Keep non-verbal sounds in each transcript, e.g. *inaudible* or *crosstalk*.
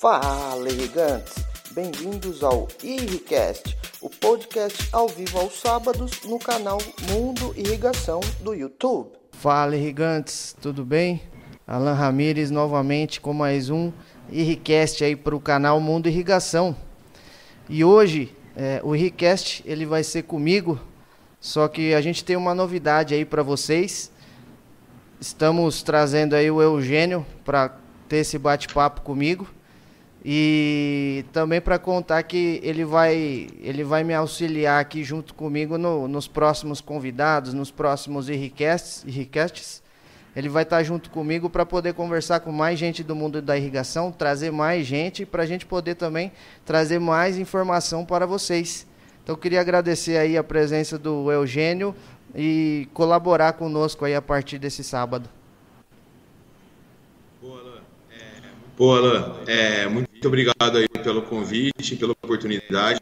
Fala, irrigantes! Bem-vindos ao Irricast, o podcast ao vivo aos sábados no canal Mundo Irrigação do YouTube. Fala, irrigantes, tudo bem? Alan Ramires novamente com mais um Irricast aí para o canal Mundo Irrigação. E hoje é, o Irricast ele vai ser comigo, só que a gente tem uma novidade aí para vocês. Estamos trazendo aí o Eugênio para ter esse bate-papo comigo. E também para contar que ele vai, ele vai me auxiliar aqui junto comigo no, nos próximos convidados, nos próximos Irricasts. Irricasts. Ele vai estar junto comigo para poder conversar com mais gente do mundo da irrigação, trazer mais gente para a gente poder também trazer mais informação para vocês. Então queria agradecer aí a presença do Eugênio e colaborar conosco aí a partir desse sábado. Pô, Alan, é, muito obrigado aí pelo convite, pela oportunidade.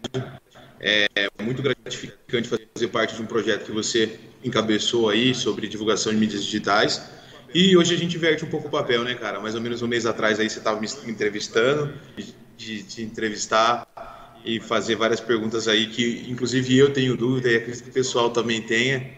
É muito gratificante fazer parte de um projeto que você encabeçou aí sobre divulgação de mídias digitais. E hoje a gente inverte um pouco o papel, né, cara? Mais ou menos um mês atrás aí você estava me entrevistando, de te entrevistar e fazer várias perguntas aí que, inclusive, eu tenho dúvida e acredito que o pessoal também tenha.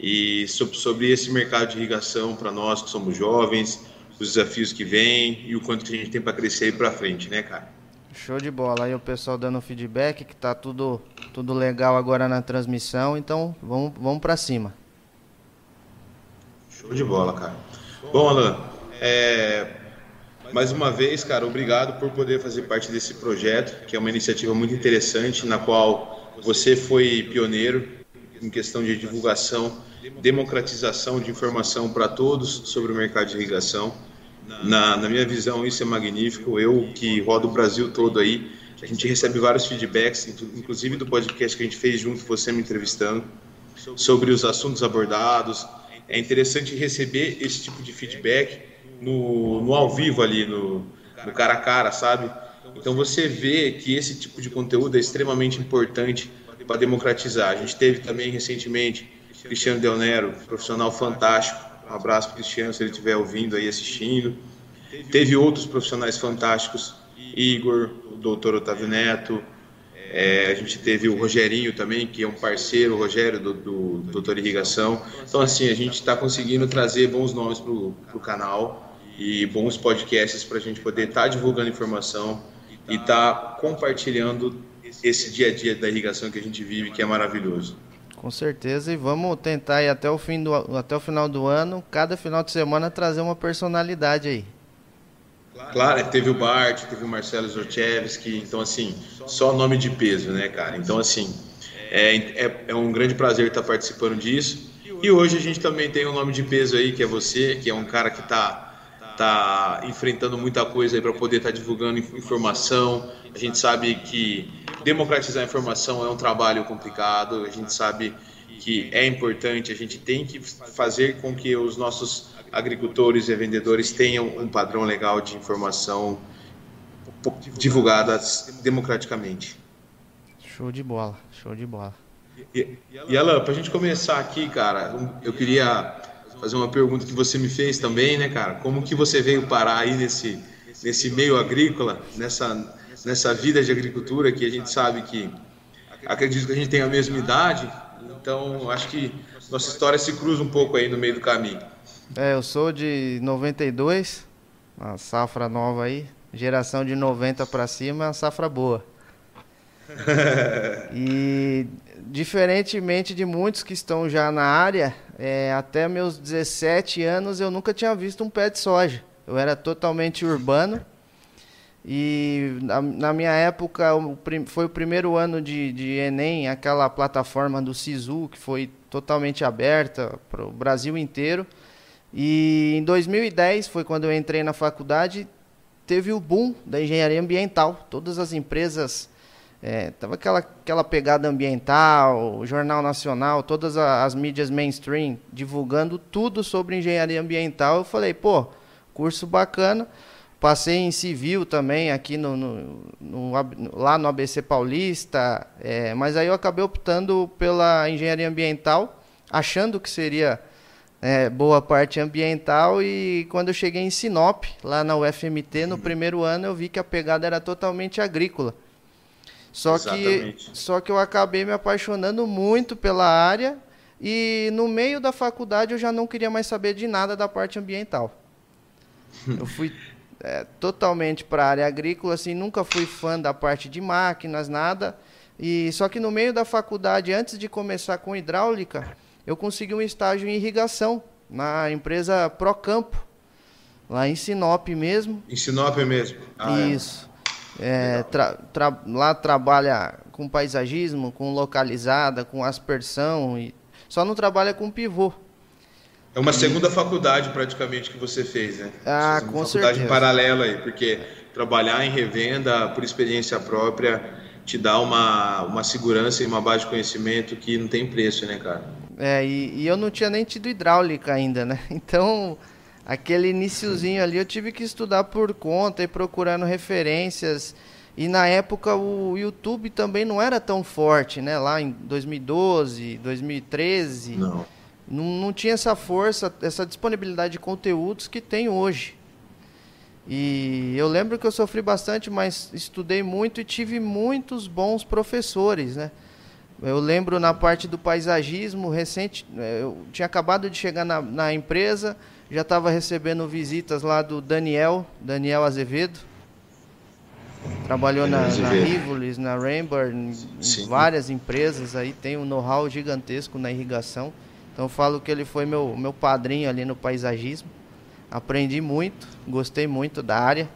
E sobre, sobre esse mercado de irrigação para nós que somos jovens, os desafios que vêm e o quanto que a gente tem para crescer aí para frente, né, cara? Show de bola. Aí o pessoal dando feedback que tá tudo tudo legal agora na transmissão, então vamos vamos para cima. Show de bola, cara. Bom, Alan, é, mais uma vez, cara, obrigado por poder fazer parte desse projeto, que é uma iniciativa muito interessante, na qual você foi pioneiro em questão de divulgação, democratização de informação para todos sobre o mercado de irrigação. Na, na, minha visão, isso é magnífico. Eu que rodo o Brasil todo aí, a gente recebe vários feedbacks, inclusive do podcast que a gente fez junto, você me entrevistando, sobre os assuntos abordados. É interessante receber esse tipo de feedback no, no ao vivo ali, no, no cara a cara, sabe? Então você vê que esse tipo de conteúdo é extremamente importante para democratizar. A gente teve também recentemente Cristiano Del Nero, profissional fantástico, abraço para o Cristiano, se ele estiver ouvindo aí, assistindo. Teve outros profissionais fantásticos, Igor, o doutor Otávio Neto, é, a gente teve o Rogerinho também, que é um parceiro, o Rogério, do, do Doutor Irrigação. Então, assim, a gente está conseguindo trazer bons nomes para o canal e bons podcasts para a gente poder estar tá divulgando informação e estar tá compartilhando esse dia a dia da irrigação que a gente vive, que é maravilhoso. Com certeza, e vamos tentar ir até o, fim do, até o final do ano, cada final de semana, trazer uma personalidade aí. Claro, teve o Bart, teve o Marcelo Zorchevski, então assim, só nome de peso, né, cara? Então assim, é, é, é, um grande prazer estar participando disso. E hoje a gente também tem um nome de peso aí, que é você, que é um cara que está tá enfrentando muita coisa aí para poder estar tá divulgando informação. A gente sabe que democratizar a informação é um trabalho complicado, a gente sabe que é importante, a gente tem que fazer com que os nossos agricultores e vendedores tenham um padrão legal de informação divulgada democraticamente. Show de bola, show de bola. E, e Alan, para a gente começar aqui, cara, eu queria fazer uma pergunta que você me fez também, né, cara? Como que você veio parar aí nesse, nesse meio agrícola, nessa nessa vida de agricultura que a gente sabe que acredito que a gente tem a mesma idade, então acho que nossa história se cruza um pouco aí no meio do caminho. É, eu sou de 92, uma safra nova aí, geração de 90 para cima, uma safra boa. *laughs* e diferentemente de muitos que estão já na área, é, até meus 17 anos eu nunca tinha visto um pé de soja. Eu era totalmente urbano e na, na minha época o, foi o primeiro ano de, de Enem, aquela plataforma do SISU, que foi totalmente aberta para o Brasil inteiro. E em 2010 foi quando eu entrei na faculdade, teve o boom da engenharia ambiental. Todas as empresas é, tava aquela, aquela pegada ambiental, o Jornal Nacional, todas as mídias mainstream divulgando tudo sobre engenharia ambiental. Eu falei, pô, curso bacana. Passei em civil também, aqui no, no, no lá no ABC Paulista, é, mas aí eu acabei optando pela engenharia ambiental, achando que seria é, boa parte ambiental e quando eu cheguei em Sinop, lá na UFMT, no primeiro ano eu vi que a pegada era totalmente agrícola. Só que, só que eu acabei me apaixonando muito pela área e no meio da faculdade eu já não queria mais saber de nada da parte ambiental. *laughs* Eu fui é, totalmente para a área agrícola, assim, nunca fui fã da parte de máquinas, nada. E só que no meio da faculdade, antes de começar com hidráulica, eu consegui um estágio em irrigação na empresa Procampo, lá em Sinop mesmo. Em Sinop mesmo. Ah, é. Isso. É, tra, tra, lá trabalha com paisagismo, com localizada, com aspersão e só não trabalha com pivô. É uma segunda faculdade praticamente que você fez, né? Ah, com faculdade certeza. paralela aí, porque trabalhar em revenda por experiência própria te dá uma, uma segurança e uma base de conhecimento que não tem preço, né, cara? É, e, e, eu não tinha nem tido hidráulica ainda, né? *laughs* Então, aquele iníciozinho ali eu tive que estudar por conta e procurando referências. E na época o YouTube também não era tão forte, né? Lá em 2012, 2013. Não. Não, não tinha essa força, essa disponibilidade de conteúdos que tem hoje. E eu lembro que eu sofri bastante, mas estudei muito e tive muitos bons professores, né? Eu lembro na parte do paisagismo, recente, é, eu tinha acabado de chegar na, na empresa, já estava recebendo visitas lá do Daniel, Daniel Azevedo. Trabalhou na, na Rivolis, na Rainbow, em, várias empresas aí, tem um know-how gigantesco na irrigação. Então eu falo que ele foi meu, meu padrinho ali no paisagismo. Aprendi muito, gostei muito da área.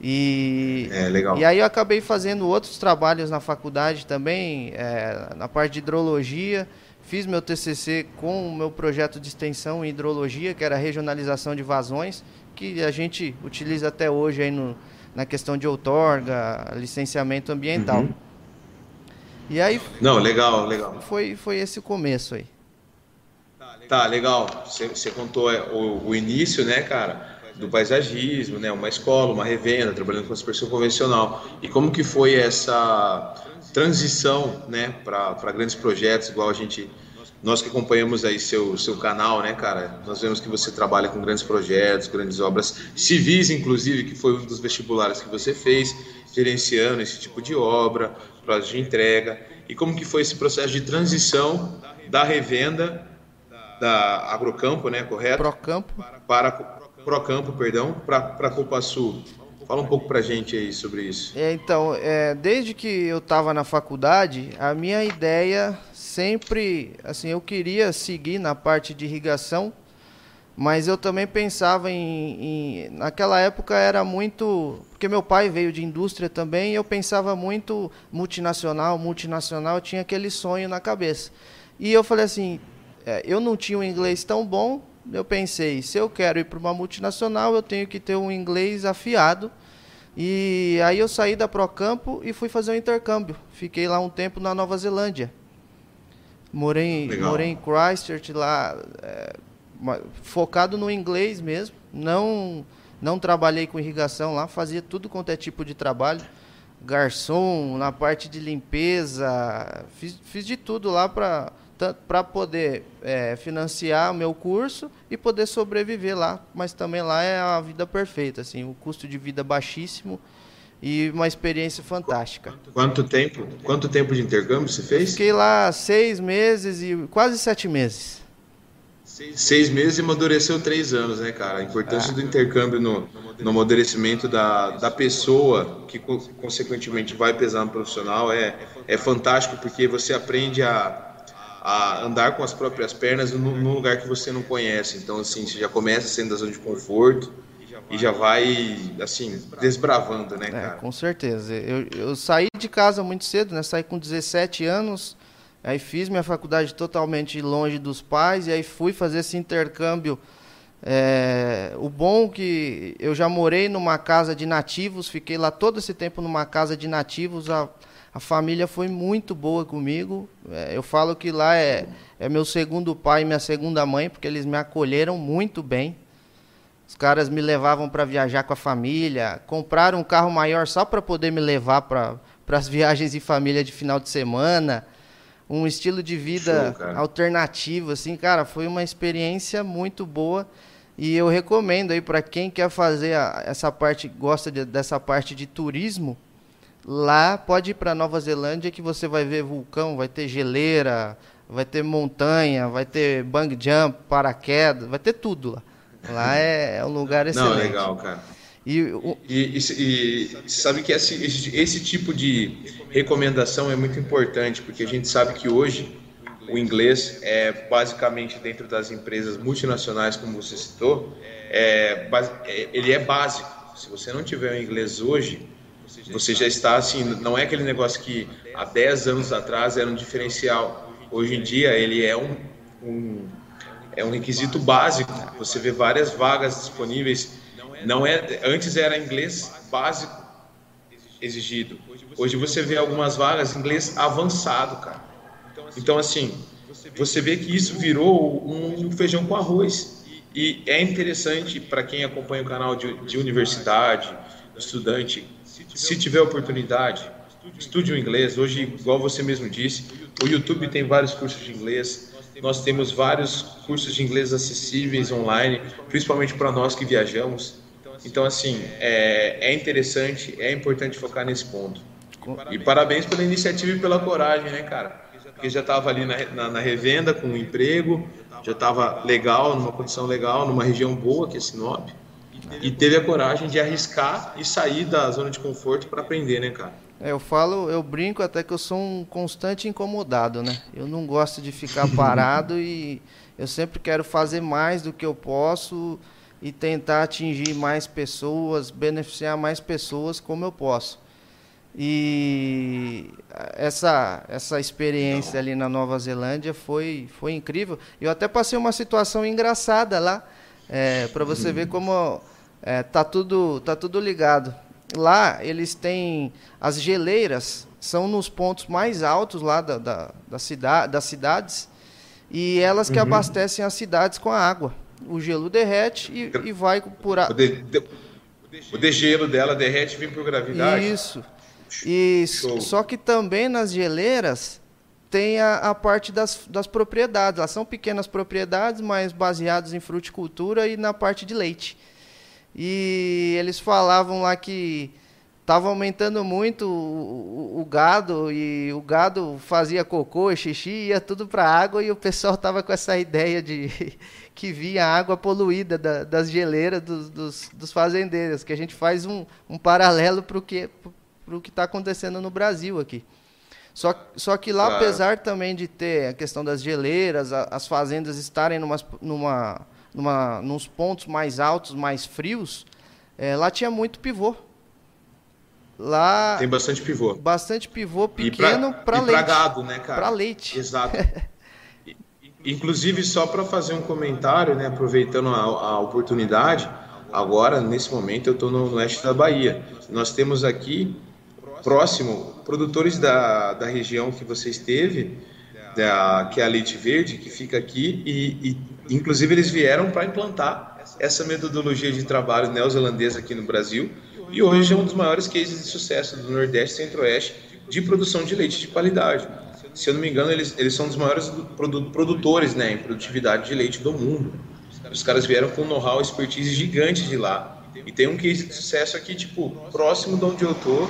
E, é, e aí eu acabei fazendo outros trabalhos na faculdade também, é, na parte de hidrologia. Fiz meu TCC com o meu projeto de extensão em hidrologia, que era a regionalização de vazões, que a gente utiliza até hoje aí no, na questão de outorga, licenciamento ambiental. Uhum. E aí. Não, legal, legal. Foi, foi esse começo aí. Tá, legal. Você contou é, o, o início, né, cara? do paisagismo, né, uma escola, uma revenda, trabalhando com aspersão convencional. E como que foi essa transição, né, para grandes projetos, igual a gente nós que acompanhamos aí seu seu canal, né, cara, nós vemos que você trabalha com grandes projetos, grandes obras civis, inclusive, que foi um dos vestibulares que você fez, gerenciando esse tipo de obra, projeto de entrega. E como que foi esse processo de transição da revenda da Agrocampo, né, correto? Procampo. Para, Procampo, perdão, para a Copa Sul. Fala um pouco para a gente aí sobre isso. É, então, é, desde que eu estava na faculdade, a minha ideia sempre, assim, eu queria seguir na parte de irrigação, mas eu também pensava em, em, naquela época era muito, porque meu pai veio de indústria também, e eu pensava muito multinacional, multinacional, tinha aquele sonho na cabeça. E eu falei assim, é, eu não tinha um inglês tão bom, eu pensei, se eu quero ir para uma multinacional, eu tenho que ter um inglês afiado. E aí eu saí da Procampo e fui fazer um intercâmbio. Fiquei lá um tempo na Nova Zelândia. Morei, morei em Christchurch lá, é, focado no inglês mesmo. Não, não trabalhei com irrigação lá, fazia tudo quanto é tipo de trabalho. Garçom, na parte de limpeza, fiz, fiz de tudo lá para para poder é, financiar o meu curso e poder sobreviver lá. Mas também lá é a vida perfeita, assim, o custo de vida baixíssimo e uma experiência fantástica. Quanto tempo? Quanto tempo de intercâmbio você fez? Fiquei lá seis meses e quase sete meses. Seis meses e amadureceu três anos, né, cara? A importância ah. do intercâmbio no, no amadurecimento da, da pessoa, que consequentemente vai pesar no profissional, é, é fantástico porque você aprende a a andar com as próprias pernas num, lugar que você não conhece. Então, assim, você já começa sendo da zona de conforto e já vai, assim, desbravando, né, é, cara? É, com certeza. Eu, eu saí de casa muito cedo, né? Saí com 17 anos, aí fiz minha faculdade totalmente longe dos pais e aí fui fazer esse intercâmbio. É, o bom que eu já morei numa casa de nativos, fiquei lá todo esse tempo numa casa de nativos. A, a família foi muito boa comigo. É, eu falo que lá é, é meu segundo pai e minha segunda mãe, porque eles me acolheram muito bem. Os caras me levavam para viajar com a família, compraram um carro maior só para poder me levar para as *laughs* viagens em família de final de semana. um estilo de vida Show, alternativo, assim, cara, foi uma experiência muito boa e eu recomendo aí para quem quer fazer a, essa parte, gosta de, dessa parte de turismo, lá pode ir para Nova Zelândia que você vai ver vulcão, vai ter geleira, vai ter montanha, vai ter bang jump, paraquedas, vai ter tudo lá. Lá é, é um lugar excelente. Não, legal, cara. E, o... e, e, e, sabe que esse, esse, esse, tipo de recomendação é muito importante, porque a gente sabe que hoje o inglês é basicamente dentro das empresas multinacionais, como você citou, é, é, ele é básico. Se você não tiver o inglês hoje, você já está assim, não é aquele negócio que há 10 anos atrás era um diferencial. Hoje em dia ele é um, um é um requisito básico. Você vê várias vagas disponíveis não é, antes era inglês básico exigido. Hoje você vê algumas vagas inglês avançado, cara. Então assim, você vê que isso virou um feijão com arroz. E é interessante para quem acompanha o canal de, de universidade, estudante, se tiver oportunidade, estude o inglês. Hoje, igual você mesmo disse, o YouTube tem vários cursos de inglês. Nós temos vários cursos de inglês acessíveis online, principalmente para nós que viajamos. Então, assim, é, é interessante, é importante focar nesse ponto. E parabéns pela iniciativa e pela coragem, né, cara? Porque já estava ali na, na, na, revenda com um emprego, já estava legal, numa condição legal, numa região boa que é Sinop. E teve a coragem de arriscar e sair da zona de conforto para aprender, né, cara? É, eu falo, eu brinco até que eu sou um constante incomodado, né? Eu não gosto de ficar *laughs* parado e eu sempre quero fazer mais do que eu posso e tentar atingir mais pessoas, beneficiar mais pessoas como eu posso. E essa, essa experiência ali na Nova Zelândia foi, foi incrível. Eu até passei uma situação engraçada lá, é, para você ver como é, tá, tudo, tá tudo ligado. Lá eles têm as geleiras, são nos pontos mais altos lá da, da, da cidade, das cidades, e elas que uhum. abastecem as cidades com a água o gelo derrete e, e vai por a... o, de, de, o degelo dela derrete e vem por gravidade. Isso. E só que também nas geleiras tem a, a, parte das, das propriedades. Elas são pequenas propriedades, mas baseadas em fruticultura e na parte de leite. E eles falavam lá que estava aumentando muito o, o, o, gado e o gado fazia cocô, xixi, ia tudo para água e o pessoal estava com essa ideia de *laughs* que via água poluída da, das geleiras dos, dos, dos, fazendeiros, que a gente faz um, um paralelo para o que para o que está acontecendo no Brasil aqui. Só, só que lá, apesar também de ter a questão das geleiras, a, as fazendas estarem numa, numa, numa, nos pontos mais altos, mais frios, é, lá tinha muito pivô. Lá tem bastante pivô. Bastante pivô pequeno para leite. Para gado, né, cara? Para leite. Exato. *laughs* Inclusive, só para fazer um comentário, né, aproveitando a, a oportunidade, agora, nesse momento, eu estou no, oeste da Bahia. Nós temos aqui, próximo, produtores da, da região que você esteve, da, que é a Leite Verde, que fica aqui, e, e inclusive eles vieram para implantar essa metodologia de trabalho neozelandesa aqui no Brasil, e hoje é um dos maiores cases de sucesso do Nordeste e Centro-Oeste de produção de leite de qualidade se eu não me engano, eles, eles são um dos maiores produtores né, em produtividade de leite do mundo. Os caras vieram com um know-how, expertise gigante de lá. E tem um case de sucesso aqui, tipo, próximo de onde eu tô.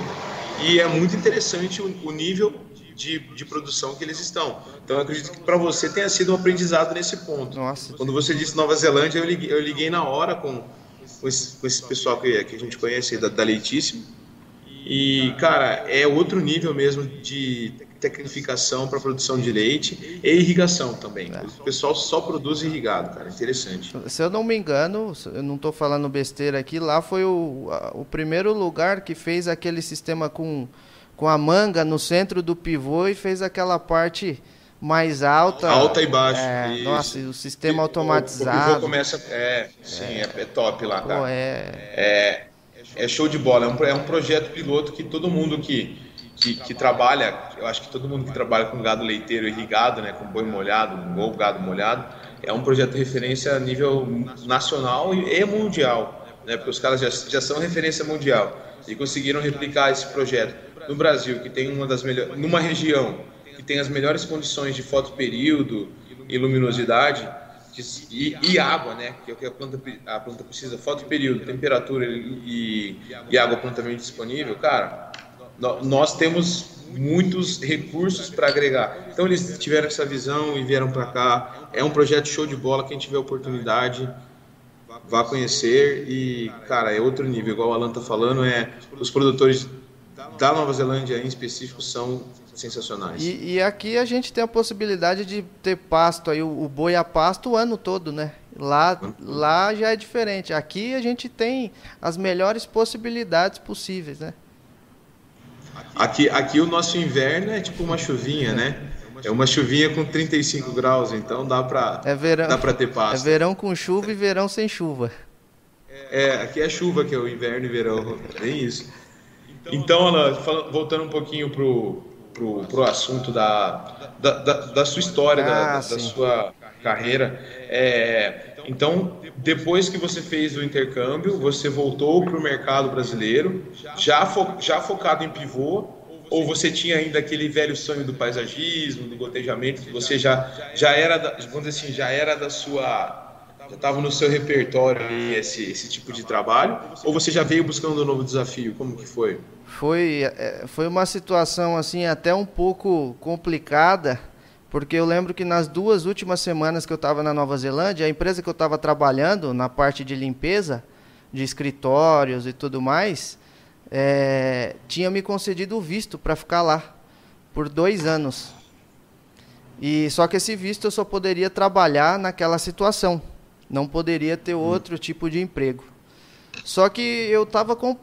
E é muito interessante o, o nível de, de, produção que eles estão. Então, eu acredito que para você tenha sido um aprendizado nesse ponto. Nossa. Quando você disse Nova Zelândia, eu liguei, eu liguei na hora com, com, esse, com esse pessoal que, que a gente conhece da, da Leitíssimo. E, cara, é outro nível mesmo de tecnificação para produção de leite e irrigação também. É. O pessoal só produz irrigado, cara. Interessante. Se eu não me engano, eu não estou falando besteira aqui, lá foi o, o primeiro lugar que fez aquele sistema com, com a manga no centro do pivô e fez aquela parte mais alta. Alta e baixa. É, nossa, o sistema automatizado. O, pivô começa. É, sim, é, é top lá, cara. Pô, é... é... é show de bola. É um, é um projeto piloto que todo mundo que que, que, trabalha, eu acho que todo mundo que trabalha com gado leiteiro irrigado, né, com boi molhado, ou gado molhado, é um projeto de referência a nível nacional e mundial, né, porque os caras já, já são referência mundial e conseguiram replicar esse projeto no Brasil, que tem uma das melhores, numa região que tem as melhores condições de fotoperíodo e luminosidade e, e, água, né? Que é o que a planta, a planta precisa, fotoperíodo, temperatura e, e água prontamente disponível, cara, nós temos muitos recursos para agregar. Então eles tiveram essa visão e vieram para cá. É um projeto show de bola. Quem tiver oportunidade, vá conhecer e, cara, é outro nível. Igual o Alan tá falando, é os produtores da Nova Zelândia em específico são sensacionais. E, e aqui a gente tem a possibilidade de ter pasto aí o, o boi a pasto o ano todo, né? Lá, lá já é diferente. Aqui a gente tem as melhores possibilidades possíveis, né? Aqui, aqui o nosso inverno é tipo uma chuvinha, né? É uma chuvinha com 35 graus, então dá para é verão, dá para ter pasto. É verão com chuva e verão sem chuva. É, aqui é chuva que é o inverno e verão, bem isso. Então, Ana, voltando um pouquinho pro, pro, pro assunto da, da, da, da sua história, ah, da, da, sua carreira, é, então, depois que você fez o intercâmbio, você voltou para o mercado brasileiro, já, fo já focado em pivô, ou você tinha ainda aquele velho sonho do paisagismo, do gotejamento, que você já, já era, da, vamos dizer assim, já era da sua já estava no seu repertório esse, esse tipo de trabalho? Ou você já veio buscando um novo desafio? Como que foi? Foi, é, foi uma situação assim até um pouco complicada, porque eu lembro que nas duas últimas semanas que eu estava na Nova Zelândia, a empresa que eu estava trabalhando na parte de limpeza, de escritórios e tudo mais, é, tinha me concedido o visto para ficar lá por dois anos. E só que esse visto eu só poderia trabalhar naquela situação, não poderia ter outro tipo de emprego. Só que eu estava com,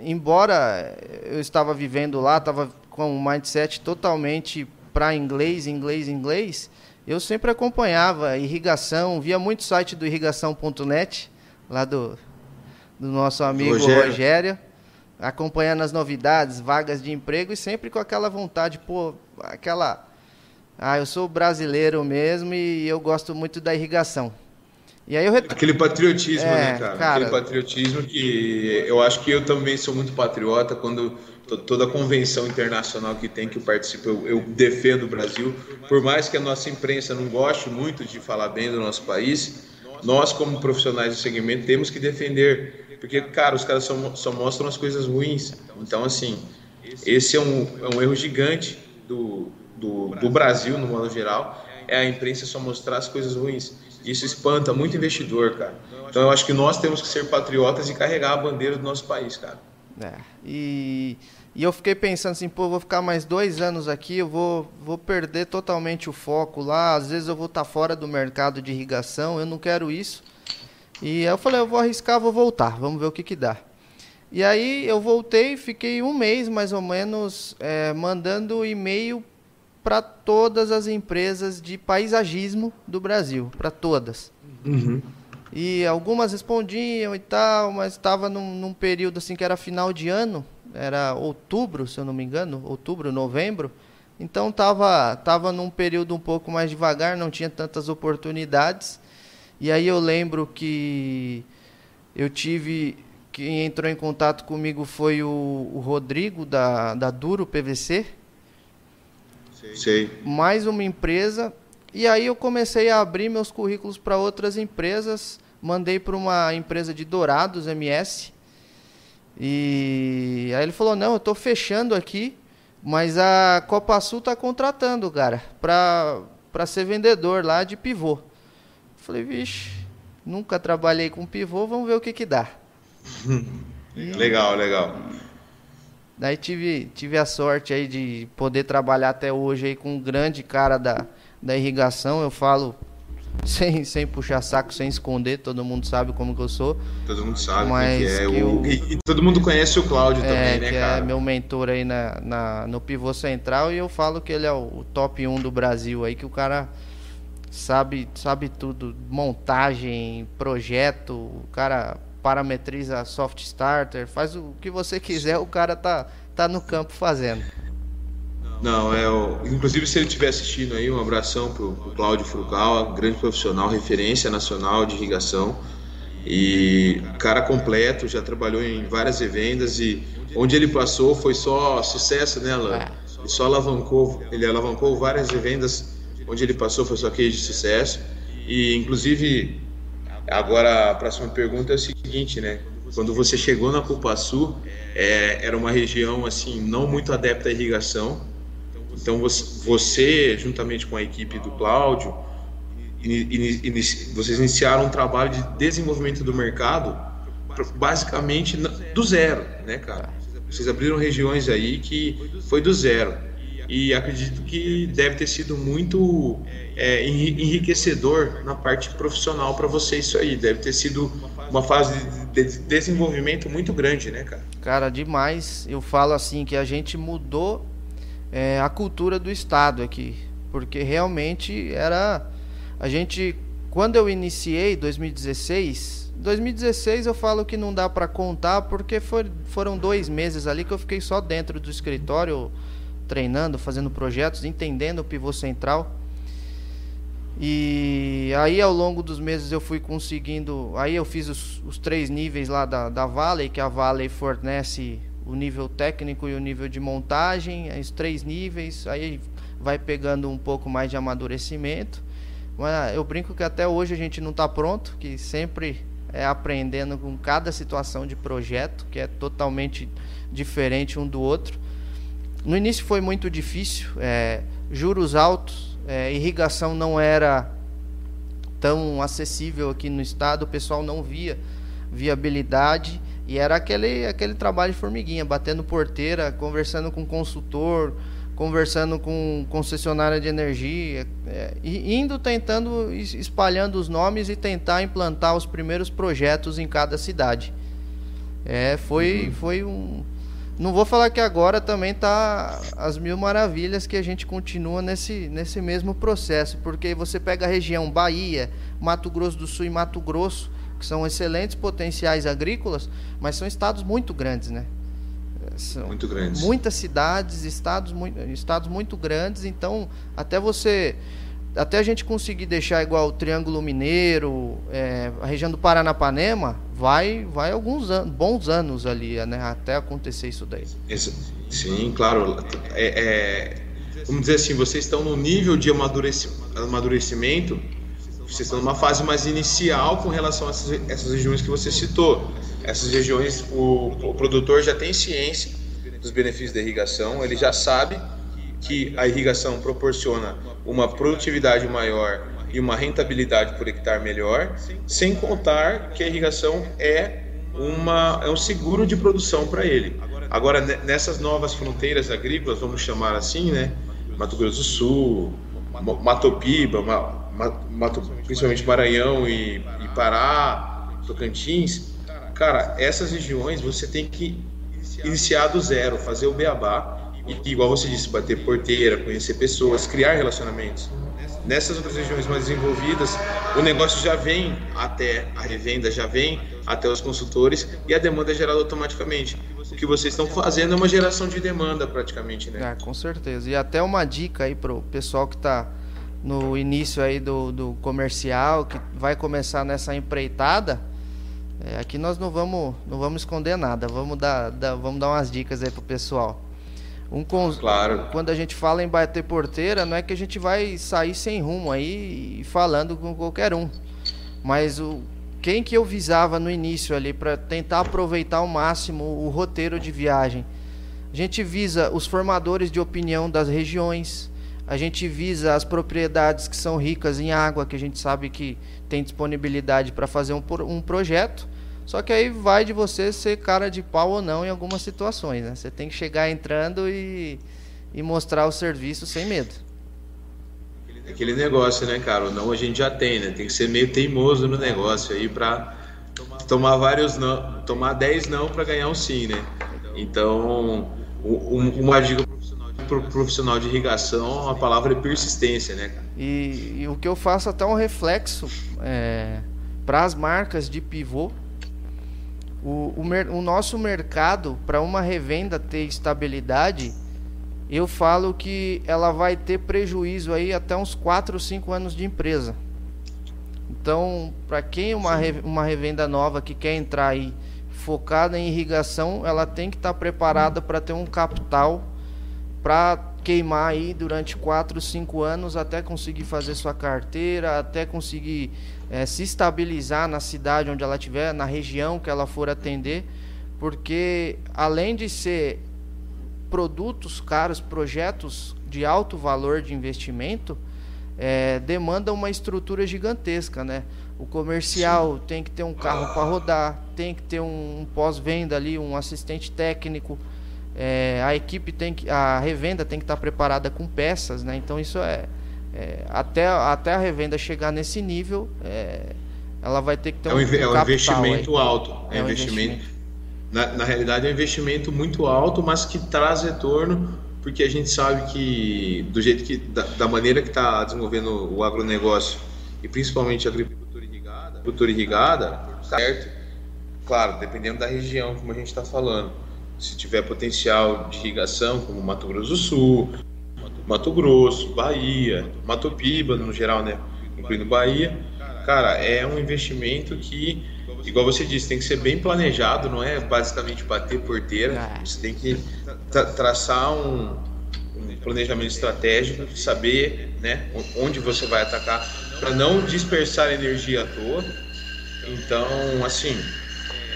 embora eu estava vivendo lá, estava com um mindset totalmente para inglês, inglês, inglês, eu sempre acompanhava irrigação, via muito site do irrigação.net, lá do, do nosso amigo Rogério. Rogério, acompanhando as novidades, vagas de emprego e sempre com aquela vontade, pô, aquela. Ah, eu sou brasileiro mesmo e eu gosto muito da irrigação. E aí eu ret... Aquele patriotismo, é, né, cara? cara? Aquele patriotismo que eu acho que eu também sou muito patriota quando toda a convenção internacional que tem que eu participo, eu, eu, defendo o Brasil. Por mais que a nossa imprensa não goste muito de falar bem do nosso país, nós, como profissionais do segmento, temos que defender. Porque, cara, os caras só, só mostram as coisas ruins. Então, assim, esse é um, é um erro gigante do, do, do Brasil, no modo geral, é a imprensa só mostrar as coisas ruins. Isso espanta muito investidor, cara. Então, eu acho que nós temos que ser patriotas e carregar a bandeira do nosso país, cara. É, e e eu fiquei pensando assim, pô, vou ficar mais dois anos aqui, eu vou, vou perder totalmente o foco lá. Às vezes eu vou estar tá fora do mercado de irrigação, eu não quero isso. E eu falei, eu vou arriscar, vou voltar, vamos ver o que, que dá. E aí eu voltei, fiquei um mês mais ou menos é, mandando e-mail para todas as empresas de paisagismo do Brasil, para todas. Uhum. E algumas respondiam e tal, mas estava num, num período assim que era final de ano, era outubro, se eu não me engano, outubro, novembro. Então estava tava num período um pouco mais devagar, não tinha tantas oportunidades. E aí eu lembro que eu tive quem entrou em contato comigo foi o, o Rodrigo da, da Duro PVC. Sei. Mais uma empresa. E aí eu comecei a abrir meus currículos para outras empresas. Mandei para uma empresa de Dourados MS e aí ele falou: "Não, eu estou fechando aqui, mas a Copa Sul está contratando, cara, para para ser vendedor lá de pivô". falei: "Vixe, nunca trabalhei com pivô, vamos ver o que que dá". *laughs* legal, legal. Daí tive, tive a sorte aí de poder trabalhar até hoje aí com um grande cara da, da irrigação. Eu falo *laughs* sem, sem puxar saco, sem esconder, todo mundo sabe como que eu sou. Todo mundo sabe mas que é. Que o... *laughs* e, todo mundo conhece o Cláudio é, também, né, que é cara? é meu mentor aí na, na, no pivô central e eu falo que ele é o, o top 1 do Brasil aí, que o cara sabe, sabe tudo, montagem, projeto, o cara parametriza soft starter, faz o que você quiser, o cara tá, tá no campo fazendo. Não, é o... inclusive se ele estiver assistindo aí, um abração pro, pro Cláudio Frugal, grande profissional, referência nacional de irrigação e cara completo, já trabalhou em várias revendas e onde ele passou foi só sucesso, né, Alan? É. só alavancou, ele alavancou várias revendas onde ele passou, foi só case de sucesso. E inclusive agora a próxima pergunta é o seguinte, né? Quando você chegou na Cupuaçu, é, era uma região assim não muito adepta à irrigação. Então você, você juntamente com a equipe do Cláudio, vocês iniciaram um trabalho de desenvolvimento do mercado basicamente do zero, né, cara? Vocês abriram regiões aí que foi do zero. E acredito que deve ter sido muito é, enriquecedor na parte profissional para você isso aí. Deve ter sido uma fase de desenvolvimento muito grande, né, cara? Cara, demais. Eu falo assim que a gente mudou é, a cultura do estado aqui, porque realmente era a gente quando eu iniciei 2016 2016 eu falo que não dá para contar porque foram dois meses ali que eu fiquei só dentro do escritório treinando, fazendo projetos, entendendo o pivô central. E aí ao longo dos meses eu fui conseguindo. Aí eu fiz os, os três níveis lá da, da Valley, que a Valley fornece o nível técnico e o nível de montagem, os três níveis, aí vai pegando um pouco mais de amadurecimento. Mas eu brinco que até hoje a gente não está pronto, que sempre é, aprendendo com cada situação de projeto, que é totalmente diferente um do outro. No início foi muito difícil, é, juros altos, é, irrigação não era tão acessível aqui no estado, o pessoal não via viabilidade e era aquele, aquele trabalho de formiguinha, batendo porteira, conversando com consultor, conversando com concessionária de energia, é, e indo tentando, espalhando os nomes e tentar implantar os primeiros projetos em cada cidade. É, foi, uhum. foi um. Não vou falar que agora também tá as mil maravilhas que a gente continua nesse, nesse mesmo processo, porque você pega a região Bahia, Mato Grosso do Sul e Mato Grosso, que são excelentes potenciais agrícolas, mas são estados muito grandes, né? São muito grandes. Muitas cidades, estados estados muito grandes, então até você até a gente conseguir deixar igual o Triângulo Mineiro, é, a região do Paranapanema, vai vai alguns anos, bons anos ali, né, até acontecer isso daí. Sim, claro. É, é, vamos dizer assim, vocês estão no nível de amadurecimento, vocês estão numa fase mais inicial com relação a essas, essas regiões que você citou. Essas regiões, o, o produtor já tem ciência dos benefícios da irrigação, ele já sabe que a irrigação proporciona uma produtividade maior e uma rentabilidade por hectare melhor, sem contar que a irrigação é, uma, é um seguro de produção para ele. Agora, nessas novas fronteiras agrícolas, vamos chamar assim, né? Mato Grosso do Sul, Matopiba, Mato, principalmente Maranhão e, e Pará, Tocantins, Cara, essas regiões você tem que iniciar do zero, fazer o beabá e, igual você disse, bater porteira, conhecer pessoas, criar relacionamentos. Nessas outras regiões mais desenvolvidas, o negócio já vem até a revenda, já vem até os consultores e a demanda é gerada automaticamente. O que vocês estão fazendo é uma geração de demanda praticamente, né? É, com certeza. E até uma dica aí pro pessoal que está no início aí do, do comercial, que vai começar nessa empreitada, é, aqui nós não vamos, não vamos esconder nada, vamos dar, dar, vamos dar umas dicas aí pro pessoal. Um cons... Claro. Quando a gente fala em bater porteira, não é que a gente vai sair sem rumo aí falando com qualquer um. Mas o quem que eu visava no início ali para tentar aproveitar ao máximo o roteiro de viagem? A gente visa os formadores de opinião das regiões, a gente visa as propriedades que são ricas em água, que a gente sabe que tem disponibilidade para fazer um, um projeto. Só que aí vai de você ser cara de pau ou não em algumas situações. Né? Você tem que chegar entrando e, e mostrar o serviço sem medo. Aquele negócio, né, cara? O não a gente já tem, né? Tem que ser meio teimoso no negócio aí para tomar vários não, tomar 10 não para ganhar um sim, né? Então, um, uma dica pro profissional de irrigação, a palavra é persistência, né, cara? E, e o que eu faço até um reflexo é, para as marcas de pivô. O, o, o nosso mercado, para uma revenda ter estabilidade, eu falo que ela vai ter prejuízo aí até uns 4 ou 5 anos de empresa. Então, para quem uma, uma revenda nova que quer entrar aí focada em irrigação, ela tem que estar tá preparada para ter um capital para queimar aí durante 4, 5 anos até conseguir fazer sua carteira, até conseguir é, se estabilizar na cidade onde ela estiver, na região que ela for atender, porque além de ser produtos caros, projetos de alto valor de investimento, é, demanda uma estrutura gigantesca, né? O comercial Sim. tem que ter um carro para rodar, tem que ter um, um pós-venda ali, um assistente técnico. É, a equipe tem que, a revenda tem que estar preparada com peças, né? Então isso é, é até, até a revenda chegar nesse nível, é, ela vai ter que ter é um, um, é um investimento aí. alto, é, é um investimento. investimento. Na, na realidade é um investimento muito alto, mas que traz retorno porque a gente sabe que do jeito que da, da maneira que está desenvolvendo o agronegócio e principalmente a agricultura irrigada, agricultura irrigada, certo? Claro, dependendo da região, como a gente está falando. Se tiver potencial de irrigação, como Mato Grosso do Sul, Mato Grosso, Bahia, Mato Piba, no geral, né? Incluindo Bahia, cara, é um investimento que igual você disse, tem que ser bem planejado, não é basicamente bater porteira. É. Você tem que tra traçar um, um, planejamento estratégico, saber né, onde você vai atacar, para não dispersar energia à toa. Então, assim,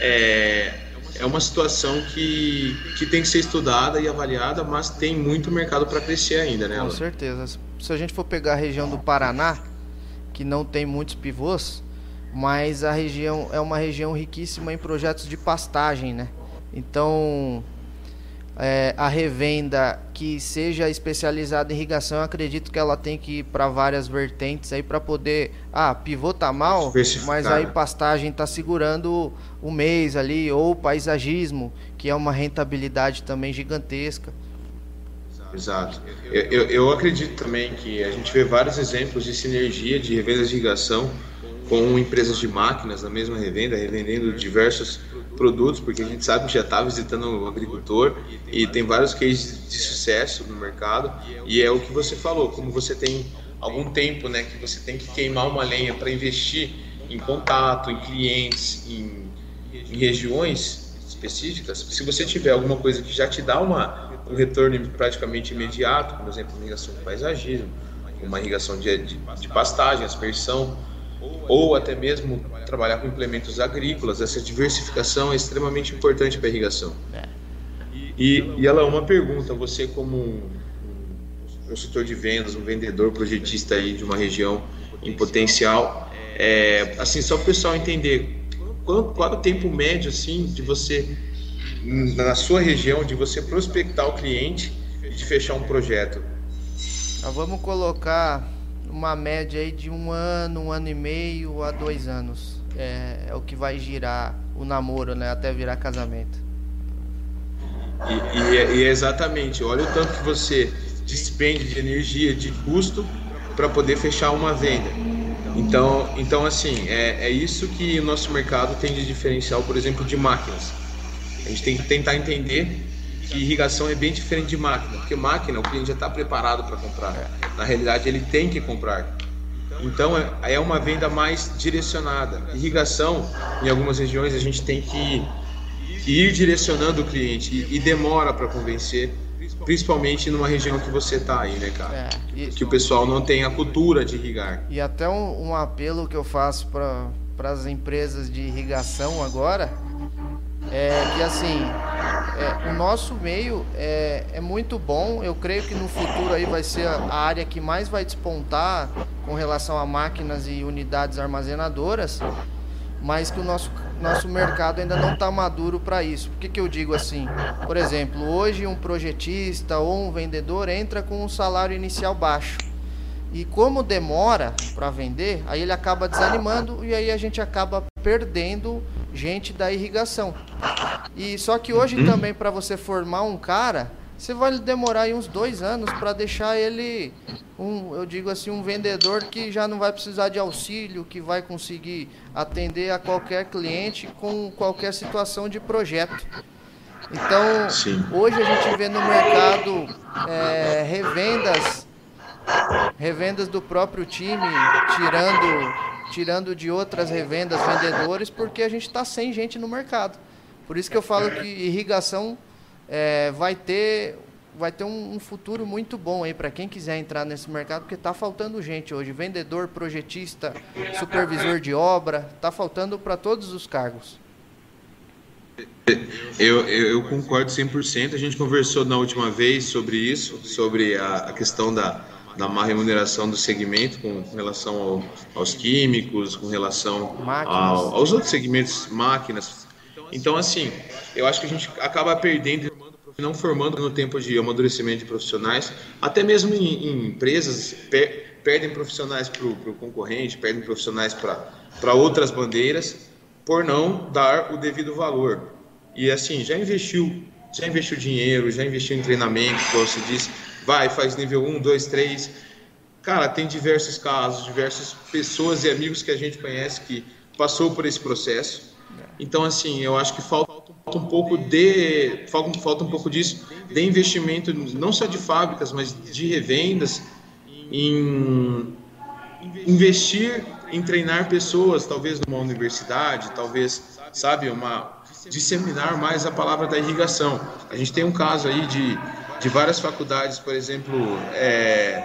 é, é uma situação que, que tem que ser estudada e avaliada, mas tem muito mercado para crescer ainda, né? Com certeza. Se a gente for pegar a região do Paraná, que não tem muitos pivôs, mas a região é uma região riquíssima em projetos de pastagem, né? Então, é, a revenda que seja especializada em irrigação, eu acredito que ela tem que ir para várias vertentes aí para poder, ah, pivô tá mal, mas aí pastagem tá segurando o mês ali, ou paisagismo, que é uma rentabilidade também gigantesca. Exato. Eu, eu, eu acredito também que a gente vê vários exemplos de sinergia de revendas de irrigação com empresas de máquinas na mesma revenda, revendendo diversos produtos, porque a gente sabe que já está visitando o agricultor e tem vários cases de sucesso no mercado. E é o que você falou, como você tem algum tempo, né, que você tem que queimar uma lenha para investir em contato, em clientes, em, em, regiões específicas. Se você tiver alguma coisa que já te dá uma, um retorno praticamente imediato, por exemplo, irrigação de paisagismo, uma irrigação de, de, de pastagem, aspersão, ou até mesmo trabalhar com implementos agrícolas, essa diversificação é extremamente importante para a irrigação. É. E, e ela é uma pergunta, você como um, consultor de vendas, um vendedor, projetista aí de uma região em potencial, é, assim, só para o pessoal entender, qual, qual é o tempo médio assim de você, na sua região, de você prospectar o cliente e de fechar um projeto? vamos colocar uma média aí de um ano, um ano e meio a dois anos. É, é o que vai girar o namoro, né? Até virar casamento. E, e, é, e é exatamente, olha o tanto que você despende de energia, de custo para poder fechar uma venda. Então, então assim, é, é isso que o nosso mercado tem de diferencial, por exemplo, de máquinas. A gente tem que tentar entender que irrigação é bem diferente de máquina, porque máquina o cliente já está preparado para comprar. Na realidade, ele tem que comprar. Então, é, é uma venda mais direcionada. Irrigação, em algumas regiões, a gente tem que, ir direcionando o cliente e, demora para convencer, principalmente numa região que você está aí, né, cara? É, e, que o pessoal não tem a cultura de irrigar. E até um, um apelo que eu faço para as empresas de irrigação agora é que assim é, o nosso meio é, é muito bom. Eu creio que no futuro aí vai ser a área que mais vai despontar com relação a máquinas e unidades armazenadoras, mas que o nosso, nosso mercado ainda não está maduro para isso. Por que, que eu digo assim? Por exemplo, hoje um projetista ou um vendedor entra com um salário inicial baixo. E como demora para vender, aí ele acaba desanimando e aí a gente acaba perdendo gente da irrigação. E só que hoje uhum. também para você formar um cara, você vai demorar aí uns dois anos para deixar ele um, eu digo assim, um vendedor que já não vai precisar de auxílio, que vai conseguir atender a qualquer cliente com qualquer situação de projeto. Então, Sim. hoje a gente vê no mercado é, revendas, revendas do próprio time, tirando tirando de outras revendas, vendedores, porque a gente está sem gente no mercado. Por isso que eu falo que irrigação é, vai ter vai ter um, um futuro muito bom aí para quem quiser entrar nesse mercado, porque está faltando gente hoje, vendedor, projetista, supervisor de obra, está faltando para todos os cargos. Eu, eu, eu, concordo 100%. A gente conversou na última vez sobre isso, sobre a, a questão da, da má remuneração do segmento com relação ao, aos químicos, com relação ao, aos outros segmentos, máquinas. Então, assim, eu acho que a gente acaba perdendo, não formando no tempo de amadurecimento de profissionais, até mesmo em, em empresas, per, perdem profissionais para o concorrente, perdem profissionais para outras bandeiras, por não dar o devido valor. E assim, já investiu, já investiu dinheiro, já investiu em treinamento, como você disse, vai, faz nível 1, 2, 3. Cara, tem diversos casos, diversas pessoas e amigos que a gente conhece que passou por esse processo. Então, assim, eu acho que falta um pouco de falta, falta um pouco disso de investimento não só de fábricas, mas de revendas em investir em treinar pessoas, talvez numa universidade, talvez, sabe, uma disseminar mais a palavra da irrigação. A gente tem um caso aí de, de várias faculdades, por exemplo, é,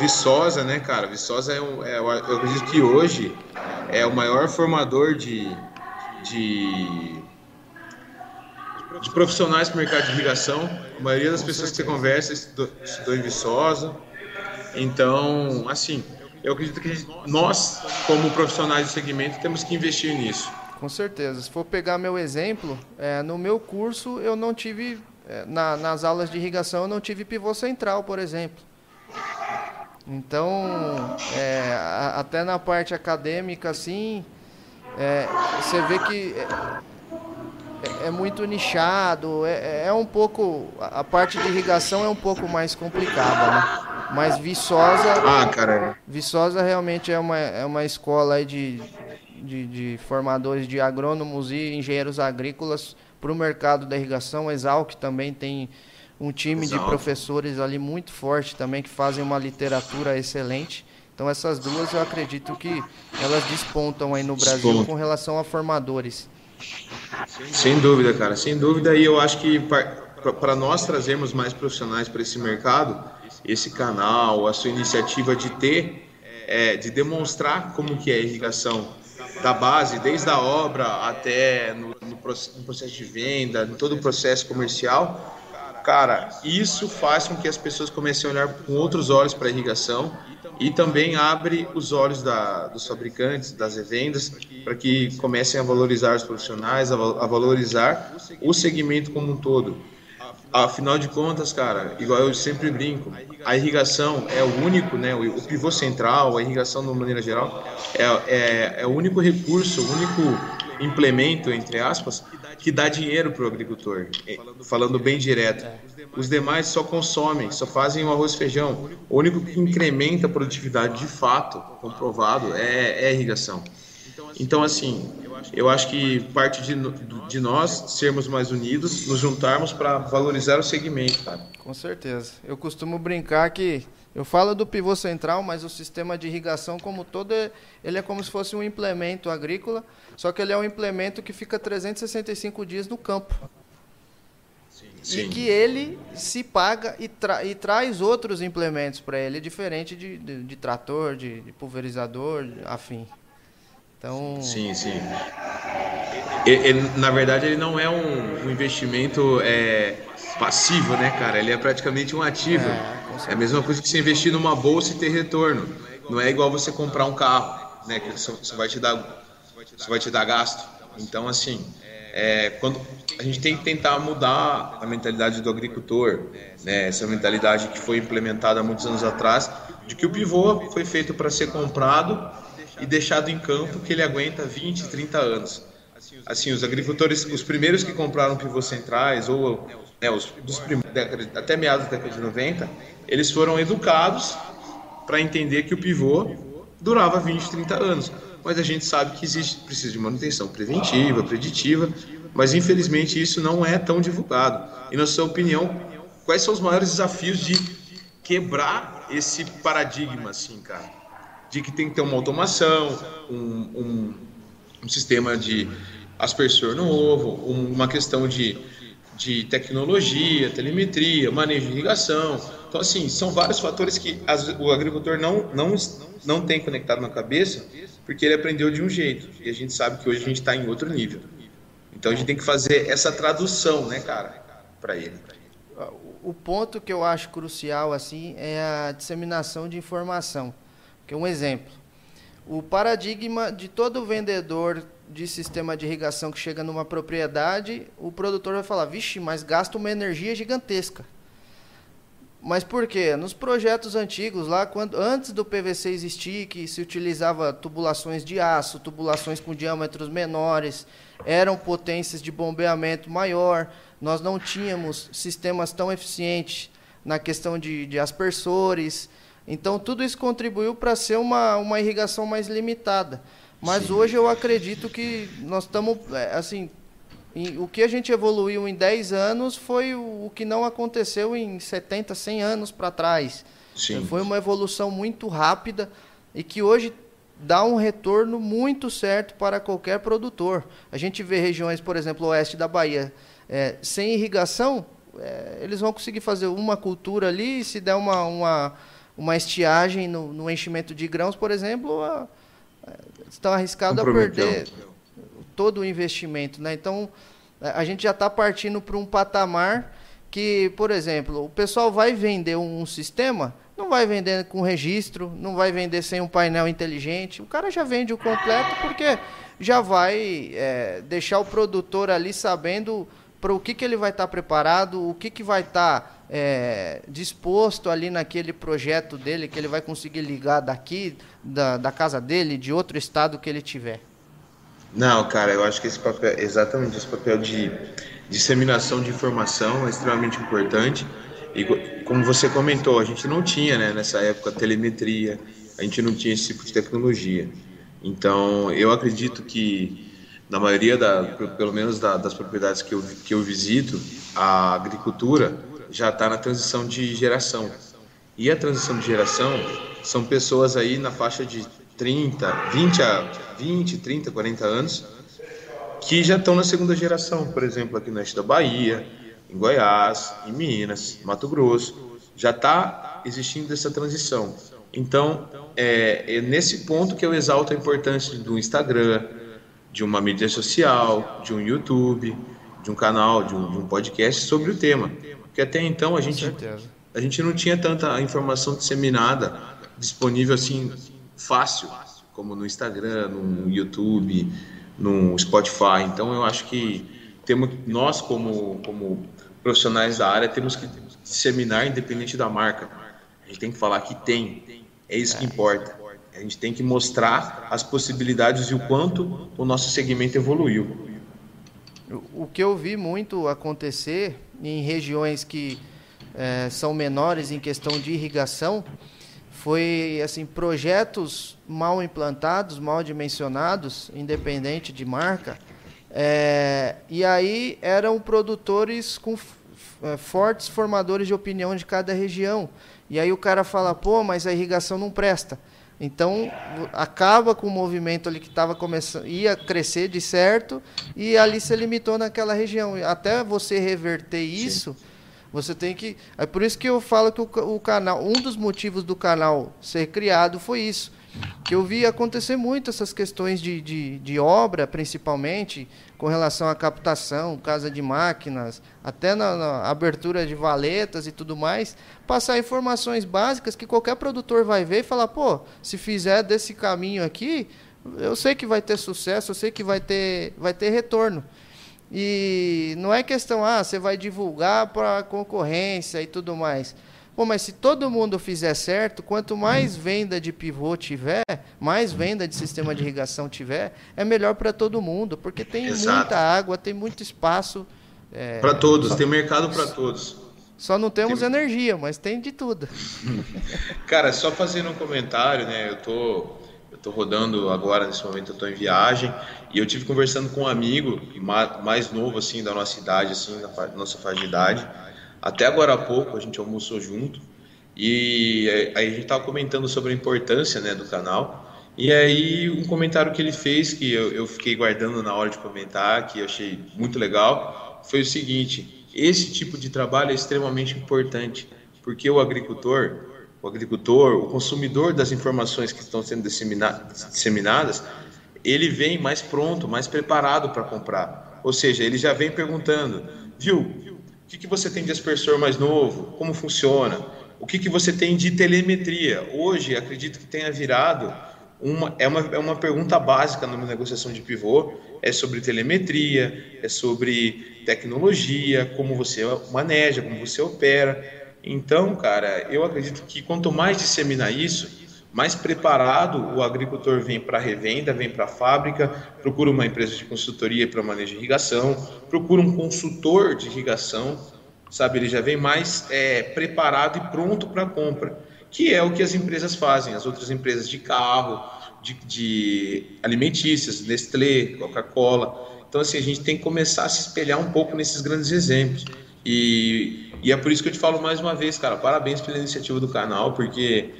Viçosa, né, cara? Viçosa é, um, é eu acredito que hoje é o maior formador de, de, de profissionais para o mercado de irrigação. A maioria das pessoas que você conversa estudou, estudou em Viçosa. Então, assim, eu acredito que nós, como profissionais de segmento, temos que investir nisso. Com certeza. Se for pegar meu exemplo, é, no meu curso eu não tive, na, nas aulas de irrigação eu não tive pivô central, por exemplo. Então, é, a, até na parte acadêmica, assim, é, você vê que é, é muito nichado, é, é, um pouco, a parte de irrigação é um pouco mais complicada, né? Mas Viçosa, ah. Viçosa realmente é uma, é uma escola de, de, de formadores de agrônomos e engenheiros agrícolas para o mercado da irrigação. Exalc também tem um time Exalc. de professores ali muito forte também que fazem uma literatura excelente. Então essas duas eu acredito que elas despontam aí no Brasil Desponta. com relação a formadores. Sem dúvida, cara, sem dúvida. E eu acho que para nós trazermos mais profissionais para esse mercado, esse canal, a sua iniciativa de ter, é, de demonstrar como que é a irrigação da base, desde a obra até no, no, processo de venda, em todo o processo comercial, cara, isso faz com que as pessoas comecem a olhar com outros olhos para a irrigação e também abre os olhos da, dos fabricantes, das revendas, para que comecem a valorizar os profissionais, a, a valorizar o segmento como um todo. Afinal de contas, cara, igual eu sempre brinco, a irrigação é o único, né, o pivô central, a irrigação de maneira geral, é, é, é o único recurso, o único implemento, entre aspas, que dá dinheiro para o agricultor, falando bem direto. Os demais só consomem, só fazem o arroz e feijão. O único que incrementa a produtividade de fato, comprovado, é, é a irrigação. Então, assim, eu acho que parte de, de nós sermos mais unidos, nos juntarmos para valorizar o segmento, cara. Com certeza. Eu costumo brincar que eu falo do pivô central, mas o sistema de irrigação como todo, ele é como se fosse um implemento agrícola, só que ele é um implemento que fica 365 dias no campo. Sim. E que ele se paga e, tra e traz outros implementos para ele, diferente de, de, de trator, de, de pulverizador, afim. Então... Sim, sim. Ele, ele, na verdade, ele não é um, um investimento é, passivo, né, cara? Ele é praticamente um ativo. É, é, a mesma coisa que você investir numa bolsa e ter retorno. Não é igual você comprar um carro, né? Que você vai te dar, você vai te dar gasto. Então, assim, é, quando a gente tem que tentar mudar a mentalidade do agricultor, né? Essa mentalidade que foi implementada há muitos anos atrás, de que o pivô foi feito para ser comprado e deixado em campo que ele aguenta 20, 30 anos. Assim, os agricultores, os primeiros que compraram pivôs centrais, ou né, os, até meados da década de 90, eles foram educados para entender que o pivô durava 20, 30 anos. Mas a gente sabe que existe, precisa de manutenção preventiva, preditiva, mas infelizmente isso não é tão divulgado. E na sua opinião, quais são os maiores desafios de quebrar esse paradigma, assim, cara? de que tem que ter uma automação, um, um, um sistema de aspersor no ovo, uma questão de, de tecnologia, telemetria, manejo de irrigação. Então, assim, são vários fatores que as, o agricultor não, não, não tem conectado na cabeça porque ele aprendeu de um jeito. E a gente sabe que hoje a gente está em outro nível. Então, a gente tem que fazer essa tradução, né, cara, para ele. O ponto que eu acho crucial, assim, é a disseminação de informação. Que um exemplo. O paradigma de todo vendedor de sistema de irrigação que chega numa propriedade, o produtor vai falar: vixe, mas gasta uma energia gigantesca. Mas por quê? Nos projetos antigos, lá quando antes do PVC existir, que se utilizava tubulações de aço, tubulações com diâmetros menores, eram potências de bombeamento maior, nós não tínhamos sistemas tão eficientes na questão de, de aspersores. Então tudo isso contribuiu para ser uma, uma irrigação mais limitada. Mas Sim. hoje eu acredito que nós estamos, é, assim, em, o que a gente evoluiu em 10 anos foi o, o que não aconteceu em 70, 100 anos para trás. Sim. Foi uma evolução muito rápida e que hoje dá um retorno muito certo para qualquer produtor. A gente vê regiões, por exemplo, oeste da Bahia, é, sem irrigação, é, eles vão conseguir fazer uma cultura ali, se der uma, uma, uma estiagem no, no enchimento de grãos, por exemplo, a, estão arriscados a perder todo o investimento. Né? Então, a gente já está partindo para um patamar que, por exemplo, o pessoal vai vender um sistema, não vai vender com registro, não vai vender sem um painel inteligente. O cara já vende o completo porque já vai é, deixar o produtor ali sabendo para o que, que ele vai estar tá preparado, o que, que vai estar tá, é, disposto ali naquele projeto dele, que ele vai conseguir ligar daqui, da, da casa dele, de outro estado que ele tiver. Não, cara, eu acho que esse papel, exatamente esse papel de disseminação de informação é extremamente importante. E como você comentou, a gente não tinha, né, nessa época, telemetria, a gente não tinha esse tipo de tecnologia. Então, eu acredito que na maioria, da, pelo menos da, das propriedades que eu, que eu visito, a agricultura já está na transição de geração. E a transição de geração são pessoas aí na faixa de 30, 20 a 20, 30, 40 anos, que já estão na segunda geração, por exemplo, aqui no oeste da Bahia, em Goiás, em Minas, Mato Grosso, já está existindo essa transição. Então, é, é nesse ponto que eu exalto a importância do Instagram, de uma mídia social, de um YouTube, de um canal, de um, de um podcast sobre o tema. Porque até então a gente, a gente não tinha tanta informação disseminada disponível assim fácil, como no Instagram, no YouTube, no Spotify. Então eu acho que temos, nós como, como profissionais da área temos que disseminar independente da marca. A gente tem que falar que tem. É isso que importa. A gente tem que mostrar as possibilidades e o quanto o nosso segmento evoluiu. O que eu vi muito acontecer em regiões que é, são menores em questão de irrigação foi assim projetos mal implantados, mal dimensionados, independente de marca, é, e aí eram produtores com é, fortes formadores de opinião de cada região. E aí o cara fala, pô, mas a irrigação não presta. Então acaba com o movimento ali que estava começando, ia crescer de certo e ali se limitou naquela região. Até você reverter isso, Sim. você tem que. É por isso que eu falo que o, o canal, um dos motivos do canal ser criado foi isso que eu vi acontecer muito essas questões de, de, de, obra, principalmente, com relação à captação, casa de máquinas, até na, na, abertura de valetas e tudo mais, passar informações básicas que qualquer produtor vai ver e falar, pô, se fizer desse caminho aqui, eu sei que vai ter sucesso, eu sei que vai ter, vai ter retorno. E não é questão, ah, você vai divulgar para a concorrência e tudo mais. Pô, mas se todo mundo fizer certo, quanto mais venda de pivô tiver, mais venda de sistema de irrigação tiver, é melhor para todo mundo, porque tem Exato. muita água, tem muito espaço. É, para todos, só... tem mercado para todos. Só não temos tem... energia, mas tem de tudo. *laughs* Cara, só fazendo um comentário, né? Eu tô, eu tô rodando agora, nesse momento eu tô em viagem, e eu tive conversando com um amigo mais novo, assim, da nossa idade, assim, da nossa faixa de idade, até agora há pouco a gente almoçou junto e aí a gente estava comentando sobre a importância né, do canal. E aí um comentário que ele fez que eu, eu fiquei guardando na hora de comentar, que eu achei muito legal, foi o seguinte: esse tipo de trabalho é extremamente importante, porque o agricultor, o agricultor, o consumidor das informações que estão sendo disseminadas, ele vem mais pronto, mais preparado para comprar. Ou seja, ele já vem perguntando, viu, que, que você tem de aspersor mais novo? Como funciona? O que, que você tem de telemetria? Hoje, acredito que tenha virado uma, é, uma, é uma pergunta básica numa negociação de pivô, é sobre telemetria, é sobre tecnologia, como você maneja, como você opera. Então, cara, eu acredito que quanto mais disseminar isso, mais preparado o agricultor vem para a revenda, vem para a fábrica, procura uma empresa de consultoria para manejo de irrigação, procura um consultor de irrigação, sabe? Ele já vem mais é, preparado e pronto para a compra, que é o que as empresas fazem, as outras empresas de carro, de, de alimentícias, Nestlé, Coca-Cola. Então, assim, a gente tem que começar a se espelhar um pouco nesses grandes exemplos. E, e é por isso que eu te falo mais uma vez, cara, parabéns pela iniciativa do canal, porque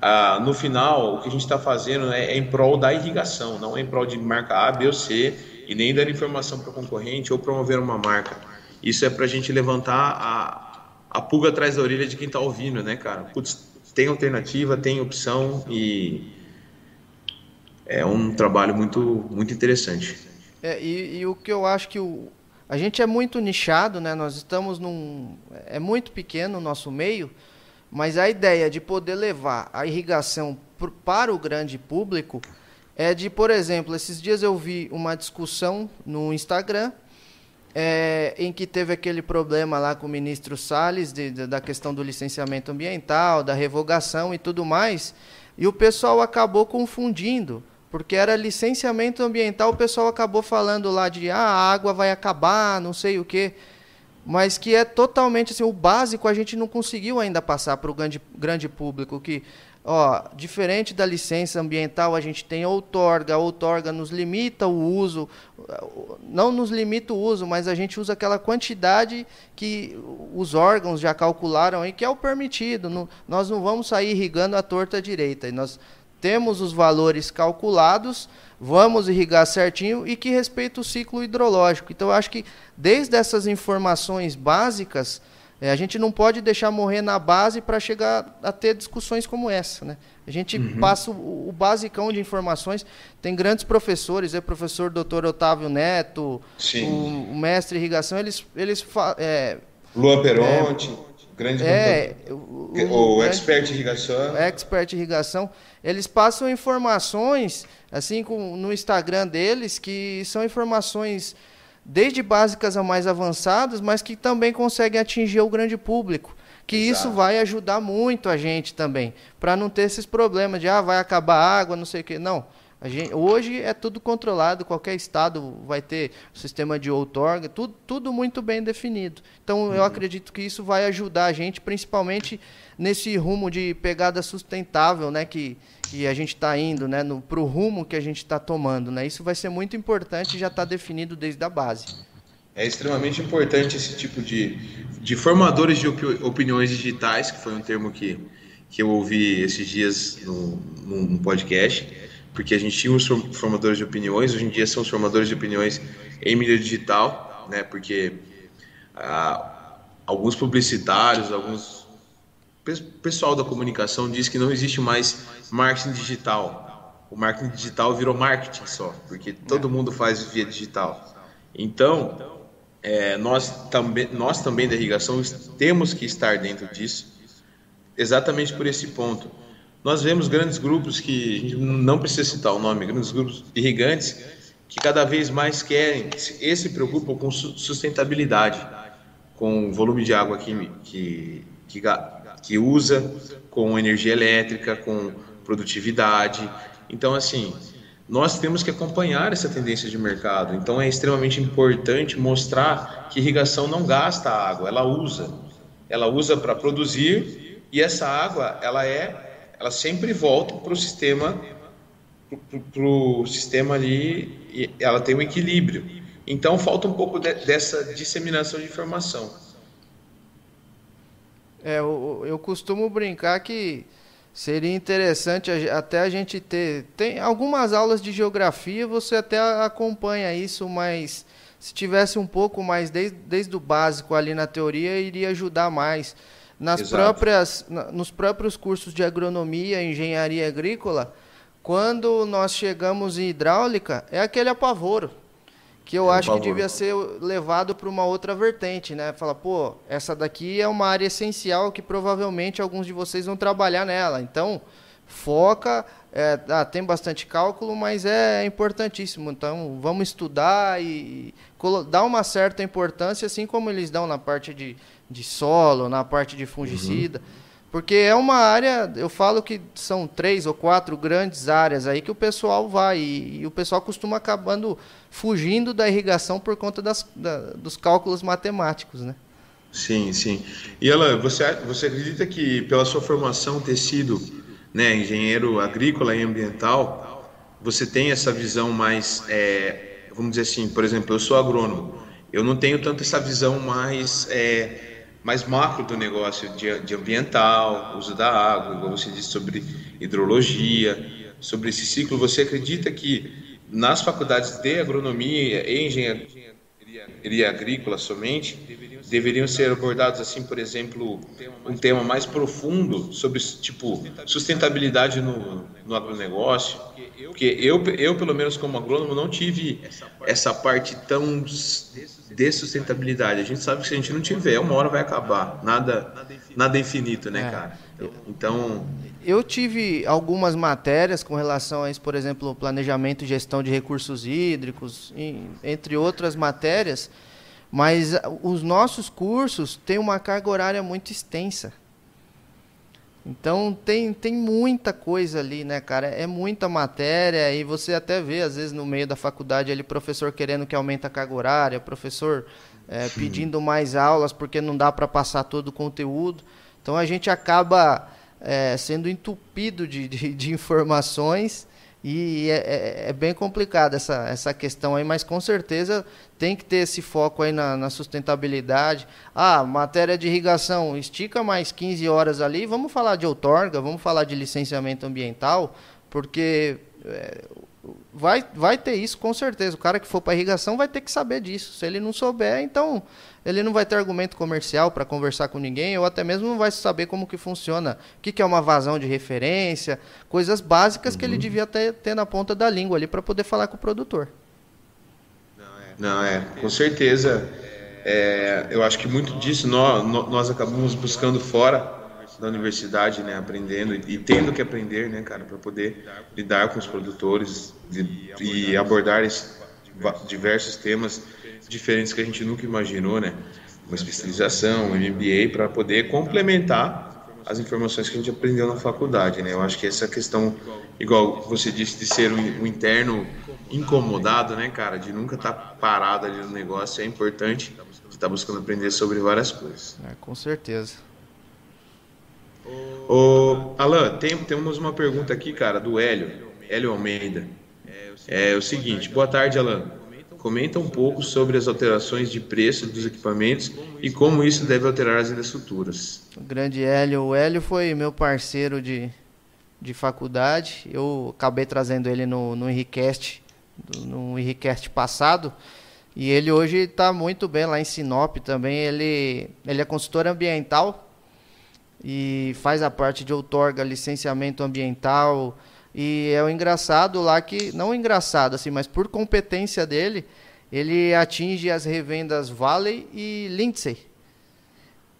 ah, no final, o que a gente está fazendo é, é, em prol da irrigação, não é em prol de marca A, B ou C, e nem dar informação para o concorrente ou promover uma marca. Isso é para a gente levantar a, a pulga atrás da orelha de quem está ouvindo, né, cara? Putz, tem alternativa, tem opção e é um trabalho muito, muito interessante. É, e, e, o que eu acho que o, a gente é muito nichado, né? Nós estamos num. É muito pequeno o nosso meio, mas a ideia de poder levar a irrigação para o grande público é de, por exemplo, esses dias eu vi uma discussão no Instagram é, em que teve aquele problema lá com o ministro Salles de, de, da questão do licenciamento ambiental, da revogação e tudo mais, e o pessoal acabou confundindo, porque era licenciamento ambiental, o pessoal acabou falando lá de ah, a água vai acabar, não sei o quê mas que é totalmente assim, o básico a gente não conseguiu ainda passar para o grande, grande público, que ó, diferente da licença ambiental, a gente tem outorga, a outorga nos limita o uso, não nos limita o uso, mas a gente usa aquela quantidade que os órgãos já calcularam aí, que é o permitido, não, nós não vamos sair irrigando a torta direita, e nós temos os valores calculados, vamos irrigar certinho e que respeita o ciclo hidrológico. Então, eu acho que desde essas informações básicas, é, a gente não pode deixar morrer na base para chegar a ter discussões como essa. Né? A gente uhum. passa o, o, basicão de informações. Tem grandes professores, é professor doutor Otávio Neto, o, o, mestre irrigação, eles. eles é, Luan Peronte. É, grande é, o, o, o expert irrigação. Expert irrigação. Eles passam informações assim com, no Instagram deles que são informações desde básicas a mais avançadas, mas que também conseguem atingir o grande público. Que Exato. isso vai ajudar muito a gente também, para não ter esses problemas de ah, vai acabar a água, não sei o quê. Não. Gente, hoje é tudo controlado, qualquer estado vai ter sistema de outorga, tudo, tudo muito bem definido. Então uhum. eu acredito que isso vai ajudar a gente, principalmente nesse rumo de pegada sustentável, né, que, que a gente está indo, né, para o rumo que a gente está tomando, né. Isso vai ser muito importante e já está definido desde a base. É extremamente importante esse tipo de, de formadores de opiniões digitais, que foi um termo que, que eu ouvi esses dias no, num podcast porque a gente tinha os formadores de opiniões, hoje em dia são os formadores de opiniões em mídia digital, né? Porque ah, alguns publicitários, alguns pessoal da comunicação diz que não existe mais marketing digital. O marketing digital virou marketing só, porque todo é. mundo faz via digital. Então, é, nós, também, nós também da irrigação temos que estar dentro disso, exatamente por esse ponto nós vemos grandes grupos que a gente não precisa citar o nome, grandes grupos irrigantes que cada vez mais querem e se preocupam com sustentabilidade, com o volume de água que, que, que, que usa, com energia elétrica, com produtividade. Então, assim, nós temos que acompanhar essa tendência de mercado. Então, é extremamente importante mostrar que irrigação não gasta água, ela usa. Ela usa para produzir e essa água, ela é ela sempre volta para o sistema para o sistema ali e ela tem um equilíbrio. Então falta um pouco de, dessa disseminação de informação. É, eu, eu costumo brincar que seria interessante até a gente ter tem algumas aulas de geografia você até acompanha isso, mas se tivesse um pouco mais desde, desde o básico ali na teoria, iria ajudar mais. Nas próprias, na, nos próprios cursos de agronomia engenharia agrícola, quando nós chegamos em hidráulica, é aquele apavoro que eu é acho que devia ser levado para uma outra vertente, né? Fala, pô, essa daqui é uma área essencial que provavelmente alguns de vocês vão trabalhar nela. Então, foca, é, ah, tem bastante cálculo, mas é importantíssimo. Então, vamos estudar e, e dar uma certa importância, assim como eles dão na parte de, de solo, na parte de fungicida. Uhum. Porque é uma área, eu falo que são três ou quatro grandes áreas aí que o pessoal vai e, e o pessoal costuma acabando fugindo da irrigação por conta das, da, dos cálculos matemáticos, né? Sim, sim. E ela, você, você acredita que pela sua formação ter sido né, engenheiro agrícola e ambiental, você tem essa visão mais, é, vamos dizer assim, por exemplo, eu sou agrônomo, eu não tenho tanto essa visão mais é, mais macro do negócio de, de ambiental, uso da água, igual você disse sobre hidrologia, sobre esse ciclo. Você acredita que nas faculdades de agronomia e engenharia agrícola somente deveriam ser abordados assim, por exemplo, um tema mais profundo sobre tipo sustentabilidade no, no agronegócio? Porque eu, eu, pelo menos como agrônomo, não tive essa parte tão de sustentabilidade. A gente sabe que se a gente não tiver, uma hora vai acabar. Nada, nada é infinito, né, é. cara? Então. Eu tive algumas matérias com relação a isso, por exemplo, planejamento e gestão de recursos hídricos, entre outras matérias, mas os nossos cursos têm uma carga horária muito extensa. Então tem, tem muita coisa ali, né, cara? É muita matéria e você até vê, às vezes, no meio da faculdade, ali, professor querendo que aumente a carga horária, professor é, pedindo mais aulas porque não dá para passar todo o conteúdo. Então a gente acaba é, sendo entupido de, de, de informações e é, é, é, bem complicada essa, essa questão aí, mas com certeza tem que ter esse foco aí na, na, sustentabilidade. Ah, matéria de irrigação, estica mais 15 horas ali, vamos falar de outorga, vamos falar de licenciamento ambiental, porque é, vai, vai ter isso com certeza. O cara que for para irrigação vai ter que saber disso. Se ele não souber, então ele não vai ter argumento comercial para conversar com ninguém, ou até mesmo não vai saber como que funciona, o que, que é uma vazão de referência, coisas básicas uhum. que ele uhum. devia ter, ter na ponta da língua ali para poder falar com o produtor. Não, é, com certeza. É, eu acho que muito disso nós, nós acabamos buscando fora da universidade, né, aprendendo e, e tendo que aprender, né, cara, para poder lidar com os produtores e, e abordar esse, diversos temas diferentes que a gente nunca imaginou, né? Uma especialização, um MBA, para poder complementar as informações que a gente aprendeu na faculdade, né? Eu acho que essa questão, igual você disse, de ser um, um interno incomodado, né, cara, de nunca estar tá parado ali no negócio, é importante de estar tá buscando aprender sobre várias coisas. É, com certeza. Ô, Alan, tem, temos uma pergunta aqui, cara, do Hélio, Hélio Almeida. É o seguinte, boa tarde, Alan comenta um pouco sobre as alterações de preço dos equipamentos e como isso deve alterar as infraestruturas. O grande Hélio. O Hélio foi meu parceiro de, de faculdade. Eu acabei trazendo ele no, no Henricast, no Henricast passado. E ele hoje está muito bem lá em Sinop também. Ele, ele é consultor ambiental e faz a parte de outorga, licenciamento ambiental, e é o engraçado lá que, não engraçado assim, mas por competência dele, ele atinge as revendas Valley e Lindsay.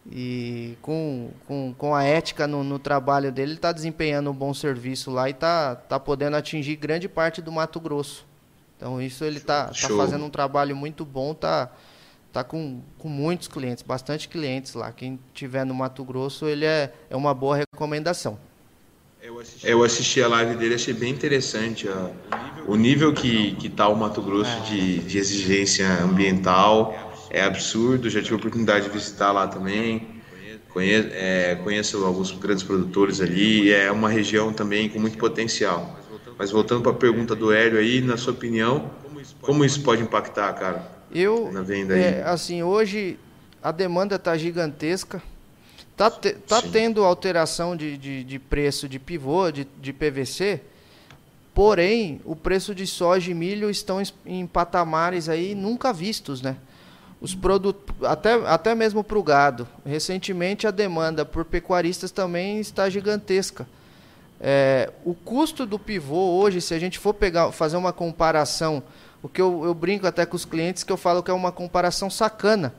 E com, com, com a ética no, no trabalho dele, ele está desempenhando um bom serviço lá e está tá podendo atingir grande parte do Mato Grosso. Então isso ele está tá fazendo um trabalho muito bom, está tá com, com muitos clientes, bastante clientes lá. Quem tiver no Mato Grosso, ele é, é uma boa recomendação. Eu assisti a live dele, achei bem interessante ó, o nível que que tá o Mato Grosso de, de exigência ambiental é absurdo. Já tive a oportunidade de visitar lá também. Conheço, é, conheço alguns grandes produtores ali. É uma região também com muito potencial. Mas voltando para a pergunta do Hélio aí, na sua opinião, como isso pode impactar, cara? Eu, na venda aí? É, assim, hoje a demanda está gigantesca Tá, te, tá tendo alteração de, de, de, preço de pivô, de, de PVC, Porém, o preço de soja e milho estão em patamares aí nunca vistos, né? Os produtos, até, até mesmo para o gado. Recentemente, a demanda por pecuaristas também está gigantesca. É, o custo do pivô hoje, se a gente for pegar, fazer uma comparação, o que eu, eu brinco até com os clientes que eu falo que é uma comparação sacana.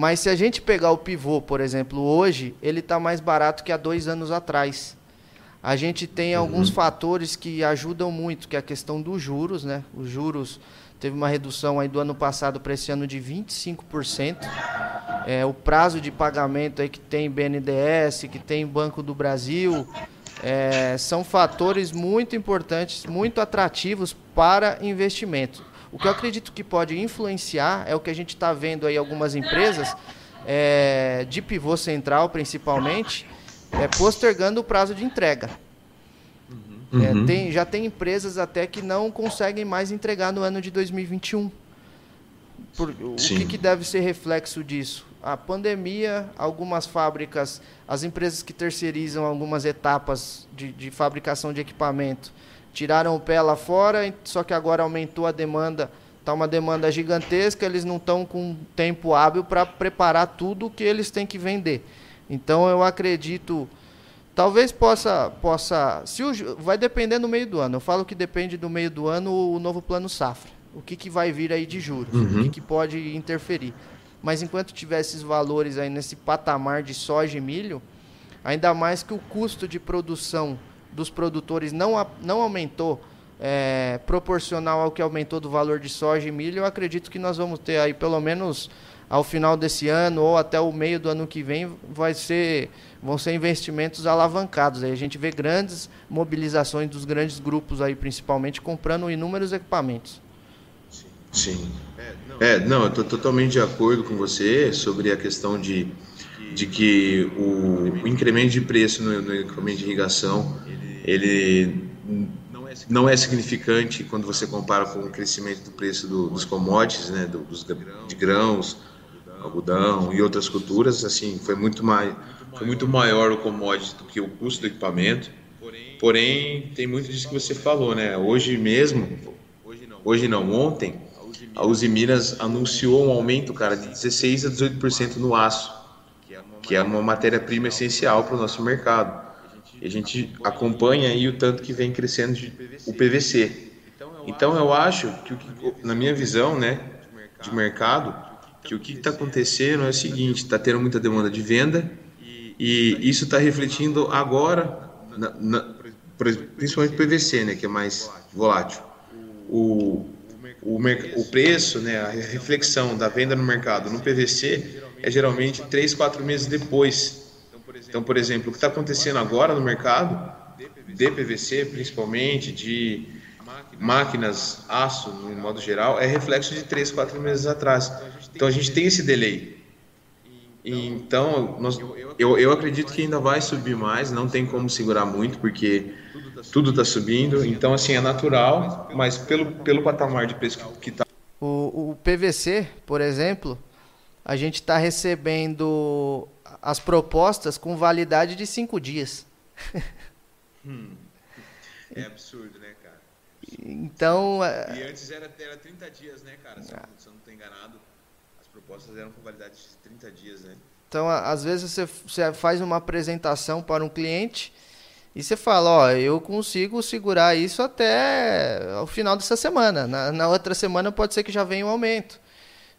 Mas se a gente pegar o pivô, por exemplo, hoje, ele está mais barato que há dois anos atrás. A gente tem uhum. alguns fatores que ajudam muito, que é a questão dos juros, né? Os juros teve uma redução aí do ano passado para esse ano de 25%. É, o prazo de pagamento aí que tem BNDES, que tem Banco do Brasil, é, são fatores muito importantes, muito atrativos para investimento. O que eu acredito que pode influenciar é o que a gente está vendo aí algumas empresas é, de pivô central, principalmente, é, postergando o prazo de entrega. Uhum. É, tem, já tem empresas até que não conseguem mais entregar no ano de 2021. Por, o que, que, deve ser reflexo disso? A pandemia, algumas fábricas, as empresas que terceirizam algumas etapas de, de fabricação de equipamento, tiraram o pé lá fora, só que agora aumentou a demanda, está uma demanda gigantesca, eles não estão com tempo hábil para preparar tudo o que eles têm que vender. Então eu acredito, talvez possa, possa, se o, vai depender no meio do ano. Eu falo que depende do meio do ano o, novo plano safra. O que, que vai vir aí de juros, uhum. o que, que pode interferir. Mas enquanto tiver esses valores aí nesse patamar de soja e milho, ainda mais que o custo de produção dos produtores não, não aumentou é, proporcional ao que aumentou do valor de soja e milho, eu acredito que nós vamos ter aí pelo menos ao final desse ano ou até o meio do ano que vem vai ser, vão ser investimentos alavancados. Aí a gente vê grandes mobilizações dos grandes grupos aí, principalmente, comprando inúmeros equipamentos. Sim. É, não, eu estou totalmente de acordo com você sobre a questão de, de que o, o incremento de preço no, no equipamento de irrigação, ele não é significante quando você compara com o crescimento do preço do, dos commodities, né, do, dos, de grãos, algodão e outras culturas, assim, foi muito mais foi muito maior o commodity do que o custo do equipamento. Porém, tem muito disso que você falou, né? Hoje mesmo, hoje não, ontem, a Uzi Minas anunciou um aumento, cara, de 16 a 18% no aço, que é uma matéria-prima essencial para o nosso mercado. A gente acompanha aí o tanto que vem crescendo o PVC. Então eu acho que, na minha visão, né, de mercado, que o que está acontecendo é o seguinte: está tendo muita demanda de venda e isso está refletindo agora, na, na, principalmente PVC, né, que é mais volátil. O, o, o preço, né, a reflexão da venda no mercado no PVC é geralmente 3, 4 meses depois. Então, por exemplo, o que está acontecendo agora no mercado, de PVC principalmente, de máquinas, aço, no modo geral, é reflexo de 3, 4 meses atrás. Então a gente tem esse delay. Então, nós, eu, eu acredito que ainda vai subir mais, não tem como segurar muito, porque tudo está subindo. Então, assim, é natural, mas pelo, pelo patamar de preço que está. O, o PVC, por exemplo, a gente está recebendo as propostas com validade de cinco dias. *laughs* Hum. É absurdo, né, cara? Então. E antes era, era 30 dias, né, cara? Se, ah. se eu não estou enganado propostas eram com validade de 30 dias, né? Então, às vezes você, você faz uma apresentação para um cliente e você fala, ó, eu consigo segurar isso até o final dessa semana. Na, na outra semana pode ser que já venha um aumento.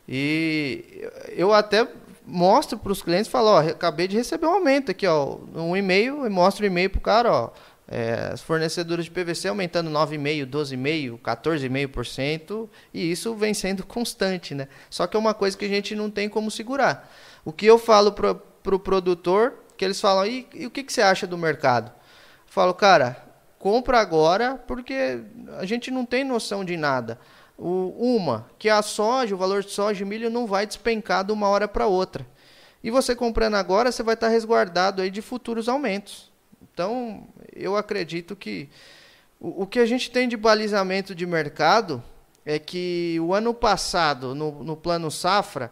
E eu até mostro para os clientes, falo, ó, acabei de receber um aumento aqui, ó, um e-mail, e mostro o e-mail para o cara, ó, é, as fornecedoras de PVC aumentando 9,5%, 12,5%, 14,5%, e isso vem sendo constante, né? Só que é uma coisa que a gente não tem como segurar. O que eu falo para o pro produtor, que eles falam, e, e o que, que você acha do mercado? Eu falo, cara, compra agora, porque a gente não tem noção de nada. O, uma, que a soja, o valor de soja e milho não vai despencar de uma hora para outra. E você comprando agora, você vai estar resguardado aí de futuros aumentos. Então, eu acredito que o, o que a gente tem de balizamento de mercado é que o ano passado, no, no plano safra,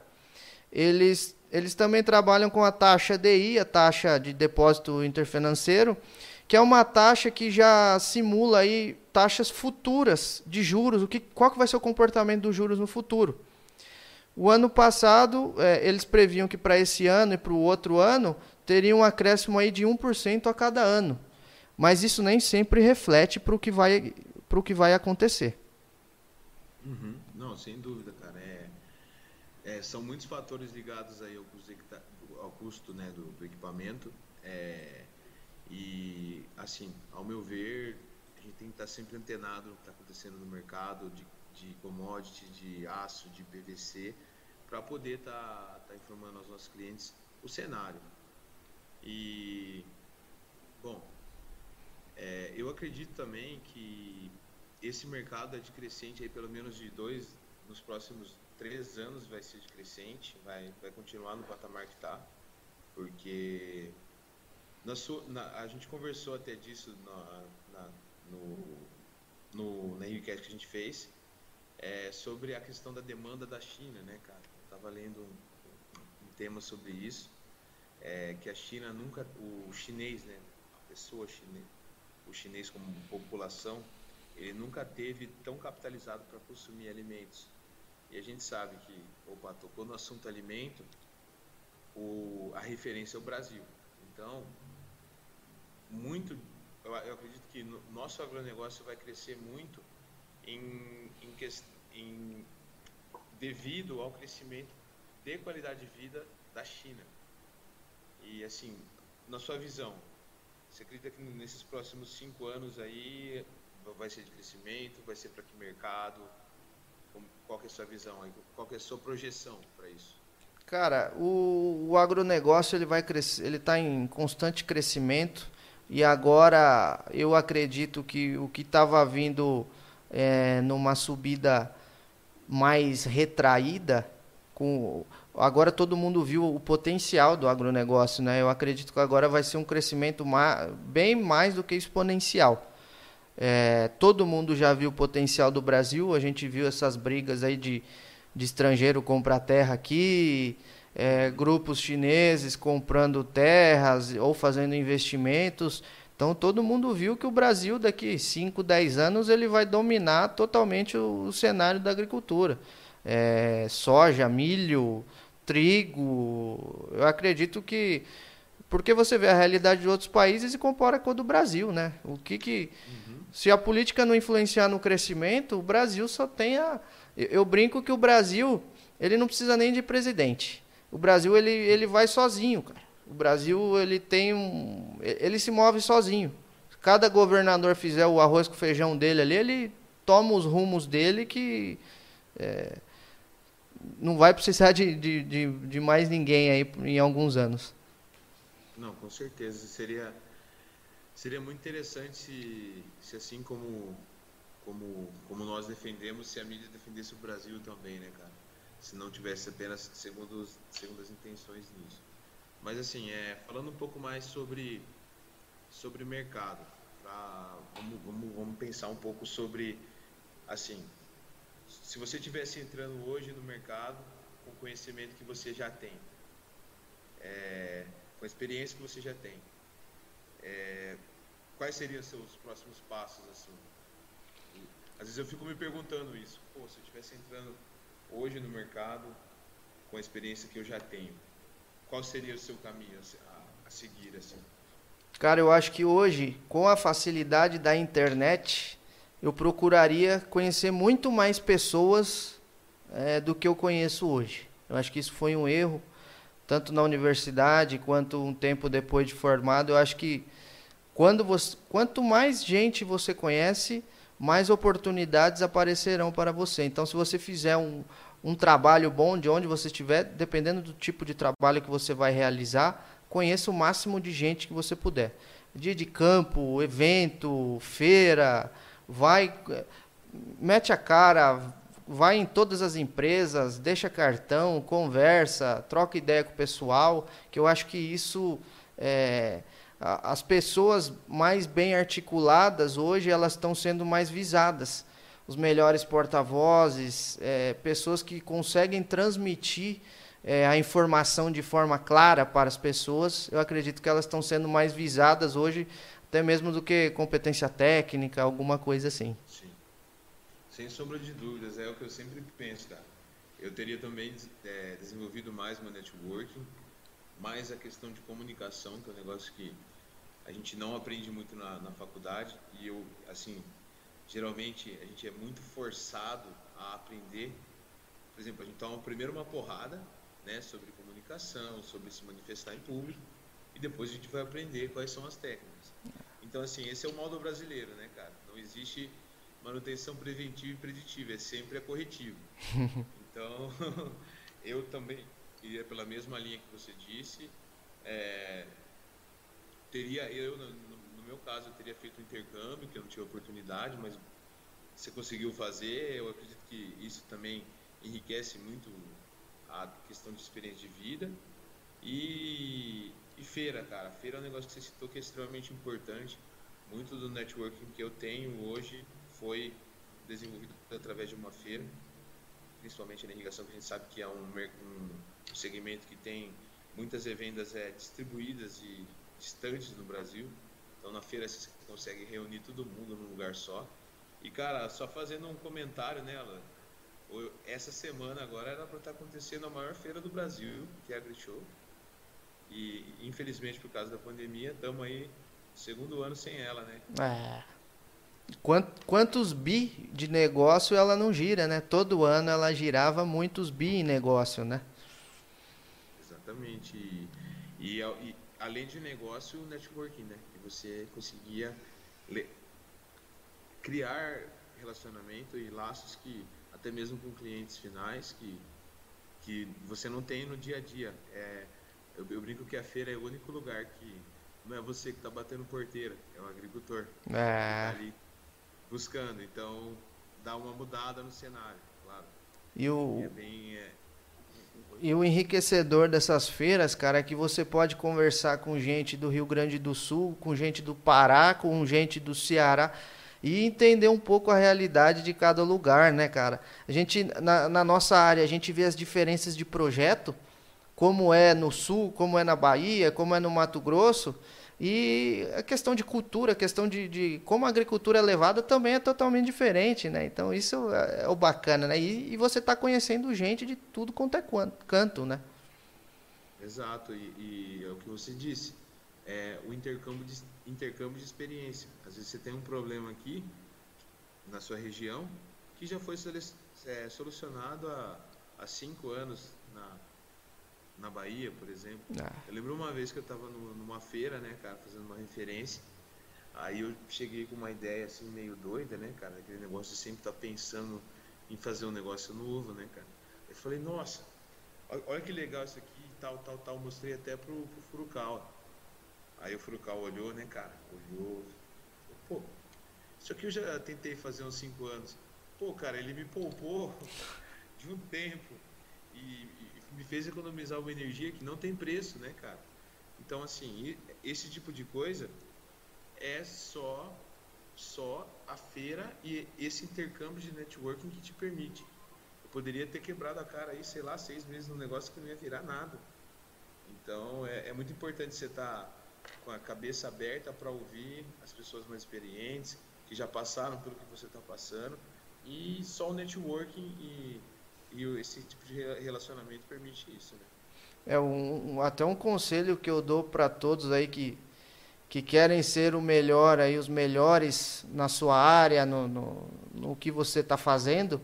eles, eles também trabalham com a taxa DI, a taxa de depósito interfinanceiro, que é uma taxa que já simula aí taxas futuras de juros, o que, qual que vai ser o comportamento dos juros no futuro. O ano passado, é, eles previam que para esse ano e para o outro ano teria um acréscimo aí de 1% a cada ano. Mas isso nem sempre reflete para o que, vai, que vai acontecer. Uhum. Não, sem dúvida, cara. É, é, são muitos fatores ligados aí ao custo, ao custo né, do, do equipamento. É, e, assim, ao meu ver, tem que estar sempre antenado no que está acontecendo no mercado de, de commodity, de aço, de PVC, para poder estar tá, tá informando aos nossos clientes o cenário. E, bom, é, eu acredito também que esse mercado é de crescente aí pelo menos de dois, nos próximos três anos vai ser de crescente, vai, vai continuar no patamar que está, porque na sua, na, a gente conversou até disso na, no, no, na Unicast que a gente fez, é, sobre a questão da demanda da China, né, cara? Eu estava lendo um, um, tema sobre isso, é, que a China nunca, o chinês, né, a pessoa chinesa, o chinês como população, ele nunca teve tão capitalizado para consumir alimentos. E a gente sabe que, opa, tocou no assunto alimento, o, a referência é o Brasil. Então, muito, eu, eu acredito que no, nosso agronegócio vai crescer muito em, em, em, devido ao crescimento de qualidade de vida da China. E assim, na sua visão, você acredita que nesses próximos cinco anos aí vai ser de crescimento, vai ser para que mercado? Qual é a sua visão aí? Qual é a sua projeção para isso? Cara, o, o agronegócio ele vai crescer, ele está em constante crescimento e agora eu acredito que o que estava vindo é, numa subida mais retraída, com agora todo mundo viu o potencial do agronegócio, né? Eu acredito que agora vai ser um crescimento mais, bem mais do que exponencial. É, todo mundo já viu o potencial do Brasil, a gente viu essas brigas aí de, de estrangeiro comprar terra aqui, é, grupos chineses comprando terras ou fazendo investimentos. Então todo mundo viu que o Brasil daqui 5, 10 anos ele vai dominar totalmente o, o cenário da agricultura. É, soja, milho, trigo. Eu acredito que porque você vê a realidade de outros países e compara com a do Brasil, né? O que que uhum. se a política não influenciar no crescimento, o Brasil só tem a eu, eu brinco que o Brasil ele não precisa nem de presidente. O Brasil ele, ele vai sozinho, cara. O Brasil ele tem um, ele se move sozinho. Cada governador fizer o arroz com feijão dele ali, ele toma os rumos dele que é, não vai precisar de, de, de, de, mais ninguém aí em alguns anos. Não, com certeza seria seria muito interessante se, se assim como como como nós defendemos, se a mídia defendesse o Brasil também, né, cara? Se não tivesse apenas segundo, segundo as intenções nisso. Mas assim, é, falando um pouco mais sobre, sobre mercado, pra, vamos, vamos, vamos pensar um pouco sobre, assim, se você estivesse entrando hoje no mercado com o conhecimento que você já tem, é, com a experiência que você já tem, é, quais seriam seus próximos passos, assim? Às vezes eu fico me perguntando isso, pô, se eu estivesse entrando hoje no mercado, com a experiência que eu já tenho, qual seria o seu caminho a, seguir assim? Cara, eu acho que hoje, com a facilidade da internet, eu procuraria conhecer muito mais pessoas é, do que eu conheço hoje. Eu acho que isso foi um erro, tanto na universidade quanto um tempo depois de formado. Eu acho que quando você, quanto mais gente você conhece, mais oportunidades aparecerão para você. Então, se você fizer um, um trabalho bom de onde você estiver, dependendo do tipo de trabalho que você vai realizar, conheça o máximo de gente que você puder. Dia de campo, evento, feira, vai, mete a cara, vai em todas as empresas, deixa cartão, conversa, troca ideia com o pessoal, que eu acho que isso é, as pessoas mais bem articuladas hoje elas estão sendo mais visadas os melhores porta-vozes é, pessoas que conseguem transmitir é, a informação de forma clara para as pessoas, eu acredito que elas estão sendo mais visadas hoje, até mesmo do que competência técnica, alguma coisa assim. Sim. Sem sombra de dúvidas, é o que eu sempre penso, cara. Eu teria também é, desenvolvido mais meu networking, mais a questão de comunicação, que é um negócio que a gente não aprende muito na, na faculdade. E eu, assim, geralmente a gente é muito forçado a aprender. Por exemplo, a gente toma primeiro uma porrada né, sobre comunicação, sobre se manifestar em público, e depois a gente vai aprender quais são as técnicas. Então, assim, esse é o modo brasileiro, né, cara? Não existe manutenção preventiva e preditiva, é sempre a corretivo. *laughs* Então, *laughs* eu também iria pela mesma linha que você disse. É, teria, eu, no, meu caso, eu teria feito um intercâmbio, que eu não tive oportunidade, mas você conseguiu fazer. Eu acredito que isso também enriquece muito a questão de experiência de vida. E, e feira, cara. Feira é um negócio que você citou que é extremamente importante. Muito do networking que eu tenho hoje foi desenvolvido através de uma feira principalmente na irrigação, que a gente sabe que é um, um segmento que tem muitas revendas é, distribuídas e distantes no Brasil. Então na feira você consegue reunir todo mundo num lugar só. E cara, só fazendo um comentário nela, essa semana agora era para estar tá acontecendo a maior feira do Brasil, que é a AgriShow. E infelizmente por causa da pandemia, estamos aí segundo ano sem ela, né? É. Quantos bi de negócio ela não gira, né? Todo ano ela girava muitos bi em negócio, né? Exatamente. E, e além de negócio, networking, né? Que você conseguia criar relacionamento e laços que até mesmo com clientes finais que que você não tem no dia a dia. É, eu, eu brinco que a feira é o único lugar que não é você que está batendo porteira, é o agricultor. É. Tá ali buscando. Então, dá uma mudada no cenário, claro. E o, é bem, é... e o enriquecedor dessas feiras, cara, é que você pode conversar com gente do Rio Grande do Sul, com gente do Pará, com gente do Ceará e entender um pouco a realidade de cada lugar, né, cara? A gente, na, na nossa área, a gente vê as diferenças de projeto, como é no Sul, como é na Bahia, como é no Mato Grosso, e a questão de cultura, a questão de, de, como a agricultura é levada também é totalmente diferente, né? Então isso é, é o bacana, né? E, e você está conhecendo gente de tudo quanto é canto, né? Exato, e, e, é o que você disse, é o intercâmbio de, intercâmbio de experiência. Às vezes você tem um problema aqui, na sua região, que já foi é, solucionado há, há cinco anos na, na Bahia, por exemplo. Ah. Eu lembro uma vez que eu estava numa feira, né, cara, fazendo uma referência. Aí eu cheguei com uma ideia assim meio doida, né, cara, aquele negócio de sempre estar tá pensando em fazer um negócio novo, né, cara. Eu falei, nossa, olha que legal isso aqui, tal, tal, tal. Mostrei até pro, pro Furukawa. Aí o Furukawa olhou, né, cara, olhou, pô, isso aqui eu já tentei fazer uns 5 anos. Pô, cara, ele me poupou *laughs* de um tempo e, me fez economizar uma energia que não tem preço, né, cara? Então, assim, esse tipo de coisa é só só a feira e esse intercâmbio de networking que te permite. Eu poderia ter quebrado a cara aí, sei lá, seis meses num negócio que não ia virar nada. Então, é, é muito importante você estar tá com a cabeça aberta para ouvir as pessoas mais experientes, que já passaram pelo que você está passando, e só o networking e e esse tipo de relacionamento permite isso, né? É um, até um conselho que eu dou para todos aí que que querem ser o melhor aí os melhores na sua área, no, no, no que você está fazendo,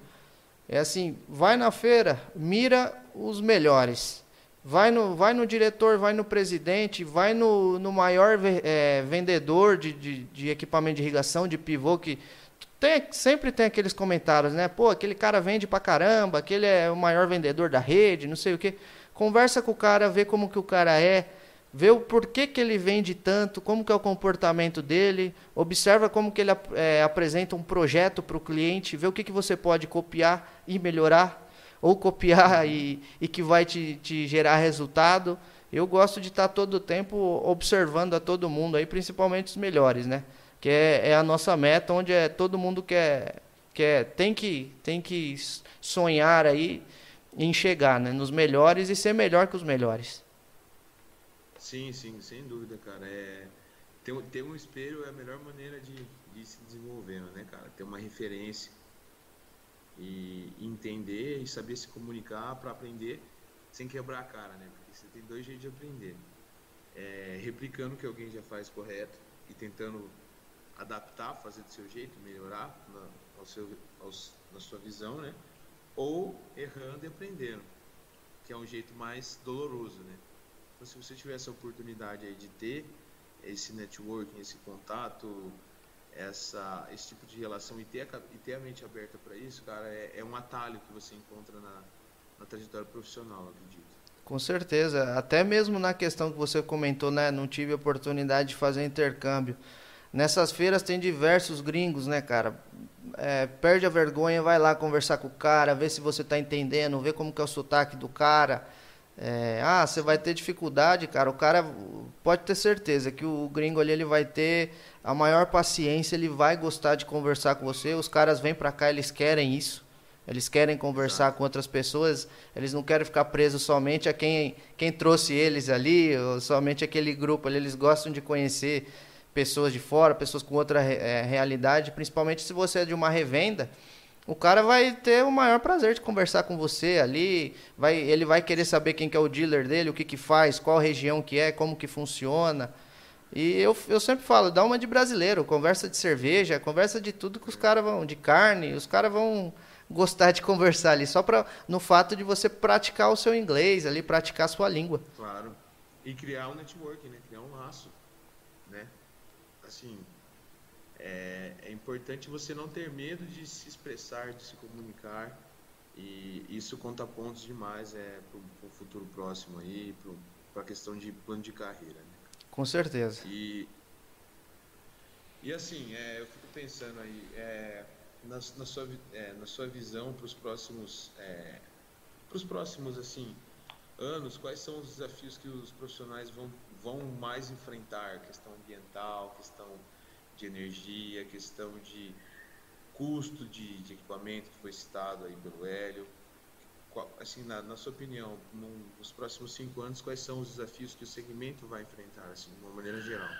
é assim, vai na feira, mira os melhores. Vai no, vai no diretor, vai no presidente, vai no, no maior é, vendedor de, de, de equipamento de irrigação, de pivô, que tem, sempre tem aqueles comentários, né? Pô, aquele cara vende pra caramba, aquele é o maior vendedor da rede, não sei o quê. Conversa com o cara, vê como que o cara é, vê o porquê que ele vende tanto, como que é o comportamento dele, observa como que ele é, apresenta um projeto para o cliente, vê o que, que você pode copiar e melhorar, ou copiar *laughs* e, e que vai te, te gerar resultado. Eu gosto de estar todo o tempo observando a todo mundo aí, principalmente os melhores, né? Que é, é a nossa meta, onde é, todo mundo quer, quer tem, que, tem que sonhar aí em chegar né, nos melhores e ser melhor que os melhores. Sim, sim, sem dúvida, cara. É, ter, ter um espelho é a melhor maneira de, de se desenvolver, né, cara? Ter uma referência e entender e saber se comunicar para aprender sem quebrar a cara, né? Porque você tem dois jeitos de aprender. É, replicando o que alguém já faz correto e tentando adaptar, fazer do seu jeito, melhorar na, ao seu, aos, na sua visão, né? Ou errando e aprendendo, que é um jeito mais doloroso, né? Então, se você tiver essa oportunidade aí de ter esse networking, esse contato, essa, esse tipo de relação e ter a, e ter a mente aberta para isso, cara, é, é, um atalho que você encontra na, na trajetória profissional, acredito. Com certeza, até mesmo na questão que você comentou, né, não tive oportunidade de fazer intercâmbio. Nessas feiras tem diversos gringos, né, cara? É, perde a vergonha, vai lá conversar com o cara, ver se você está entendendo, ver como que é o sotaque do cara. É, ah, você vai ter dificuldade, cara. O cara pode ter certeza que o gringo ali ele vai ter a maior paciência, ele vai gostar de conversar com você. Os caras vêm para cá, eles querem isso. Eles querem conversar com outras pessoas, eles não querem ficar presos somente a quem, quem trouxe eles ali, ou somente aquele grupo ali. Eles gostam de conhecer pessoas de fora, pessoas com outra é, realidade, principalmente se você é de uma revenda o cara vai ter o maior prazer de conversar com você ali, vai, ele vai querer saber quem que é o dealer dele, o que que faz, qual região que é, como que funciona. E eu, eu sempre falo, dá uma de brasileiro, conversa de cerveja, conversa de tudo que os caras vão, de carne, os caras vão gostar de *laughs* conversar ali, só pra, no fato de você praticar o seu inglês ali, praticar a sua língua. Claro. E criar um network, né? Criar um laço? Assim, é, é importante você não ter medo de se expressar, de se comunicar. E isso conta pontos demais é, para o futuro próximo aí, para a questão de plano de carreira. Né? Com certeza. E, e assim, é, eu fico pensando aí, é, na, na, sua, é, na sua visão para os próximos, é, para os próximos assim, anos, quais são os desafios que os profissionais vão, vão mais enfrentar? Questão ambiental, questão de energia, questão de custo de, de equipamento que foi citado aí pelo Hélio. Qual, assim, na, na, sua opinião, num, nos próximos cinco anos, quais são os desafios que o segmento vai enfrentar, assim, de uma maneira geral?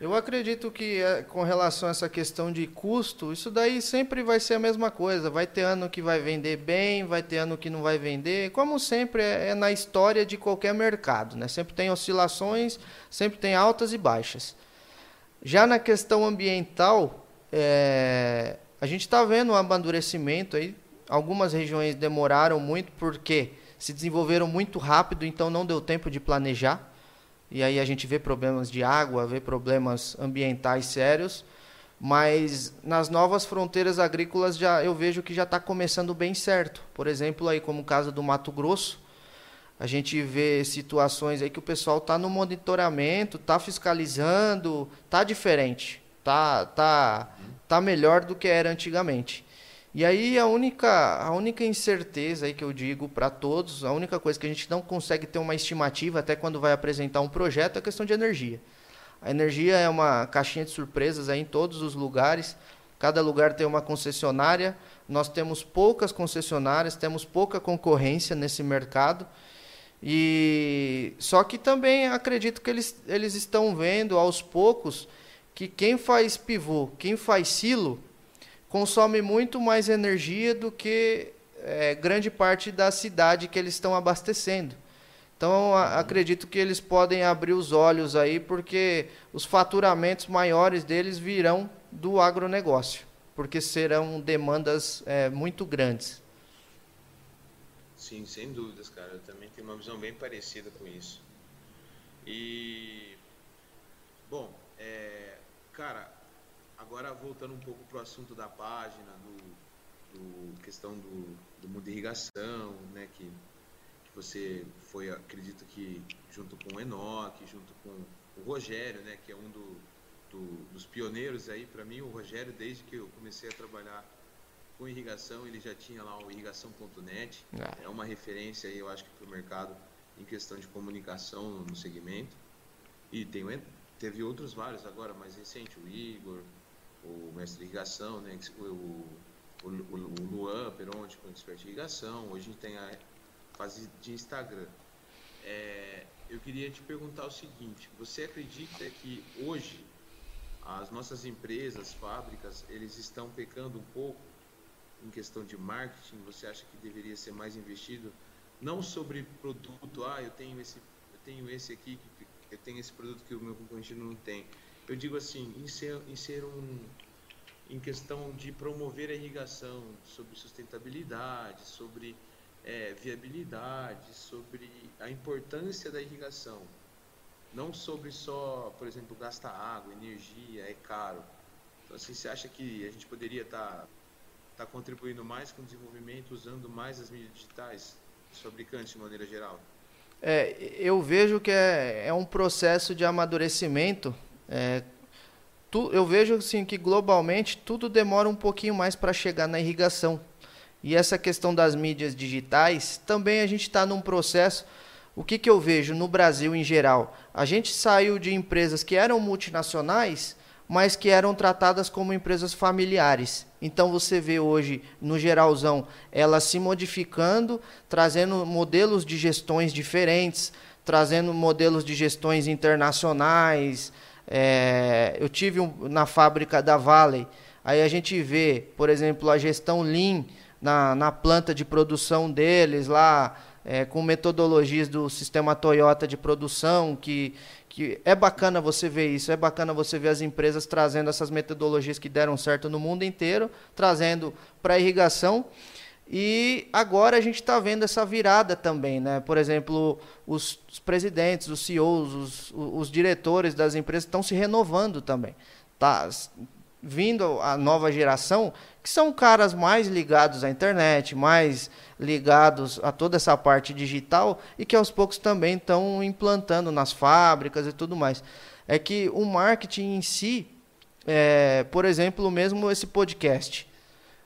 Eu acredito que é, com relação a essa questão de custo, isso daí sempre vai ser a mesma coisa. Vai ter ano que vai vender bem, vai ter ano que não vai vender. Como sempre é, é na história de qualquer mercado, né? Sempre tem oscilações, sempre tem altas e baixas. Já na questão ambiental, é, a gente está vendo um amadurecimento aí. Algumas regiões demoraram muito porque se desenvolveram muito rápido, então não deu tempo de planejar. E aí a gente vê problemas de água, vê problemas ambientais sérios. Mas nas novas fronteiras agrícolas já eu vejo que já está começando bem certo. Por exemplo, aí como o caso do Mato Grosso, a gente vê situações aí que o pessoal está no monitoramento, está fiscalizando, está diferente, tá, tá, tá melhor do que era antigamente. E aí a única, a única incerteza aí que eu digo para todos, a única coisa que a gente não consegue ter uma estimativa até quando vai apresentar um projeto é a questão de energia. A energia é uma caixinha de surpresas aí em todos os lugares. Cada lugar tem uma concessionária. Nós temos poucas concessionárias, temos pouca concorrência nesse mercado. E só que também acredito que eles, eles estão vendo aos poucos que quem faz pivô, quem faz silo, consome muito mais energia do que é, grande parte da cidade que eles estão abastecendo. Então a, acredito que eles podem abrir os olhos aí, porque os faturamentos maiores deles virão do agronegócio, porque serão demandas é, muito grandes. Sim, sem dúvidas, cara. Eu também tenho uma visão bem parecida com isso. E. Bom, é, cara, agora voltando um pouco pro assunto da página, do, do questão do, do mundo de irrigação, né? Que, que você foi, acredito que junto com o Enoch, junto com o Rogério, né? Que é um do, do dos pioneiros aí, para mim, o Rogério, desde que eu comecei a trabalhar com irrigação, ele já tinha lá o irrigação.net, ah. é uma referência aí, eu acho que para o mercado em questão de comunicação no segmento. E tem, teve outros vários agora, mais recente, o Igor, o mestre de irrigação, né, o, o, o, Luan Peronte com expert de irrigação. Hoje a gente tem a, fase de Instagram. É, eu queria te perguntar o seguinte: você acredita que hoje as nossas empresas, fábricas, eles estão pecando um pouco em questão de marketing? Você acha que deveria ser mais investido não sobre produto? Ah, eu tenho esse, eu tenho esse aqui, eu tenho esse produto que o meu concorrente não tem. Eu digo assim, em ser, em ser um em questão de promover a irrigação, sobre sustentabilidade, sobre é, viabilidade, sobre a importância da irrigação. Não sobre só, por exemplo, gastar água, energia, é caro. Então, assim, você acha que a gente poderia estar tá, tá contribuindo mais com o desenvolvimento, usando mais as mídias digitais, os fabricantes de maneira geral? É, eu vejo que é, é um processo de amadurecimento. É, tu, eu vejo assim, que globalmente tudo demora um pouquinho mais para chegar na irrigação. E essa questão das mídias digitais, também a gente está num processo. O que, que eu vejo no Brasil em geral? A gente saiu de empresas que eram multinacionais, mas que eram tratadas como empresas familiares. Então você vê hoje, no geralzão, elas se modificando, trazendo modelos de gestões diferentes, trazendo modelos de gestões internacionais. É, eu tive um, na fábrica da Valley, aí a gente vê, por exemplo, a gestão Lean na, na planta de produção deles lá, é, com metodologias do sistema Toyota de produção, que, que é bacana você ver isso, é bacana você ver as empresas trazendo essas metodologias que deram certo no mundo inteiro, trazendo para a irrigação. E agora a gente está vendo essa virada também, né? Por exemplo, os, os presidentes, os CEOs, os, os, diretores das empresas estão se renovando também. Tá vindo a nova geração que são caras mais ligados à internet, mais ligados a toda essa parte digital e que aos poucos também estão implantando nas fábricas e tudo mais. É que o marketing em si, é, por exemplo, mesmo esse podcast,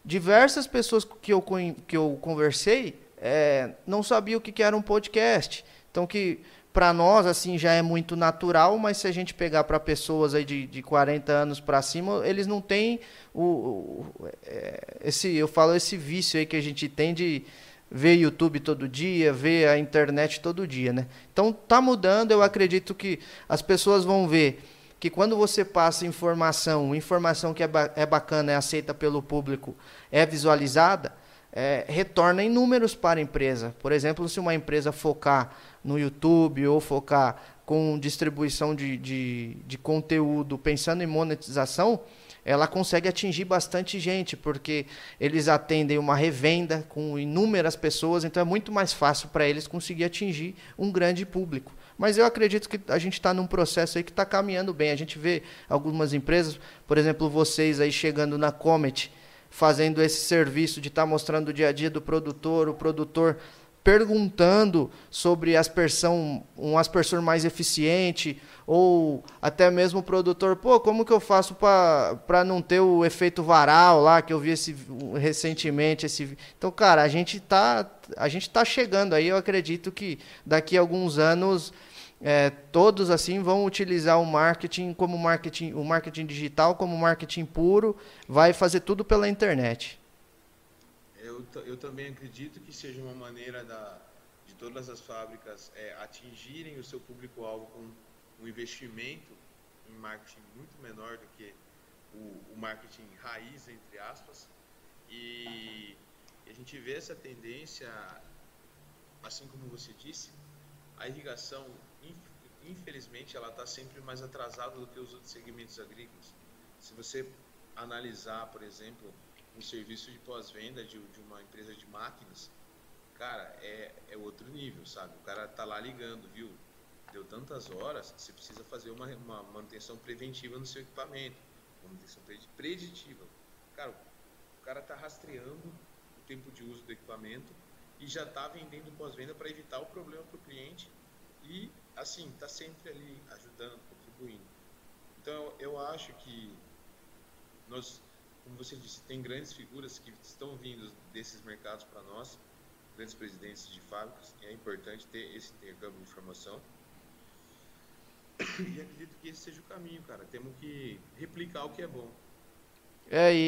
diversas pessoas que eu, que eu conversei é, não sabiam o que era um podcast. Então, que para nós assim já é muito natural, mas se a gente pegar para pessoas aí de, de 40 anos para cima, eles não têm o, o, é, esse eu falo esse vício aí que a gente tem de ver YouTube todo dia, ver a internet todo dia, né? Então tá mudando, eu acredito que as pessoas vão ver que quando você passa informação, informação que é, ba é bacana, é aceita pelo público, é visualizada, é, retorna em números para a empresa. Por exemplo, se uma empresa focar no YouTube ou focar com distribuição de, de, de conteúdo pensando em monetização, ela consegue atingir bastante gente, porque eles atendem uma revenda com inúmeras pessoas, então é muito mais fácil para eles conseguir atingir um grande público. Mas eu acredito que a gente está num processo aí que está caminhando bem. A gente vê algumas empresas, por exemplo, vocês aí chegando na Comet, fazendo esse serviço de estar tá mostrando o dia a dia do produtor, o produtor perguntando sobre aspersão, um aspersor mais eficiente, ou até mesmo o produtor, pô, como que eu faço para não ter o efeito varal lá, que eu vi esse, recentemente. Esse... Então, cara, a gente tá, a gente tá chegando aí, eu acredito que daqui a alguns anos é, todos assim vão utilizar o marketing como marketing, o marketing digital como marketing puro, vai fazer tudo pela internet eu, também acredito que seja uma maneira da, de todas as fábricas é, atingirem o seu público-alvo com um investimento em marketing muito menor do que o, o marketing raiz, entre aspas. E a gente vê essa tendência, assim como você disse, a irrigação, infelizmente, ela está sempre mais atrasada do que os outros segmentos agrícolas. Se você analisar, por exemplo, um serviço de pós-venda de, de, uma empresa de máquinas, cara, é, é outro nível, sabe? O cara tá lá ligando, viu? Deu tantas horas, você precisa fazer uma, uma manutenção preventiva no seu equipamento, manutenção preditiva. Cara, o cara tá rastreando o tempo de uso do equipamento e já tá vendendo pós-venda para evitar o problema para o cliente e, assim, tá sempre ali ajudando, contribuindo. Então, eu acho que nós como você disse, tem grandes figuras que estão vindo desses mercados para nós, grandes presidentes de fábricas, e é importante ter esse intercâmbio de informação. E acredito que esse seja o caminho, cara. Temos que replicar o que é bom. É, e,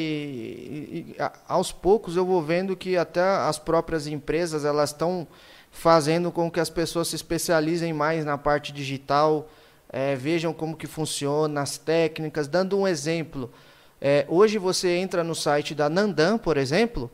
e, aos poucos eu vou vendo que até as próprias empresas elas estão fazendo com que as pessoas se especializem mais na parte digital, é, vejam como que funciona, as técnicas. Dando um exemplo, é, hoje você entra no site da Nandan, por exemplo,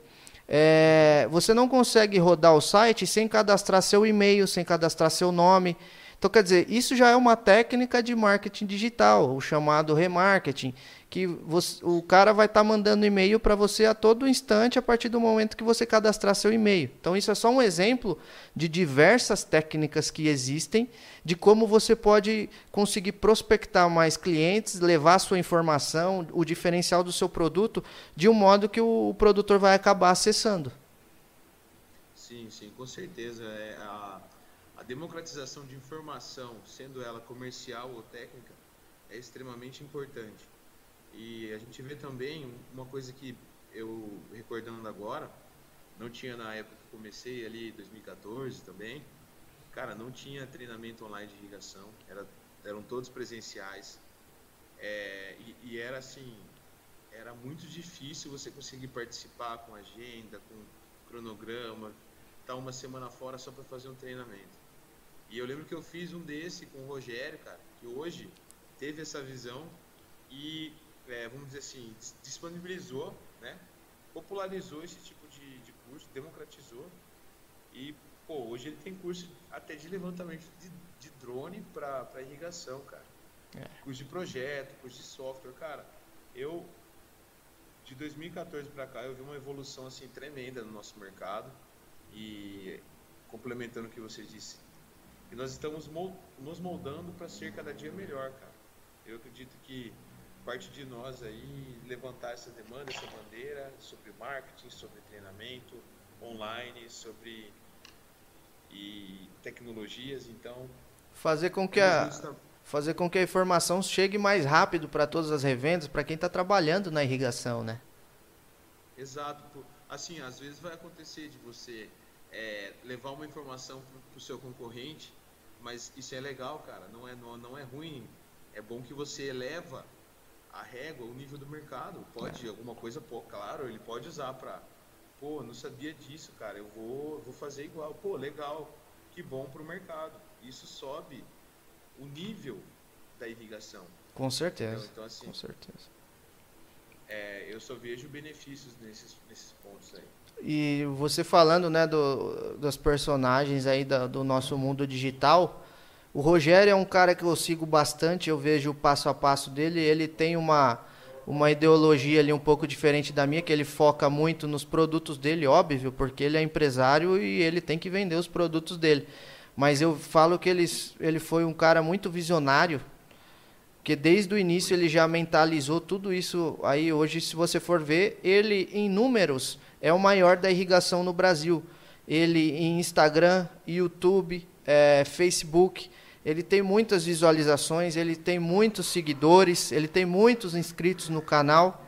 é, você não consegue rodar o site sem cadastrar seu e-mail, sem cadastrar seu nome. Então, quer dizer, isso já é uma técnica de marketing digital, o chamado remarketing, que você, o cara vai estar tá mandando e-mail para você a todo instante a partir do momento que você cadastrar seu e-mail. Então, isso é só um exemplo de diversas técnicas que existem de como você pode conseguir prospectar mais clientes, levar sua informação, o diferencial do seu produto, de um modo que o produtor vai acabar acessando. Sim, sim, com certeza. É a democratização de informação, sendo ela comercial ou técnica, é extremamente importante. E a gente vê também uma coisa que eu, recordando agora, não tinha na época que comecei ali, 2014 também, cara, não tinha treinamento online de irrigação, era, eram todos presenciais. É, e, e, era assim, era muito difícil você conseguir participar com agenda, com cronograma, estar tá uma semana fora só para fazer um treinamento. E eu lembro que eu fiz um desse com o Rogério, cara, que hoje teve essa visão e, é, vamos dizer assim, disponibilizou, né? Popularizou esse tipo de, de curso, democratizou. E, pô, hoje ele tem curso até de levantamento de, de drone para irrigação, cara. É. Curso de projeto, curso de software, cara. Eu, de 2014 para cá, eu vi uma evolução assim tremenda no nosso mercado. E complementando o que você disse, e nós estamos nos moldando para ser cada dia melhor, cara. Eu acredito que parte de nós aí levantar essa demanda, essa bandeira sobre marketing, sobre treinamento online, sobre e tecnologias, então fazer com que a fazer com que a informação chegue mais rápido para todas as revendas, para quem está trabalhando na irrigação, né? Exato. Assim, às vezes vai acontecer de você é, levar uma informação para o seu concorrente mas isso é legal, cara. Não é, não, não é ruim. É bom que você eleva a régua, o nível do mercado. Pode, é. alguma coisa, pô, claro, ele pode usar para. Pô, não sabia disso, cara. Eu vou, vou fazer igual. Pô, legal. Que bom para o mercado. Isso sobe o nível da irrigação. Com certeza. Então, assim, com certeza. É, eu só vejo benefícios nesses, nesses pontos aí. E você falando, né, do, dos personagens aí da, do nosso mundo digital, o Rogério é um cara que eu sigo bastante, eu vejo o passo a passo dele, ele tem uma, uma ideologia ali um pouco diferente da minha, que ele foca muito nos produtos dele, óbvio, porque ele é empresário e ele tem que vender os produtos dele. Mas eu falo que ele, ele foi um cara muito visionário, que desde o início ele já mentalizou tudo isso aí. Hoje, se você for ver, ele em números é o maior da irrigação no Brasil. Ele em Instagram, YouTube, é, Facebook, ele tem muitas visualizações, ele tem muitos seguidores, ele tem muitos inscritos no canal.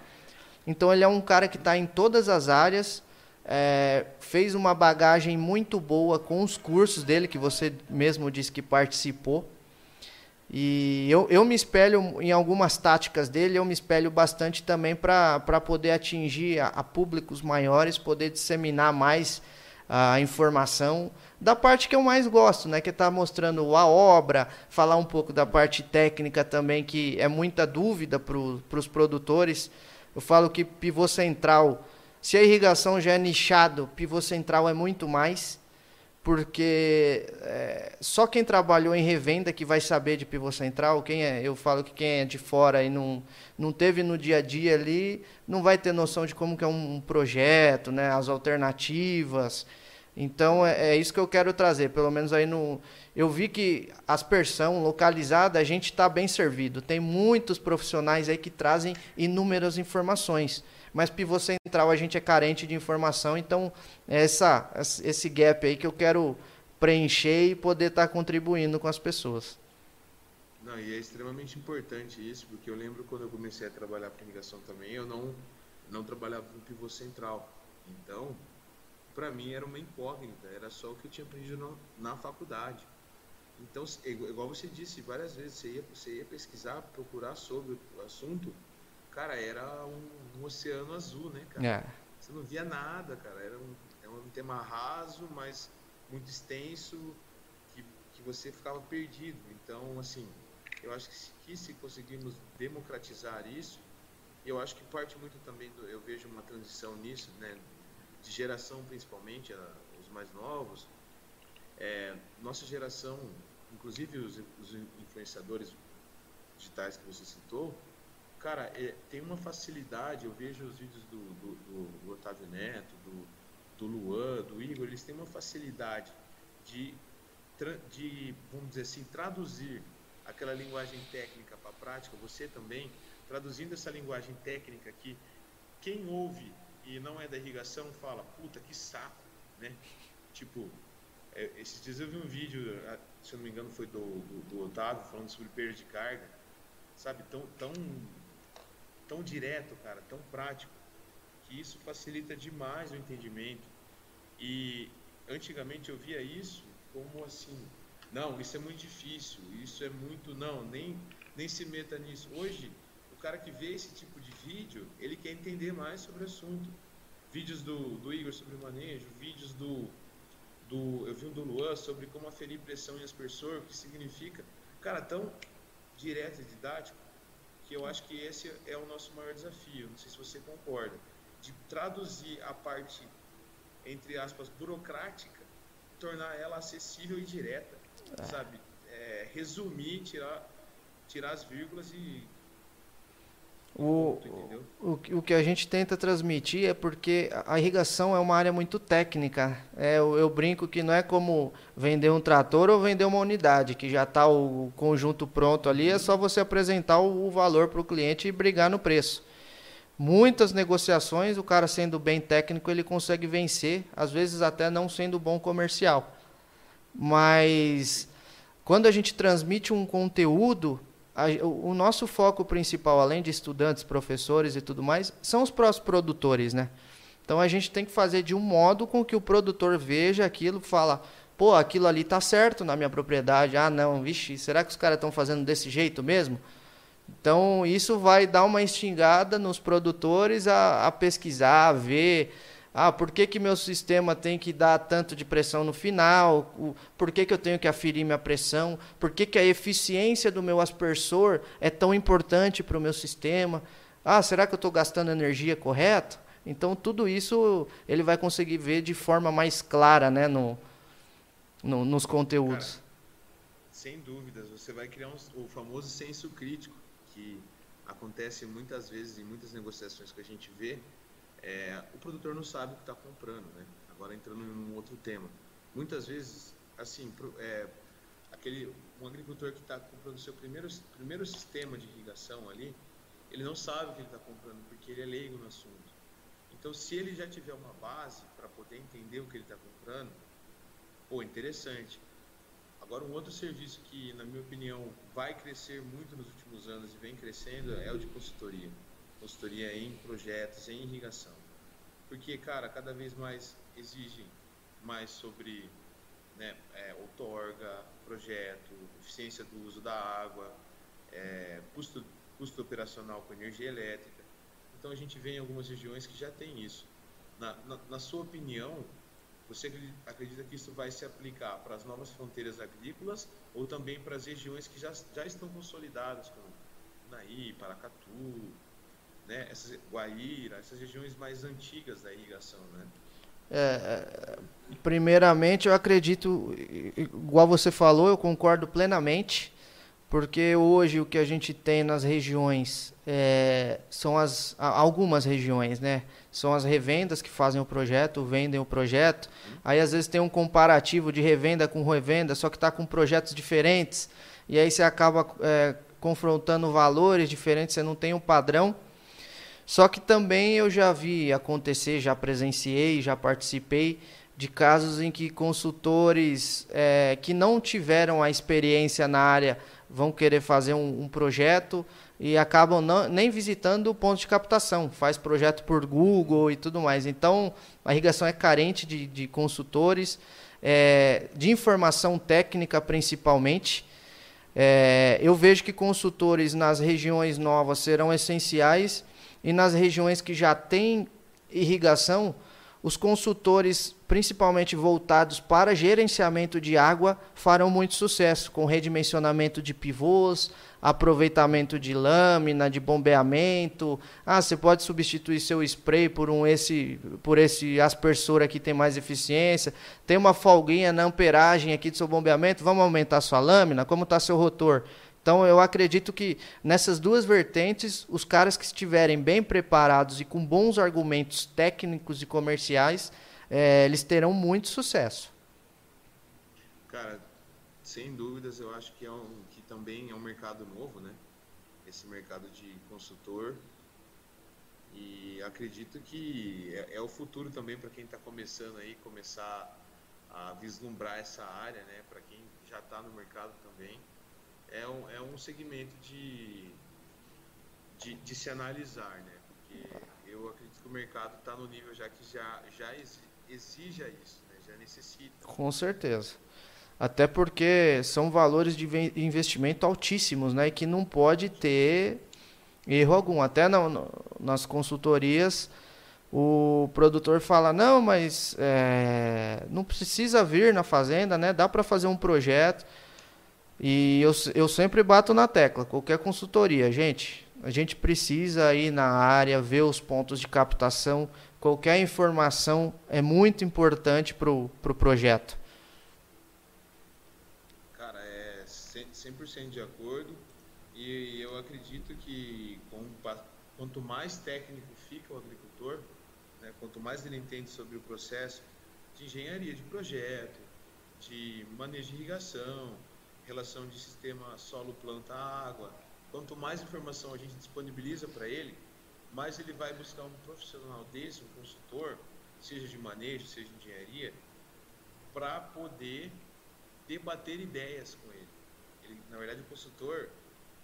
Então ele é um cara que está em todas as áreas, é, fez uma bagagem muito boa com os cursos dele, que você mesmo disse que participou. E eu, eu me espelho em algumas táticas dele, eu me espelho bastante também para poder atingir a, a, públicos maiores, poder disseminar mais a informação da parte que eu mais gosto, né? Que está mostrando a obra, falar um pouco da parte técnica também, que é muita dúvida para os produtores. Eu falo que pivô central, se a irrigação já é nichado, pivô central é muito mais porque é, só quem trabalhou em revenda que vai saber de pivô central, quem é, eu falo que quem é de fora e não, não teve no dia a dia ali, não vai ter noção de como que é um, um projeto, né, as alternativas. Então é, é, isso que eu quero trazer, pelo menos aí no eu vi que aspersão localizada a gente está bem servido. Tem muitos profissionais aí que trazem inúmeras informações mas pivô central a gente é carente de informação, então essa, esse gap aí que eu quero preencher e poder estar tá contribuindo com as pessoas. Não, e é extremamente importante isso, porque eu lembro quando eu comecei a trabalhar com irrigação também, eu não, não trabalhava com pivô central. Então, para mim era uma incógnita, era só o que eu tinha aprendido no, na faculdade. Então, igual você disse várias vezes, você ia, você ia pesquisar, procurar sobre o assunto, cara, era um, um oceano azul, né, cara? É. Você não via nada, cara. Era um, era um tema raso, mas muito extenso, que, que você ficava perdido. Então, assim, eu acho que se, que se conseguirmos democratizar isso, eu acho que parte muito também do, eu vejo uma transição nisso, né, de geração principalmente, a, os mais novos. É, nossa geração, inclusive os, os influenciadores digitais que você citou, cara, é, tem uma facilidade, eu vejo os vídeos do, do, do, do Otávio Neto, do, do Luan, do Igor, eles têm uma facilidade de, de, vamos dizer assim, traduzir aquela linguagem técnica para a prática, você também, traduzindo essa linguagem técnica aqui, quem ouve e não é da irrigação fala, puta, que saco, né? Tipo, é, esses dias eu vi um vídeo, se eu não me engano foi do, do, do Otávio, falando sobre perda de carga, sabe, tão, tão, tão direto, cara, tão prático, que isso facilita demais o entendimento. E antigamente eu via isso como assim, não, isso é muito difícil, isso é muito, não, nem, nem se meta nisso. Hoje, o cara que vê esse tipo de vídeo, ele quer entender mais sobre o assunto. Vídeos do, do Igor sobre manejo, vídeos do, do. Eu vi um do Luan sobre como aferir pressão em aspersor, o que significa. Cara, tão direto e didático que eu acho que esse é o nosso maior desafio. Não sei se você concorda. De traduzir a parte, entre aspas, burocrática, tornar ela acessível e direta é. sabe? É, resumir, tirar, tirar as vírgulas e. O, o, o que a gente tenta transmitir é porque a irrigação é uma área muito técnica. É, eu, eu brinco que não é como vender um trator ou vender uma unidade, que já está o conjunto pronto ali, é só você apresentar o, o valor para o cliente e brigar no preço. Muitas negociações, o cara sendo bem técnico, ele consegue vencer, às vezes até não sendo bom comercial. Mas quando a gente transmite um conteúdo, a, o nosso foco principal, além de estudantes, professores e tudo mais, são os próprios produtores, né? Então a gente tem que fazer de um modo com que o produtor veja aquilo, fala, pô, aquilo ali tá certo na minha propriedade. Ah, não, vixe, será que os caras estão fazendo desse jeito mesmo? Então isso vai dar uma instigada nos produtores a, a pesquisar, a ver ah, por que, que meu sistema tem que dar tanto de pressão no final? Por que, que eu tenho que aferir minha pressão? Por que, que a eficiência do meu aspersor é tão importante para o meu sistema? Ah, será que eu estou gastando energia correta? Então, tudo isso ele vai conseguir ver de forma mais clara né, no, no nos conteúdos. Cara, sem dúvidas, você vai criar um, o famoso senso crítico, que acontece muitas vezes em muitas negociações que a gente vê é, o produtor não sabe o que está comprando, né? Agora entrando num outro tema. Muitas vezes, assim, é, aquele um agricultor que está comprando o seu primeiro primeiro sistema de irrigação ali, ele não sabe o que ele está comprando porque ele é leigo no assunto. Então, se ele já tiver uma base para poder entender o que ele está comprando, pô, interessante. Agora, um outro serviço que, na minha opinião, vai crescer muito nos últimos anos e vem crescendo é o de consultoria consultoria em projetos, em irrigação. Porque, cara, cada vez mais exigem mais sobre né, é, outorga, projeto, eficiência do uso da água, é, custo, custo operacional com energia elétrica. Então a gente vê em algumas regiões que já tem isso. Na, na, na sua opinião, você acredita que isso vai se aplicar para as novas fronteiras agrícolas ou também para as regiões que já, já estão consolidadas, como Naí, Paracatu, né, essas Guaíra, essas regiões mais antigas da irrigação, né? É, é, primeiramente, eu acredito, igual você falou, eu concordo plenamente, porque hoje o que a gente tem nas regiões é, são as algumas regiões, né? São as revendas que fazem o projeto, vendem o projeto. Aí às vezes tem um comparativo de revenda com revenda, só que está com projetos diferentes. E aí você acaba é, confrontando valores diferentes, você não tem um padrão. Só que também eu já vi acontecer, já presenciei, já participei de casos em que consultores é, que não tiveram a experiência na área vão querer fazer um, um projeto e acabam não, nem visitando o ponto de captação, faz projeto por Google e tudo mais. Então, a irrigação é carente de, de consultores, é, de informação técnica principalmente. É, eu vejo que consultores nas regiões novas serão essenciais e nas regiões que já têm irrigação, os consultores, principalmente voltados para gerenciamento de água, farão muito sucesso com redimensionamento de pivôs, aproveitamento de lâmina, de bombeamento. Ah, você pode substituir seu spray por um esse por esse aspersor aqui tem mais eficiência. Tem uma folguinha na amperagem aqui do seu bombeamento, vamos aumentar sua lâmina, como está seu rotor? Então eu acredito que nessas duas vertentes, os caras que estiverem bem preparados e com bons argumentos técnicos e comerciais, é, eles terão muito sucesso. Cara, sem dúvidas, eu acho que, é um, que também é um mercado novo, né? Esse mercado de consultor. E acredito que é, é o futuro também para quem está começando aí, começar a vislumbrar essa área, né? Para quem já está no mercado também é um, é um segmento de, de, de se analisar, né? Porque eu acredito que o mercado está no nível já que já, já exija isso, né? já necessita. Com certeza. Até porque são valores de investimento altíssimos, né? E que não pode ter erro algum. Até na, nas consultorias, o produtor fala: não, mas é, não precisa vir na fazenda, né? Dá para fazer um projeto. E eu, eu sempre bato na tecla, qualquer consultoria, gente, a gente precisa ir na área, ver os pontos de captação, qualquer informação é muito importante para o pro projeto. Cara, é 100% de acordo. E eu acredito que com, quanto mais técnico fica o agricultor, né, quanto mais ele entende sobre o processo de engenharia de projeto, de manejo de irrigação, relação de sistema solo-planta-água. Quanto mais informação a gente disponibiliza para ele, mais ele vai buscar um profissional desse, um consultor, seja de manejo, seja de engenharia, para poder debater ideias com ele. ele. Na verdade, o consultor,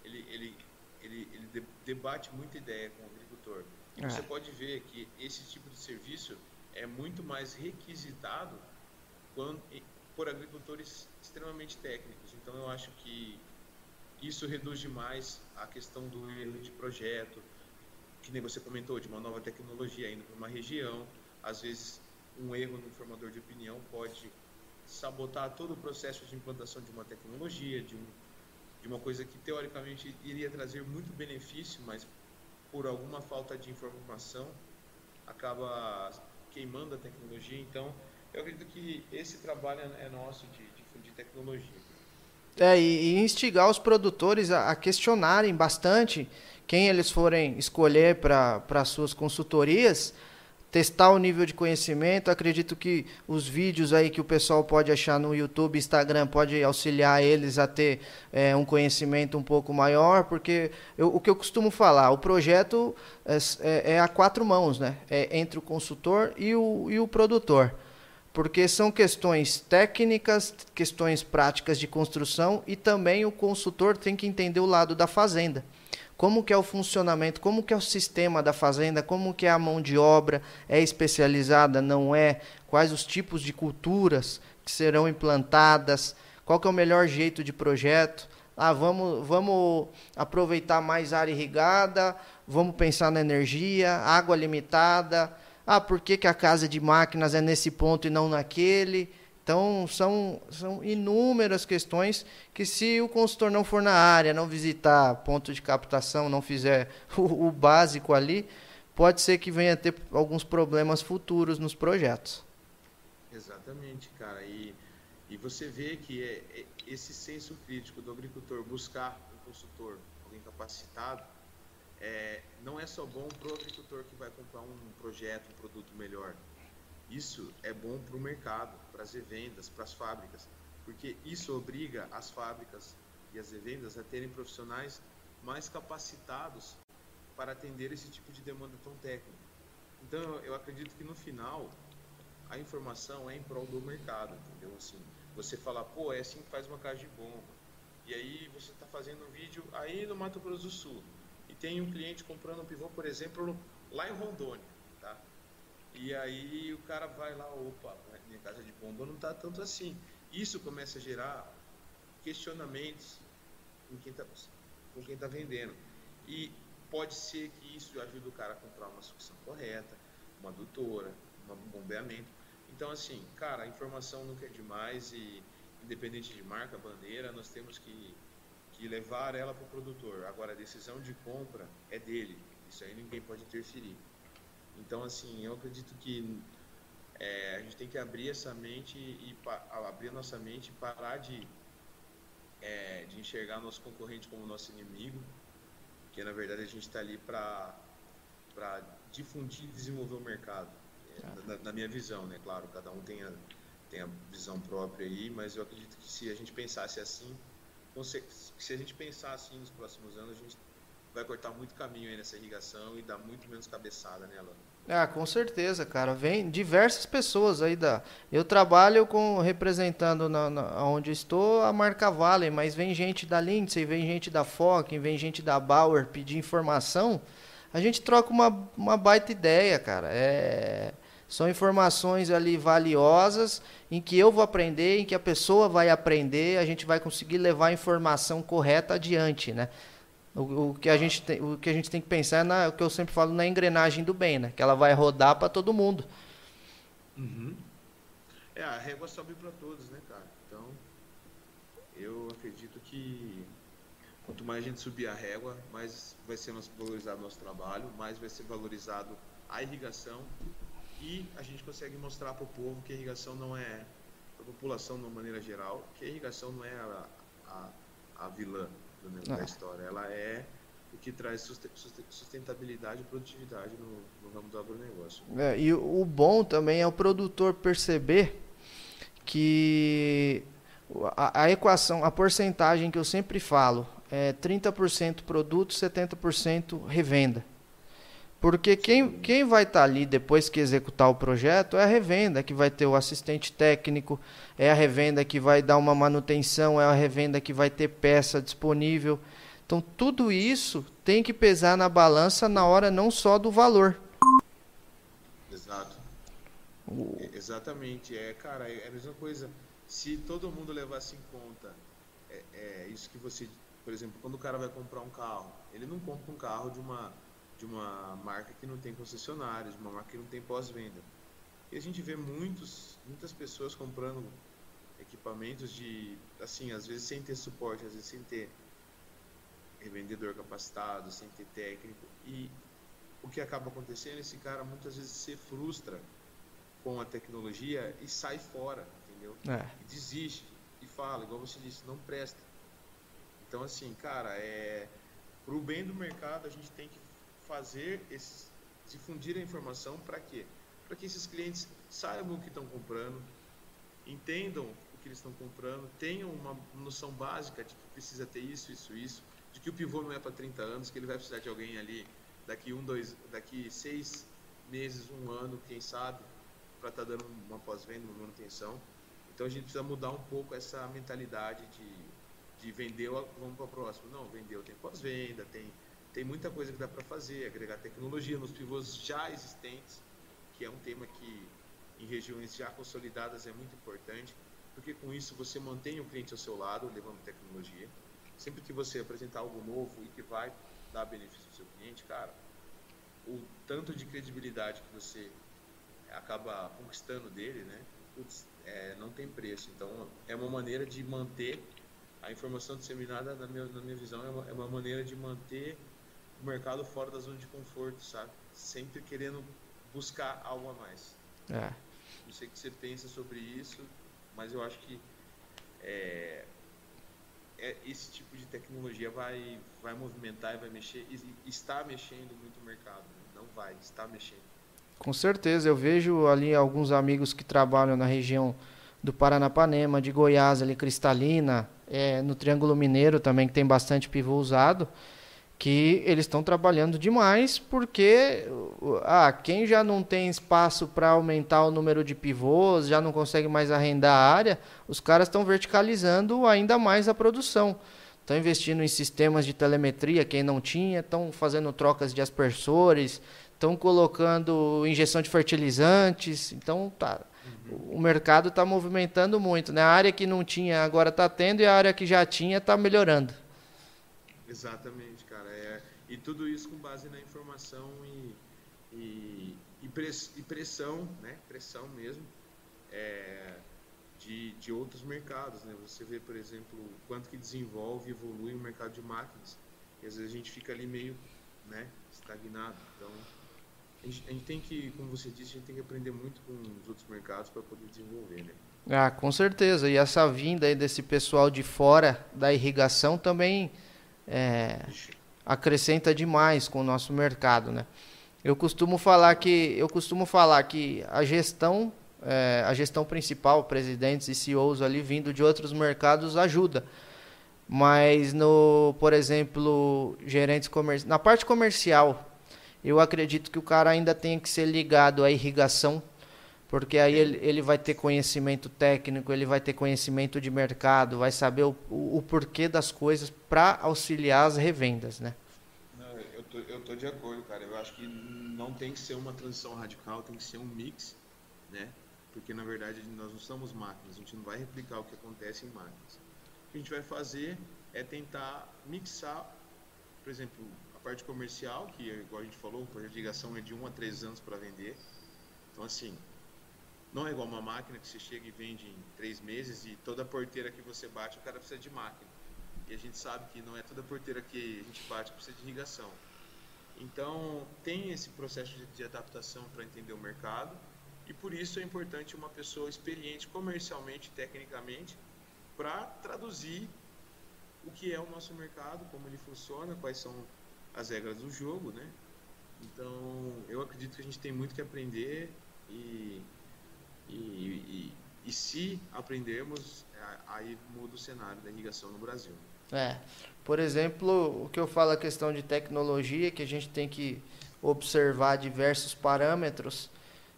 ele, ele, ele, ele debate muita ideia com o agricultor. E é. você pode ver que esse tipo de serviço é muito mais requisitado quando, por agricultores extremamente técnicos. Então eu acho que isso reduz demais a questão do erro de projeto, que nem você comentou, de uma nova tecnologia indo para uma região. Às vezes, um erro no formador de opinião pode sabotar todo o processo de implantação de uma tecnologia, de, um, de uma coisa que teoricamente iria trazer muito benefício, mas por alguma falta de informação acaba queimando a tecnologia. Então, eu acredito que esse trabalho é nosso de, de, de tecnologia. É, e, instigar os produtores a, a, questionarem bastante quem eles forem escolher para suas consultorias, testar o nível de conhecimento. Acredito que os vídeos aí que o pessoal pode achar no YouTube, Instagram, pode auxiliar eles a ter é, um conhecimento um pouco maior, porque eu, o que eu costumo falar, o projeto é, é, é a quatro mãos, né? É entre o consultor e o, e o produtor porque são questões técnicas, questões práticas de construção e também o consultor tem que entender o lado da fazenda. Como que é o funcionamento, como que é o sistema da fazenda, como que é a mão de obra, é especializada, não é, quais os tipos de culturas que serão implantadas, qual que é o melhor jeito de projeto. Ah, vamos, vamos aproveitar mais área irrigada, vamos pensar na energia, água limitada, ah, por que, que a casa de máquinas é nesse ponto e não naquele? Então, são, são inúmeras questões que, se o consultor não for na área, não visitar ponto de captação, não fizer *laughs* o, o básico ali, pode ser que venha a ter alguns problemas futuros nos projetos. Exatamente, cara. E, e você vê que é, é esse senso crítico do agricultor buscar um consultor, alguém capacitado, é, não é só bom para o agricultor que vai comprar um projeto, um produto melhor. Isso é bom para o mercado, para as revendas, para as fábricas, porque isso obriga as fábricas e as revendas a terem profissionais mais capacitados para atender esse tipo de demanda tão técnica. Então, eu acredito que no final a informação é em prol do mercado, entendeu? Assim, você fala, pô, é assim que faz uma caixa de bomba. E aí você está fazendo um vídeo aí no Mato Grosso do Sul tem um cliente comprando um pivô, por exemplo, lá em Rondônia, tá? E aí o cara vai lá, opa, minha casa de bomba não está tanto assim. Isso começa a gerar questionamentos com quem está com quem tá vendendo. E pode ser que isso ajude o cara a comprar uma sucção correta, uma adutora, um bombeamento. Então, assim, cara, a informação nunca é demais e, independente de marca, bandeira, nós temos que, que levar ela para o produtor. Agora, a decisão de compra é dele. Isso aí ninguém pode interferir. Então, assim, eu acredito que é, a gente tem que abrir essa mente e abrir nossa mente e parar de, é, de enxergar nosso concorrente como nosso inimigo, porque na verdade a gente está ali para difundir e desenvolver o mercado. É, na, na, minha visão, né? Claro, cada um tem a, tem a visão própria aí, mas eu acredito que se a gente pensasse assim, se a gente pensar assim nos próximos anos, a gente vai cortar muito caminho aí nessa irrigação e dar muito menos cabeçada nela. Ah, com certeza, cara. Vem diversas pessoas aí da. Eu trabalho com representando na, na, onde estou a marca Vale, mas vem gente da Lindsay, vem gente da Fock, vem gente da Bauer pedir informação. A gente troca uma, uma baita ideia, cara. É, são informações ali valiosas em que eu vou aprender, em que a pessoa vai aprender, a gente vai conseguir levar a informação correta adiante, né? O, o, que a gente tem, o que a gente tem que pensar é na, o que eu sempre falo na engrenagem do bem, né? Que ela vai rodar para todo mundo. Uhum. É, a régua sobe para todos, né, cara? Então, eu acredito que quanto mais a gente subir a régua, mais vai ser valorizado o nosso trabalho, mais vai ser valorizado a irrigação e a gente consegue mostrar para o povo que a irrigação não é, a população de uma maneira geral, que a irrigação não é a, a, a vilã, do, da história. Ela é o que traz sustentabilidade e produtividade no, no ramo do agronegócio. É, e o bom também é o produtor perceber que a, a, equação, a porcentagem que eu sempre falo é 30% produto, 70% revenda. Porque quem, quem vai estar tá ali depois que executar o projeto é a revenda, que vai ter o assistente técnico, é a revenda que vai dar uma manutenção, é a revenda que vai ter peça disponível. Então, tudo isso tem que pesar na balança na hora não só do valor. Exato. Exatamente. É, cara, é a mesma coisa. Se todo mundo levasse em conta é, é isso que você. Por exemplo, quando o cara vai comprar um carro, ele não compra um carro de uma de uma marca que não tem concessionários, de uma marca que não tem pós-venda. E a gente vê muitos, muitas pessoas comprando equipamentos de, assim, às vezes sem ter suporte, às vezes sem ter revendedor capacitado, sem ter técnico. E o que acaba acontecendo, esse cara muitas vezes se frustra com a tecnologia e sai fora, entendeu? É. E desiste e fala, igual você disse, não presta. Então, assim, cara, é pro bem do mercado a gente tem que fazer esses, difundir a informação para quê? Para que esses clientes saibam o que estão comprando, entendam o que eles estão comprando, tenham uma noção básica de que precisa ter isso, isso, isso, de que o pivô não é para 30 anos, que ele vai precisar de alguém ali daqui um, dois, daqui seis meses, um ano, quem sabe, para estar tá dando uma pós-venda, uma manutenção. Então a gente precisa mudar um pouco essa mentalidade de, de vendeu, vamos para o próximo. Não, vendeu, tem pós-venda, tem tem muita coisa que dá para fazer, agregar tecnologia nos pivôs já existentes, que é um tema que em regiões já consolidadas é muito importante, porque com isso você mantém o cliente ao seu lado, levando tecnologia. Sempre que você apresentar algo novo e que vai dar benefício ao seu cliente, cara, o tanto de credibilidade que você acaba conquistando dele, né? Putz, é, não tem preço. Então, é uma maneira de manter a informação disseminada, na minha, na minha visão, é uma, é uma maneira de manter o mercado fora da zona de conforto, sabe? Sempre querendo buscar algo a mais. É. Não sei o que você pensa sobre isso, mas eu acho que é, é, esse tipo de tecnologia vai, vai movimentar e vai mexer, e está mexendo muito o mercado. Né? Não vai, está mexendo. Com certeza, eu vejo ali alguns amigos que trabalham na região do Paranapanema, de Goiás, ali Cristalina, é, no Triângulo Mineiro também, que tem bastante pivô usado que eles estão trabalhando demais porque ah, quem já não tem espaço para aumentar o número de pivôs, já não consegue mais arrendar a área, os caras estão verticalizando ainda mais a produção. Estão investindo em sistemas de telemetria, quem não tinha, estão fazendo trocas de aspersores, estão colocando injeção de fertilizantes. Então, tá, o mercado está movimentando muito. Né? A área que não tinha agora está tendo e a área que já tinha está melhorando. Exatamente, e tudo isso com base na informação e, e, e, press, pressão, né? Pressão mesmo. É, de, de outros mercados, né? Você vê, por exemplo, quanto que desenvolve e evolui o mercado de máquinas. E às vezes a gente fica ali meio, né, estagnado. Então, a gente, a gente tem que, como você disse, a gente tem que aprender muito com os outros mercados para poder desenvolver, né? Ah, com certeza. E essa vinda aí desse pessoal de fora da irrigação também é, acrescenta demais com o nosso mercado, né? Eu costumo falar que eu costumo falar que a gestão é, a gestão principal, presidentes e CEOs ali vindo de outros mercados ajuda. Mas no, por exemplo, gerentes comerciais, na parte comercial, eu acredito que o cara ainda tem que ser ligado à irrigação, porque aí ele, ele vai ter conhecimento técnico, ele vai ter conhecimento de mercado, vai saber o, o, o porquê das coisas para auxiliar as revendas, né? Não, eu tô, eu tô de acordo, cara. Eu acho que não tem que ser uma transição radical, tem que ser um mix, né? porque na verdade nós não somos máquinas, a gente não vai replicar o que acontece em máquinas. O que a gente vai fazer é tentar mixar, por exemplo, a parte comercial, que igual a gente falou, o projeto de ligação é de 1 a 3 anos para vender. Então assim, não é igual uma máquina que você chega e vende em 3 meses e toda porteira que você bate o cara precisa de máquina. E a gente sabe que não é toda porteira que a gente bate que precisa de irrigação. Então, tem esse processo de, de adaptação para entender o mercado e por isso é importante uma pessoa experiente comercialmente, tecnicamente, para traduzir o que é o nosso mercado, como ele funciona, quais são as regras do jogo, né? Então, eu acredito que a gente tem muito que aprender e, e, e, e se aprendermos, aí muda o cenário da irrigação no Brasil. É, por exemplo, o que eu falo a questão de tecnologia, que a gente tem que observar diversos parâmetros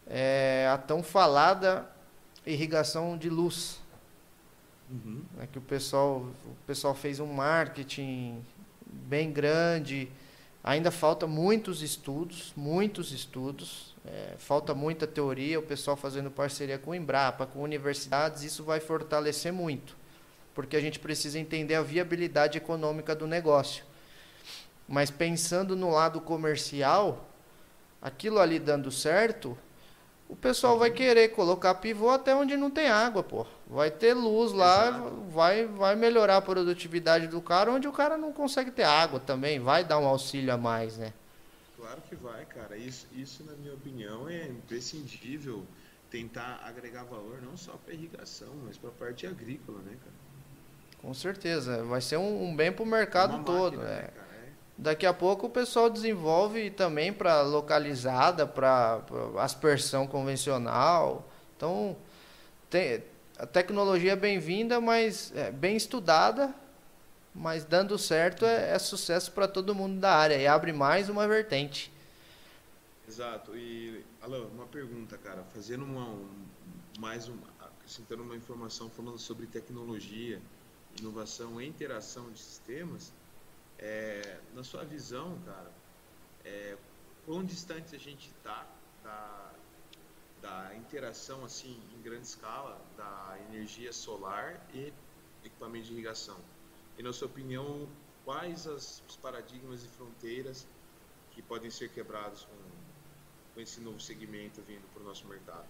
é, a tão falada irrigação de luz. Uhum. É que o pessoal, o pessoal fez um marketing bem grande. Ainda falta muitos estudos, muitos estudos. É, falta muita teoria. O pessoal fazendo parceria com o Embrapa, com universidades, isso vai fortalecer muito, porque a gente precisa entender a viabilidade econômica do negócio. Mas pensando no lado comercial, aquilo ali dando certo, o pessoal vai querer colocar pivô até onde não tem água, pô. Vai ter luz lá, vai, vai melhorar a produtividade do cara, onde o cara não consegue ter água também. Vai dar um auxílio a mais, né? Claro que vai, cara. Isso, isso na minha opinião, é imprescindível tentar agregar valor não só para irrigação, mas para a parte agrícola, né, cara? Com certeza. Vai ser um, um bem para o mercado Uma todo. Máquina, é. Né, Daqui a pouco o pessoal desenvolve também para localizada, para aspersão convencional. Então, tem, a tecnologia é bem-vinda, mas é, bem estudada, mas dando certo é, é sucesso para todo mundo da área e abre mais uma vertente. Exato. E, Alain, uma pergunta, cara, fazendo uma, um, mais uma, acrescentando uma informação falando sobre tecnologia, inovação e interação de sistemas, é, na sua visão, cara, é, quão distante a gente está da, da interação assim em grande escala da energia solar e equipamento de irrigação? E na sua opinião, quais as, os paradigmas e fronteiras que podem ser quebrados com, com esse novo segmento vindo para o nosso mercado?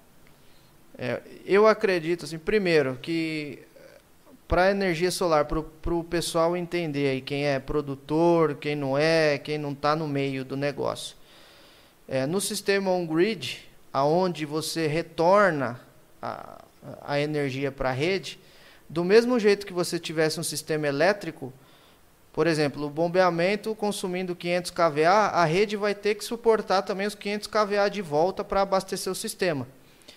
É, eu acredito, assim, primeiro, que para a energia solar, para o pessoal entender aí quem é produtor, quem não é, quem não está no meio do negócio. É, no sistema on-grid, aonde você retorna a, a energia para a rede, do mesmo jeito que você tivesse um sistema elétrico, por exemplo, o bombeamento consumindo 500 kVA, a rede vai ter que suportar também os 500 kVA de volta para abastecer o sistema.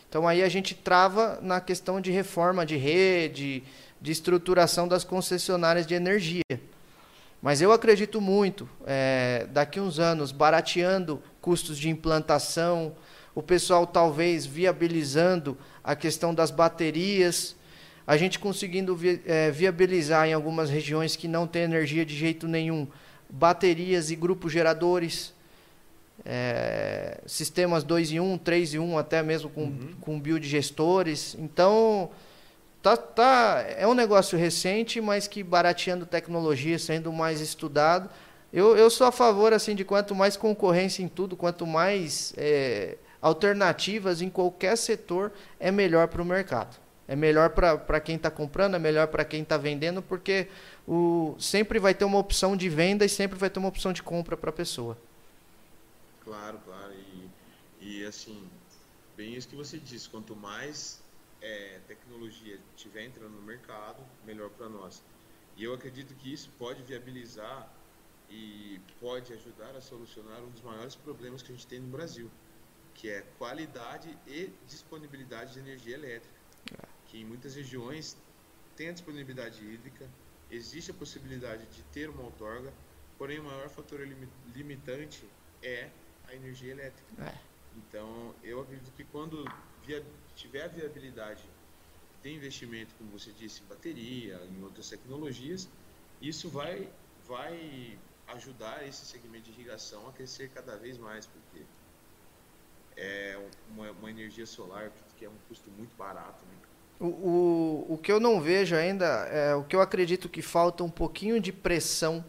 Então aí a gente trava na questão de reforma de rede, de estruturação das concessionárias de energia. Mas eu acredito muito, é, daqui uns anos, barateando custos de implantação, o pessoal talvez viabilizando a questão das baterias, a gente conseguindo vi, é, viabilizar em algumas regiões que não tem energia de jeito nenhum, baterias e grupos geradores, é, sistemas 2 em 1, um, 3 em 1, um, até mesmo com, uhum. com biodigestores. Então, tá, tá, é um negócio recente, mas que barateando tecnologia, sendo mais estudado. Eu, eu sou a favor assim de quanto mais concorrência em tudo, quanto mais é, alternativas em qualquer setor, é melhor para o mercado. É melhor para quem está comprando, é melhor para quem está vendendo, porque o, sempre vai ter uma opção de venda e sempre vai ter uma opção de compra para a pessoa. Claro, claro. E, e assim, bem isso que você disse, quanto mais é, tecnologia estiver entrando no mercado, melhor para nós. E eu acredito que isso pode viabilizar e pode ajudar a solucionar um dos maiores problemas que a gente tem no Brasil, que é qualidade e disponibilidade de energia elétrica. É. Que em muitas regiões tem a disponibilidade hídrica, existe a possibilidade de ter uma outorga, porém o maior fator limitante é a energia elétrica. É. Então, eu acredito que quando tiver a viabilidade de investimento, como você disse, em bateria, em outras tecnologias, isso vai, vai ajudar esse segmento de irrigação a crescer cada vez mais, porque é uma, uma energia solar que é um custo muito barato. Né? O, o, o que eu não vejo ainda, é o que eu acredito que falta um pouquinho de pressão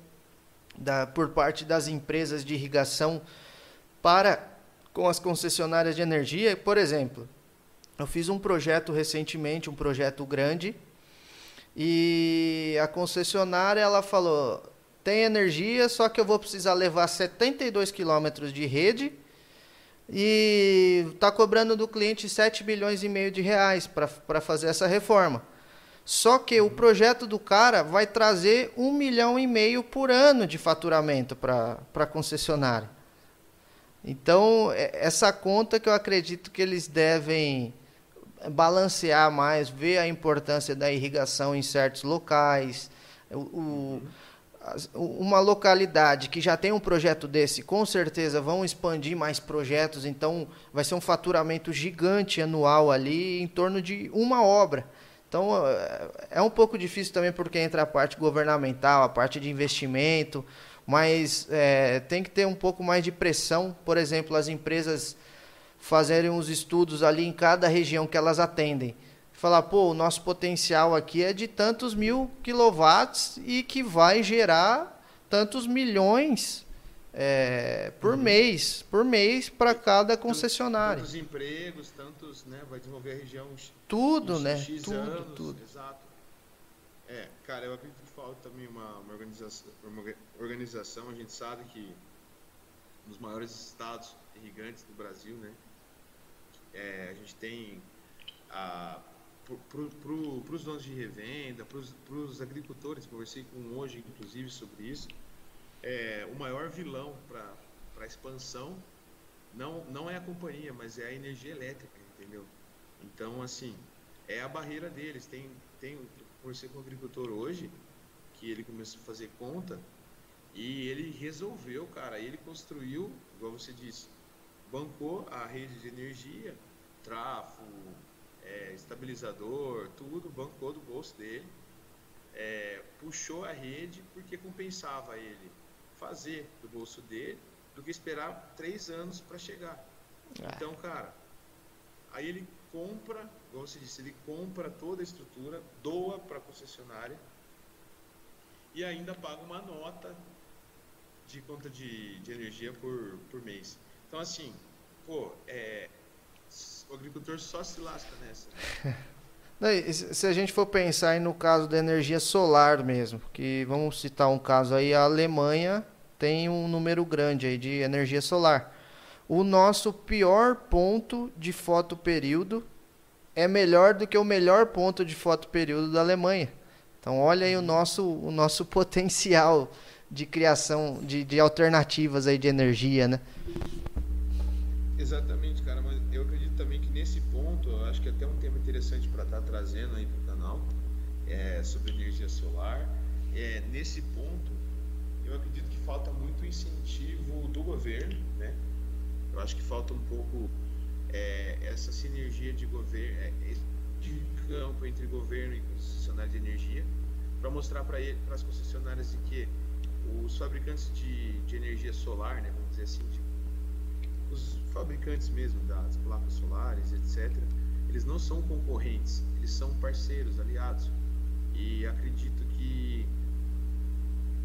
da, por parte das empresas de irrigação para com as concessionárias de energia. Por exemplo, eu fiz um projeto recentemente, um projeto grande, e a concessionária ela falou: tem energia, só que eu vou precisar levar 72 quilômetros de rede e está cobrando do cliente 7 milhões e meio de reais para fazer essa reforma. Só que o projeto do cara vai trazer um milhão e meio por ano de faturamento para a concessionária. Então, é, essa conta que eu acredito que eles devem balancear mais, ver a importância da irrigação em certos locais. O, o, uma localidade que já tem um projeto desse, com certeza vão expandir mais projetos, então vai ser um faturamento gigante anual ali em torno de uma obra. Então é um pouco difícil também porque entra a parte governamental, a parte de investimento, mas é, tem que ter um pouco mais de pressão, por exemplo, as empresas fazerem uns estudos ali em cada região que elas atendem falar, pô, o nosso potencial aqui é de tantos mil quilowatts e que vai gerar tantos milhões é, por uhum. mês, por mês para cada concessionário. Tantos empregos, tantos, né, vai desenvolver a região. Tudo, né? X tudo, anos, tudo. Exato. É, cara, eu acredito que falta também uma, uma, organização, uma organização. A gente sabe que nos maiores estados irrigantes do Brasil, né, é, a gente tem a para os donos de revenda, para os agricultores, conversei com um hoje, inclusive, sobre isso, é, o maior vilão para a expansão não, não é a companhia, mas é a energia elétrica, entendeu? Então, assim, é a barreira deles. Tem, tem, conversei com um agricultor hoje, que ele começou a fazer conta, e ele resolveu, cara, ele construiu, igual você disse, bancou a rede de energia, trafo, é, estabilizador, tudo, bancou do bolso dele, é, puxou a rede porque compensava ele fazer do bolso dele do que esperar três anos para chegar. É. Então, cara, aí ele compra, como você disse, ele compra toda a estrutura, doa para a concessionária e ainda paga uma nota de conta de, de energia por, por mês. Então, assim, pô, é, o agricultor só se lasca nessa. *laughs* Se a gente for pensar aí no caso da energia solar mesmo, que vamos citar um caso aí, a Alemanha tem um número grande aí de energia solar. O nosso pior ponto de fotoperíodo é melhor do que o melhor ponto de fotoperíodo da Alemanha. Então olha aí o nosso, o nosso *laughs* potencial de criação de, de alternativas aí de energia, né? Exatamente, cara, mas eu acredito nesse ponto, eu acho que é até um tema interessante para estar tá trazendo aí para o canal, é, sobre energia solar. É, nesse ponto, eu acredito que falta muito incentivo do governo, né? Eu acho que falta um pouco é, essa sinergia de governo, é, de campo entre governo e concessionária de energia, para mostrar para as concessionárias de que os fabricantes de, de energia solar, né, vamos dizer assim, de fabricantes mesmo das placas solares, etc., eles não são concorrentes, eles são parceiros, aliados. E acredito que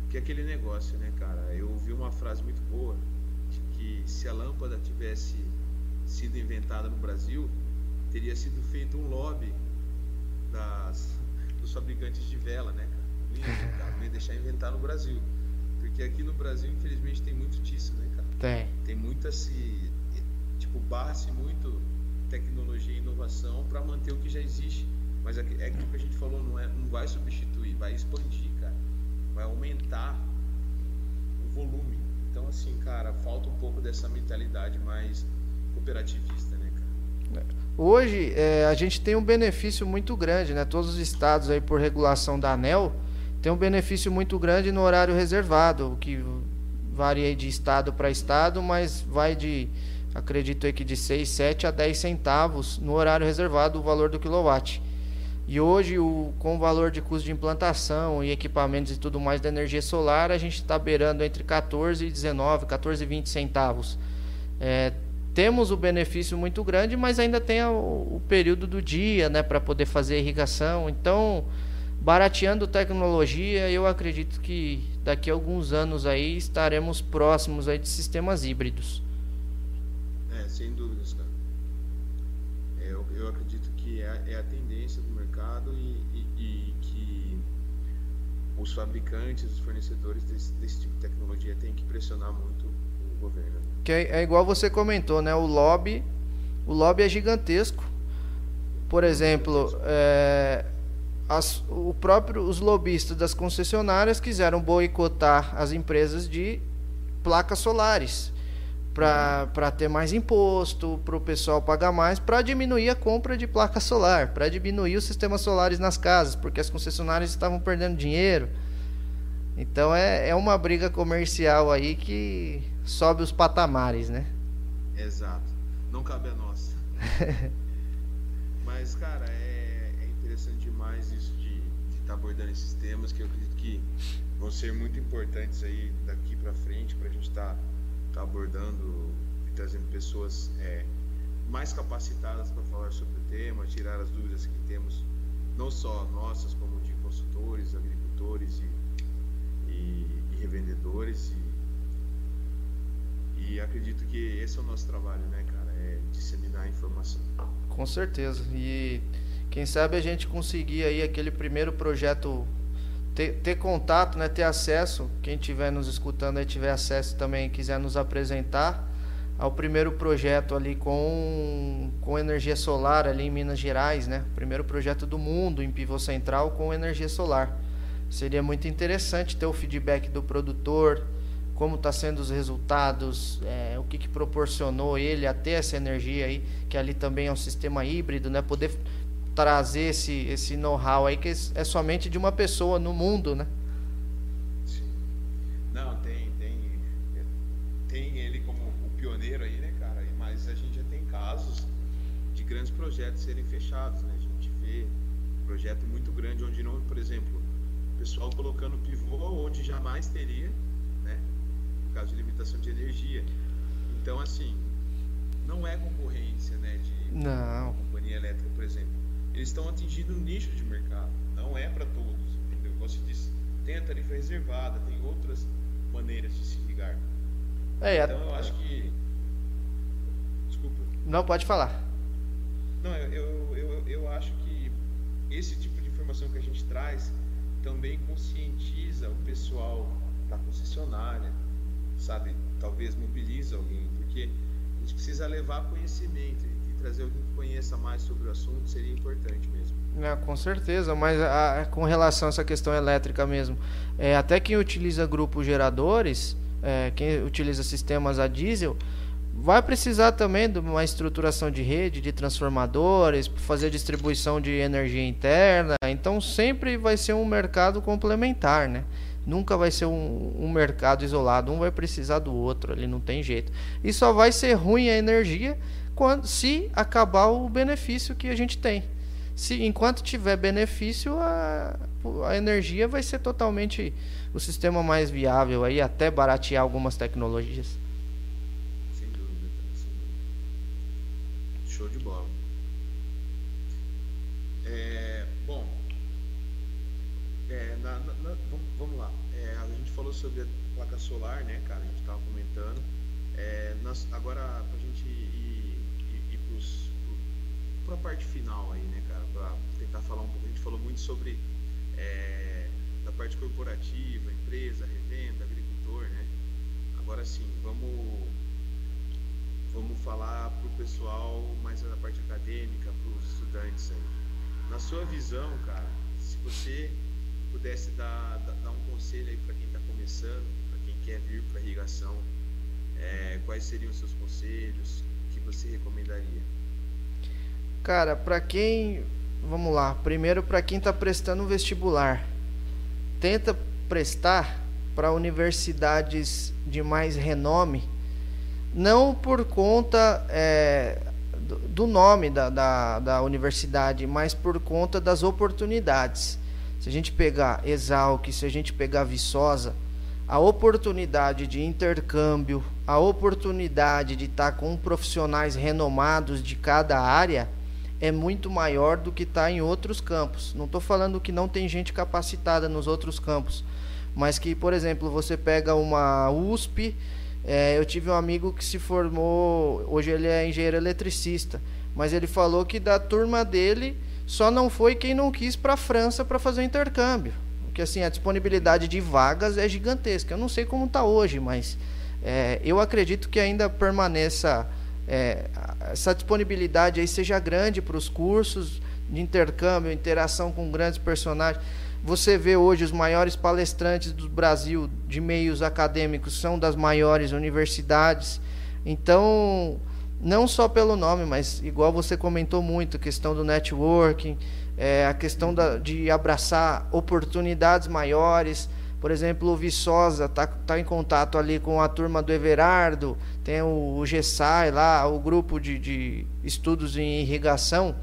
que aquele negócio, né, cara? Eu ouvi uma frase muito boa de que se a lâmpada tivesse sido inventada no Brasil, teria sido feito um lobby das, dos fabricantes de vela, né, cara? Não ia, inventar, não ia deixar inventar no Brasil. Porque aqui no Brasil, infelizmente, tem muito disso, né, cara? Tem. Tem muita se. Tipo, base muito tecnologia e inovação para manter o que já existe. Mas é, é aquilo que a gente falou, não, é, não vai substituir, vai expandir, cara. Vai aumentar o volume. Então, assim, cara, falta um pouco dessa mentalidade mais cooperativista, né, cara? Hoje, é, a gente tem um benefício muito grande, né? Todos os estados aí, por regulação da ANEL, tem um benefício muito grande no horário reservado, o que varia de estado para estado, mas vai de, acredito aí que de 6, 7 a 10 centavos no horário reservado o valor do quilowatt. E hoje, o, com o valor de custo de implantação e equipamentos e tudo mais da energia solar, a gente está beirando entre 14 e 19, 14 e 20 centavos. É, temos o benefício muito grande, mas ainda tem o, o período do dia né, para poder fazer irrigação. Então, barateando tecnologia, eu acredito que daqui a alguns anos aí estaremos próximos aí de sistemas híbridos. Os fabricantes, os fornecedores desse, desse, tipo de tecnologia têm que pressionar muito o governo. Que é, é igual você comentou, né? O lobby, o lobby é gigantesco. Por exemplo, é, as, o próprio, os lobistas das concessionárias quiseram boicotar as empresas de placas solares para ter mais imposto, para o pessoal pagar mais, para diminuir a compra de placa solar, para diminuir os sistemas solares nas casas, porque as concessionárias estavam perdendo dinheiro. Então é, é uma briga comercial aí que sobe os patamares, né? Exato. Não cabe a nossa. *laughs* Mas, cara, é, é interessante demais isso de estar tá abordando esses temas que eu acredito que vão ser muito importantes aí daqui para frente para a gente estar tá, tá abordando e trazendo pessoas é, mais capacitadas para falar sobre o tema, tirar as dúvidas que temos, não só nossas, como de consultores, agricultores e, e, e revendedores. E, e acredito que esse é o nosso trabalho, né, cara? É disseminar a informação. Com certeza. E quem sabe a gente conseguir aí aquele primeiro projeto ter, ter contato, né, ter acesso, quem estiver nos escutando aí tiver acesso também, quiser nos apresentar ao primeiro projeto ali com, com energia solar ali em Minas Gerais, né? Primeiro projeto do mundo em pivô central com energia solar. Seria muito interessante ter o feedback do produtor, como está sendo os resultados, é, o que, que proporcionou ele a ter essa energia aí, que ali também é um sistema híbrido, né? Poder trazer esse, esse know-how aí que é somente de uma pessoa no mundo, né? Sim. Não, tem, tem, tem ele como o pioneiro aí, né, cara? Mas a gente já tem casos de grandes projetos serem fechados, né? A gente vê projeto muito grande onde não, por exemplo, o pessoal colocando pivô onde jamais teria por causa de limitação de energia. Então, assim, não é concorrência, né, de não. companhia elétrica, por exemplo. Eles estão atingindo um nicho de mercado, não é para todos, entendeu? Como você disse, tem a tarifa reservada, tem outras maneiras de se ligar. É, então, eu acho que... Desculpa. Não, pode falar. Não, eu, eu, eu, eu acho que esse tipo de informação que a gente traz também conscientiza o pessoal da concessionária, sabe, talvez mobiliza alguém, porque a gente precisa levar conhecimento trazer alguém que conheça mais sobre o assunto seria importante mesmo. É, com certeza, mas a, com relação a essa questão elétrica mesmo, é, até quem utiliza grupos geradores, é, quem utiliza sistemas a diesel, vai precisar também de uma estruturação de rede, de transformadores, fazer distribuição de energia interna, então sempre vai ser um mercado complementar, né? Nunca vai ser um, um, mercado isolado, um vai precisar do outro, ali não tem jeito. E só vai ser ruim a energia quando se acabar o benefício que a gente tem. Se enquanto tiver benefício, a, a energia vai ser totalmente o sistema mais viável aí, até baratear algumas tecnologias. Sem dúvida, sem Show de bola. É, bom, é, na, na, na, vamos lá. É, a gente falou sobre a placa solar, né, cara? A gente estava comentando. É, agora, para a gente ir, ir, ir para a parte final aí, né, cara? Para tentar falar um pouco. A gente falou muito sobre é, da parte corporativa, empresa, revenda, agricultor, né? Agora sim, vamos vamos falar para o pessoal mais da parte acadêmica, para os estudantes aí. Na sua visão, cara, se você pudesse dar, dar, um conselho aí para quem está começando, para quem quer vir para irrigação, é, quais seriam os seus conselhos? O que você recomendaria? Cara, para quem, vamos lá, primeiro para quem está prestando vestibular, tenta prestar para universidades de mais renome não por conta é, do nome da, da, da, universidade, mas por conta das oportunidades. Se a gente pegar Exalc, se a gente pegar Viçosa, a oportunidade de intercâmbio, a oportunidade de estar com profissionais renomados de cada área é muito maior do que está em outros campos. Não estou falando que não tem gente capacitada nos outros campos, mas que, por exemplo, você pega uma USP é, eu tive um amigo que se formou, hoje ele é engenheiro eletricista, mas ele falou que da turma dele só não foi quem não quis para a França para fazer o intercâmbio. Porque assim, a disponibilidade de vagas é gigantesca. Eu não sei como está hoje, mas é, eu acredito que ainda permaneça é, essa disponibilidade aí seja grande para os cursos de intercâmbio, interação com grandes personagens. Você vê hoje os maiores palestrantes do Brasil de meios acadêmicos são das maiores universidades. Então, não só pelo nome, mas igual você comentou muito, a questão do networking, é, a questão da, de abraçar oportunidades maiores. Por exemplo, o Viçosa está tá em contato ali com a turma do Everardo, tem o, o GESAI lá, o grupo de, de estudos em irrigação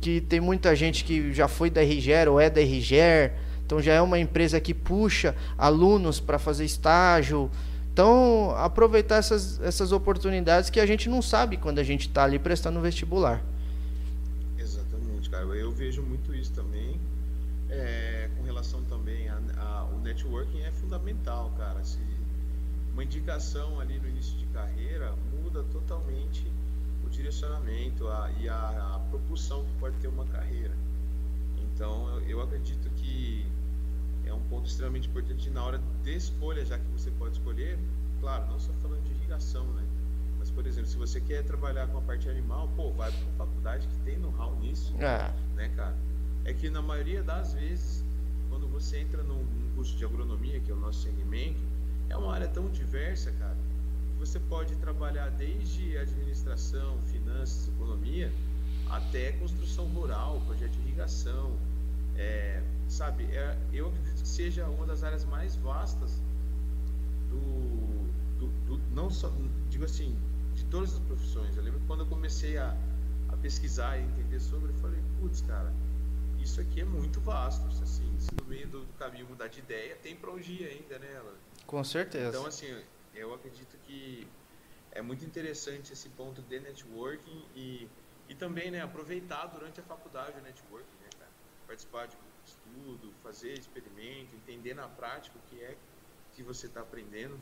que tem muita gente que já foi da RGER ou é da RGER, então já é uma empresa que puxa alunos para fazer estágio. Então, aproveitar essas, essas oportunidades que a gente não sabe quando a gente está ali prestando vestibular. Exatamente, cara. Eu vejo muito isso networking é fundamental, cara. Se uma indicação ali no início de carreira muda totalmente direcionamento a, e a, a, propulsão que pode ter uma carreira. Então, eu, eu acredito que é um ponto extremamente importante na hora de escolha, já que você pode escolher, claro, não só falando de irrigação, né? Mas, por exemplo, se você quer trabalhar com a parte animal, pô, vai para uma faculdade que tem know-how nisso, é. né, cara? É que na maioria das vezes, quando você entra num curso de agronomia, que é o nosso segmento, é uma área tão diversa, cara, você pode trabalhar desde administração, finanças, economia, até construção rural, projeto de irrigação. É, sabe, é, eu acredito que seja uma das áreas mais vastas do, do, do, não só, digo assim, de todas as profissões. Eu lembro quando eu comecei a, a pesquisar e entender sobre, eu falei, putz, cara, isso aqui é muito vasto. Assim, se no meio do, do caminho mudar de ideia, tem para onde ir ainda, né? Com certeza. Então, assim, eu acredito que é muito interessante esse ponto de networking e, e também né, aproveitar durante a faculdade o networking, né, cara? Participar de estudo, fazer experimento, entender na prática o que é que você está aprendendo.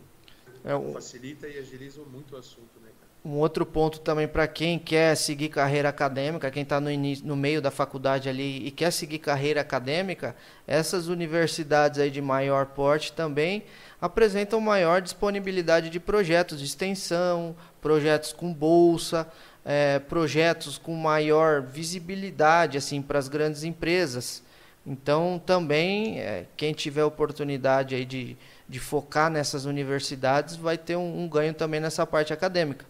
É um... Facilita e agiliza muito o assunto, né? Um outro ponto também para quem quer seguir carreira acadêmica, quem está no, no meio da faculdade ali e quer seguir carreira acadêmica, essas universidades aí de maior porte também apresentam maior disponibilidade de projetos de extensão, projetos com bolsa, é, projetos com maior visibilidade assim para as grandes empresas. Então, também, é, quem tiver oportunidade aí de, de focar nessas universidades vai ter um, um ganho também nessa parte acadêmica.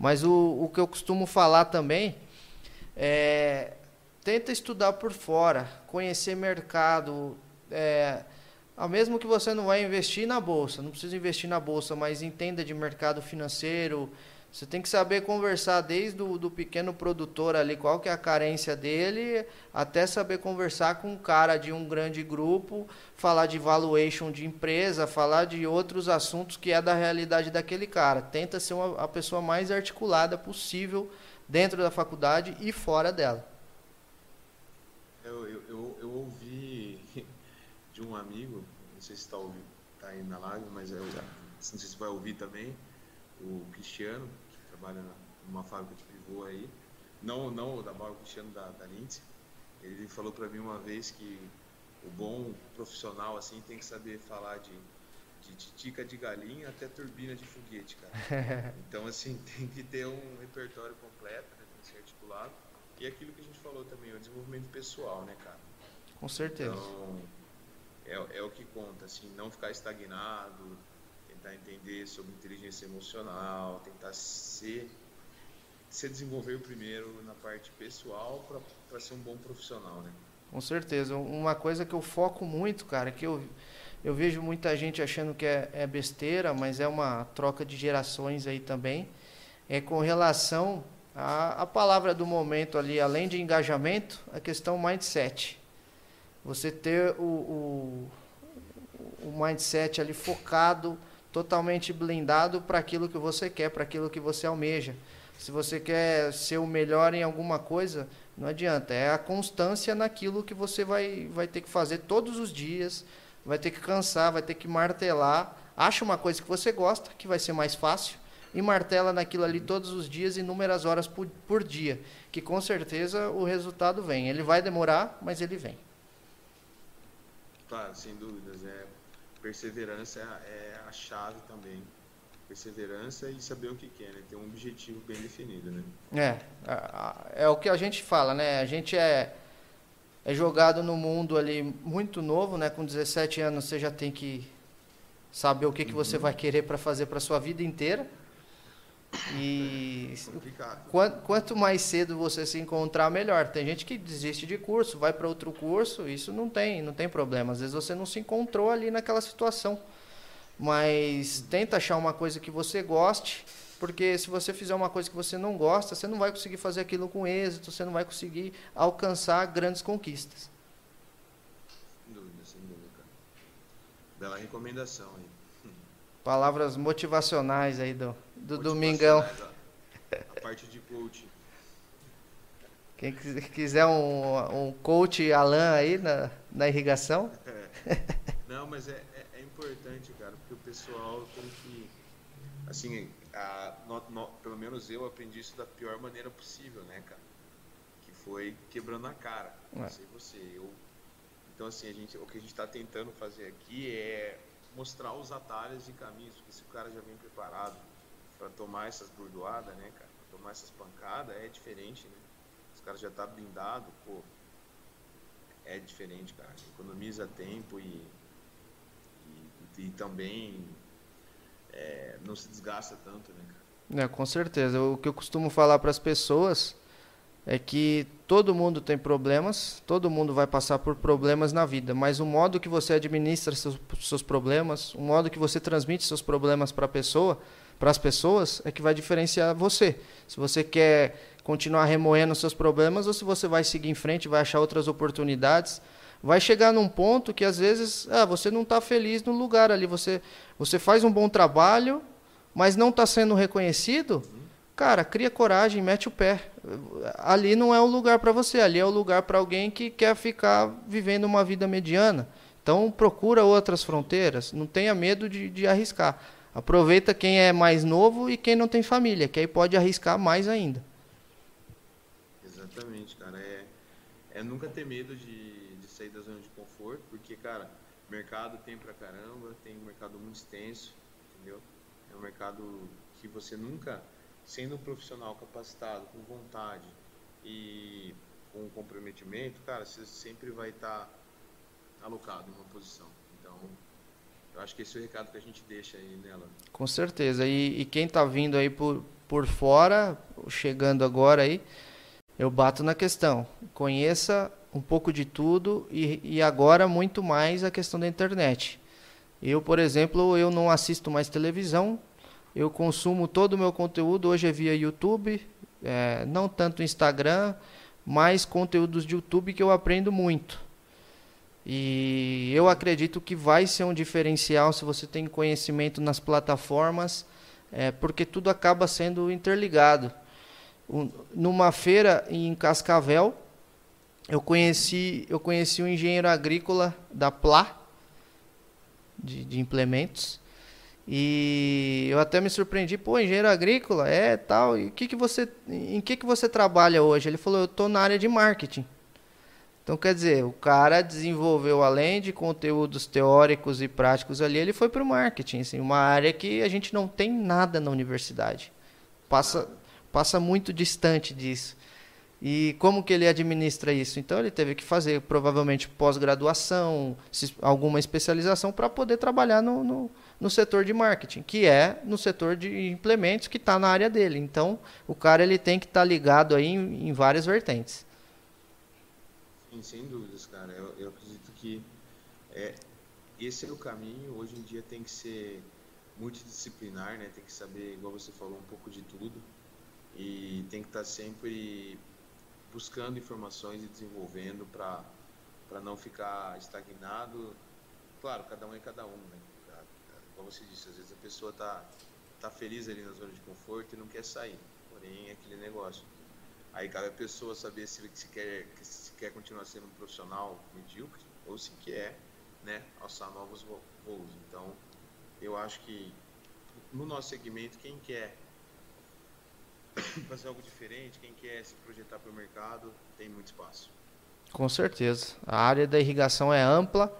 Mas o, o que eu costumo falar também é tenta estudar por fora, conhecer mercado, é, ao mesmo que você não vai investir na bolsa, não precisa investir na bolsa, mas entenda de mercado financeiro. Você tem que saber conversar desde o do pequeno produtor ali, qual que é a carência dele, até saber conversar com um cara de um grande grupo, falar de valuation de empresa, falar de outros assuntos que é da realidade daquele cara. Tenta ser uma, a pessoa mais articulada possível dentro da faculdade e fora dela. Eu, eu, eu, eu ouvi *laughs* de um amigo, não sei se está tá aí na live, mas eu, não sei se vai ouvir também, o Cristiano, trabalha numa fábrica de pivô aí, não, não o da Mauro Cristiano da, da Lindsay, ele falou para mim uma vez que o bom profissional assim tem que saber falar de de titica de galinha até turbina de foguete, cara. *laughs* Então, assim, tem que ter um repertório completo, né? tem que ser articulado. E aquilo que a gente falou também, o desenvolvimento pessoal, né, cara? Com certeza. Então, é, é o que conta, assim, não ficar estagnado, tentar entender sobre inteligência emocional, tentar ser se desenvolver primeiro na parte pessoal para ser um bom profissional, né? Com certeza. Uma coisa que eu foco muito, cara, que eu eu vejo muita gente achando que é, é besteira, mas é uma troca de gerações aí também. É com relação à, à palavra do momento ali, além de engajamento, a questão mindset. Você ter o, o, o mindset ali focado, totalmente blindado para aquilo que você quer, para aquilo que você almeja. Se você quer ser o melhor em alguma coisa, não adianta. É a constância naquilo que você vai, vai ter que fazer todos os dias, vai ter que cansar, vai ter que martelar. Acha uma coisa que você gosta, que vai ser mais fácil, e martela naquilo ali todos os dias, inúmeras horas por, por dia, que com certeza o resultado vem. Ele vai demorar, mas ele vem. Claro, sem dúvidas. É, perseverança é, é a chave também. Perseverança e saber o que quer, né? Ter um objetivo bem definido, né? É, é o que a gente fala, né? A gente é é jogado no mundo ali muito novo, né? Com 17 anos você já tem que saber o que, que você vai querer para fazer para sua vida inteira. E quanto, quanto mais cedo você se encontrar, melhor. Tem gente que desiste de curso, vai para outro curso, isso não tem, não tem problema. Às vezes você não se encontrou ali naquela situação. Mas tenta achar uma coisa que você goste porque se você fizer uma coisa que você não gosta, você não vai conseguir fazer aquilo com êxito, você não vai conseguir alcançar grandes conquistas. Sem dúvida, sem dúvida. Bela recomendação aí. Palavras motivacionais aí do, do Domingão. A parte de coaching. Quem quiser um, um coach Alan aí na, na irrigação. É. Não, mas é, é, é importante, cara, porque o pessoal tem que. Assim, a, no, no, pelo menos eu aprendi isso da pior maneira possível, né, cara? Que foi quebrando a cara. Não sei você, eu. Então, assim, a gente, o que a gente está tentando fazer aqui é mostrar os atalhos e caminhos, porque se o cara já vem preparado para tomar essas burdoadas, né, cara? Pra tomar essas pancadas, é diferente, né? Os caras já tá blindado, pô. É diferente, cara. Economiza tempo e, e, e também é, não se desgasta tanto, né, cara? É, com certeza. O que eu costumo falar para as pessoas é que todo mundo tem problemas, todo mundo vai passar por problemas na vida, mas o modo que você administra seus, seus problemas, o modo que você transmite seus problemas para pessoa, para as pessoas, é que vai diferenciar você. Se você quer continuar remoendo seus problemas ou se você vai seguir em frente, vai achar outras oportunidades vai chegar num ponto que às vezes ah, você não está feliz no lugar ali. Você, você faz um bom trabalho, mas não está sendo reconhecido. Cara, cria coragem, mete o pé. Ali não é o lugar para você, ali é o lugar para alguém que quer ficar vivendo uma vida mediana. Então procura outras fronteiras, não tenha medo de, de arriscar. Aproveita quem é mais novo e quem não tem família, que aí pode arriscar mais ainda. Exatamente, cara. É, é nunca ter medo de, sair da zona de conforto, porque, cara, mercado tem pra caramba, tem um mercado muito extenso, entendeu? É um mercado que você nunca, sendo um profissional capacitado, com vontade e com comprometimento, cara, você sempre vai estar tá alocado em uma posição. Então, eu acho que esse é o recado que a gente deixa aí nela. Com certeza. E, e quem está vindo aí por, por fora, chegando agora aí, eu bato na questão. Conheça um pouco de tudo e, e agora muito mais a questão da internet. Eu, por exemplo, eu não assisto mais televisão, eu consumo todo o meu conteúdo hoje é via YouTube, é, não tanto Instagram, mas conteúdos de YouTube que eu aprendo muito. E eu acredito que vai ser um diferencial se você tem conhecimento nas plataformas, é, porque tudo acaba sendo interligado. numa feira em Cascavel, eu conheci, eu conheci um engenheiro agrícola da Pla, de, de implementos, e eu até me surpreendi, pô, engenheiro agrícola, é tal, e que que você, em que, que você trabalha hoje? Ele falou, eu estou na área de marketing. Então, quer dizer, o cara desenvolveu, além de conteúdos teóricos e práticos ali, ele foi para o marketing, assim, uma área que a gente não tem nada na universidade. Passa, passa muito distante disso. E como que ele administra isso? Então ele teve que fazer provavelmente pós-graduação, alguma especialização para poder trabalhar no, no, no, setor de marketing, que é no setor de implementos que está na área dele. Então o cara ele tem que estar tá ligado aí em, em, várias vertentes. Sim, sem dúvidas, cara. Eu, eu acredito que é, esse é o caminho. Hoje em dia tem que ser multidisciplinar, né? Tem que saber, igual você falou, um pouco de tudo e tem que estar tá sempre buscando informações e desenvolvendo para não ficar estagnado. Claro, cada um é cada um, né? Como você disse, às vezes a pessoa tá tá feliz ali na zona de conforto e não quer sair. Porém, é aquele negócio. Aí cabe a pessoa saber se, se quer se quer continuar sendo um profissional medíocre ou se quer, né, alçar novos voos. Então, eu acho que no nosso segmento quem quer fazer algo diferente, quem quer se projetar para o mercado, tem muito espaço. Com certeza. A área da irrigação é ampla,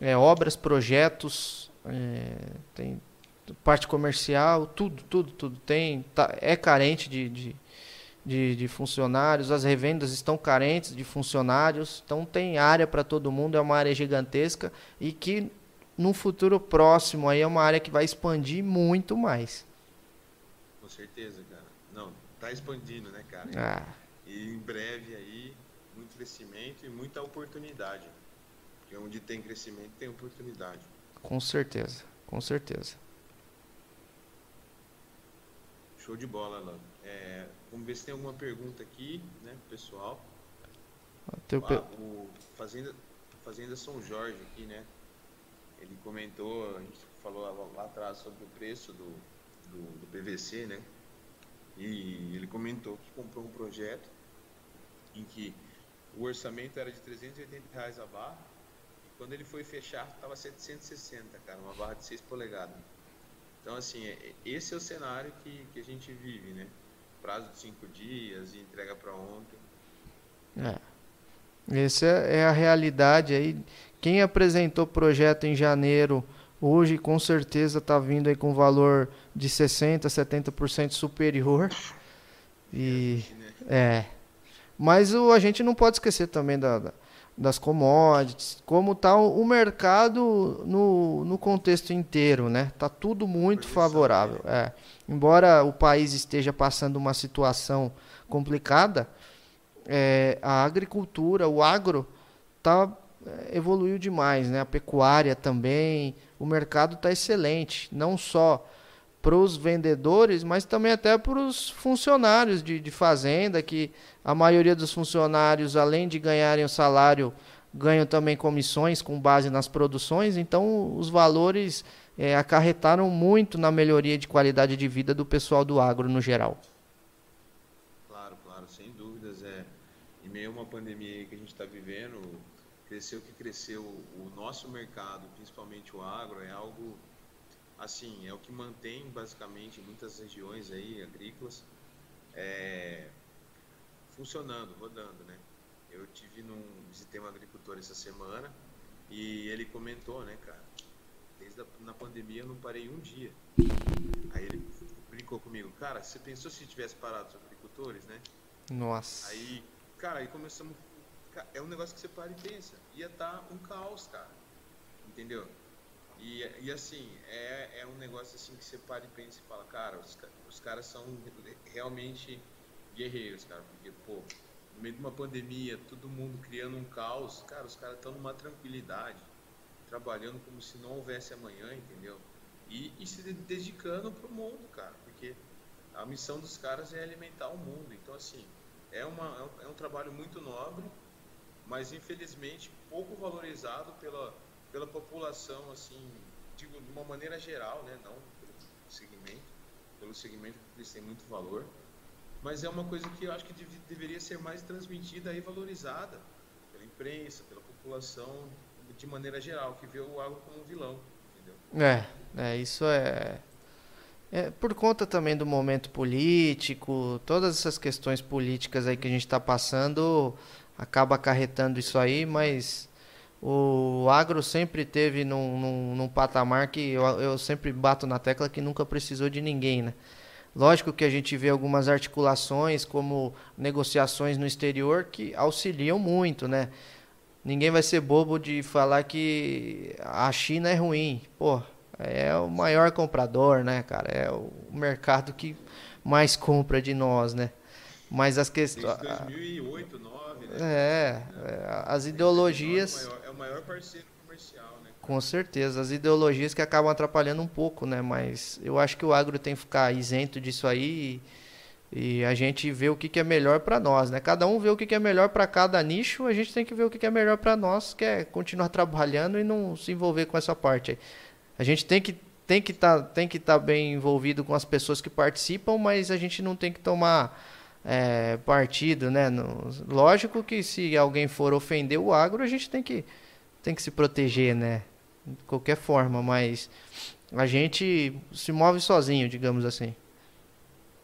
é obras, projetos, é, tem parte comercial, tudo, tudo, tudo. Tem, tá, é carente de, de, de, de, funcionários, as revendas estão carentes de funcionários, então tem área para todo mundo, é uma área gigantesca e que no futuro próximo aí é uma área que vai expandir muito mais. Com certeza, tá expandindo, né, cara? Ah. E em breve aí, muito crescimento e muita oportunidade. Porque onde tem crescimento tem oportunidade. Com certeza, com certeza. Show de bola, Alan. É, vamos ver se tem alguma pergunta aqui, né, pessoal. Ah, o Fazenda, Fazenda São Jorge aqui, né? Ele comentou, a gente falou lá, lá atrás sobre o preço do, do, do PVC, né? E ele comentou que comprou um projeto em que o orçamento era de 380 reais a barra. Quando ele foi fechar, estava 760, cara, uma barra de 6 polegadas. Então, assim, é, esse é o cenário que, que a gente vive, né? Prazo de 5 dias e entrega para ontem. É. Essa é a realidade aí. Quem apresentou o projeto em janeiro Hoje, com certeza, está vindo aí com valor de 60%, 70% superior. E, é. Mas o, a gente não pode esquecer também da, da das commodities, como está o, o, mercado no, no contexto inteiro, né? Tá tudo muito favorável. É. Embora o país esteja passando uma situação complicada, é, a agricultura, o agro, tá, é, evoluiu demais, né? A pecuária também, o mercado está excelente, não só para os vendedores, mas também até para os funcionários de, de, fazenda, que a maioria dos funcionários, além de ganharem o salário, ganham também comissões com base nas produções, então os valores é, acarretaram muito na melhoria de qualidade de vida do pessoal do agro no geral. Claro, claro, sem dúvidas. É, em meio a uma pandemia que a gente está vivendo, cresceu que cresceu o nosso mercado, principalmente o agro, é algo assim, é o que mantém basicamente muitas regiões aí agrícolas é, funcionando, rodando, né? Eu tive num visitei um agricultor essa semana e ele comentou, né, cara, desde a, na pandemia eu não parei um dia. Aí ele brincou comigo, cara, você pensou se tivesse parado os agricultores, né? Nossa. Aí, cara, aí começamos é um negócio que você para e pensa. Ia estar tá um caos, cara. Entendeu? E, e assim, é, é um negócio assim que você para e pensa e fala, cara, os, os caras são realmente guerreiros, cara. Porque, pô, no meio de uma pandemia, todo mundo criando um caos, cara, os caras estão numa tranquilidade, trabalhando como se não houvesse amanhã, entendeu? E, e se dedicando pro mundo, cara, porque a missão dos caras é alimentar o mundo. Então, assim, é, uma, é, um, é um trabalho muito nobre mas infelizmente pouco valorizado pela, pela população, assim, digo, de uma maneira geral, né, não pelo segmento, pelo segmento que eles têm muito valor. Mas é uma coisa que eu acho que deveria ser mais transmitida e valorizada pela imprensa, pela população de maneira geral, que vê o agro como um vilão. Entendeu? É, é isso é, é por conta também do momento político, todas essas questões políticas aí que a gente está passando acaba acarretando isso aí, mas o agro sempre teve num, num, num patamar que eu, eu, sempre bato na tecla que nunca precisou de ninguém, né? Lógico que a gente vê algumas articulações, como negociações no exterior, que auxiliam muito, né? Ninguém vai ser bobo de falar que a China é ruim. Pô, é o maior comprador, né, cara? É o mercado que mais compra de nós, né? Mas as questões. 2008, 2009, né? É, é as ideologias. É o, maior, é o maior parceiro comercial, né? Com certeza, as ideologias que acabam atrapalhando um pouco, né? Mas eu acho que o agro tem que ficar isento disso aí e, e a gente vê o que, que é melhor para nós, né? Cada um vê o que, que é melhor para cada nicho, a gente tem que ver o que, que é melhor para nós, que é continuar *laughs* trabalhando e não se envolver com essa parte aí. A gente tem que tem que tá, tem que estar tá bem envolvido com as pessoas que participam, mas a gente não tem que tomar é, partido, né? No, lógico que se alguém for ofender o agro, a gente tem que, tem que se proteger, né? De qualquer forma, mas a gente se move sozinho, digamos assim.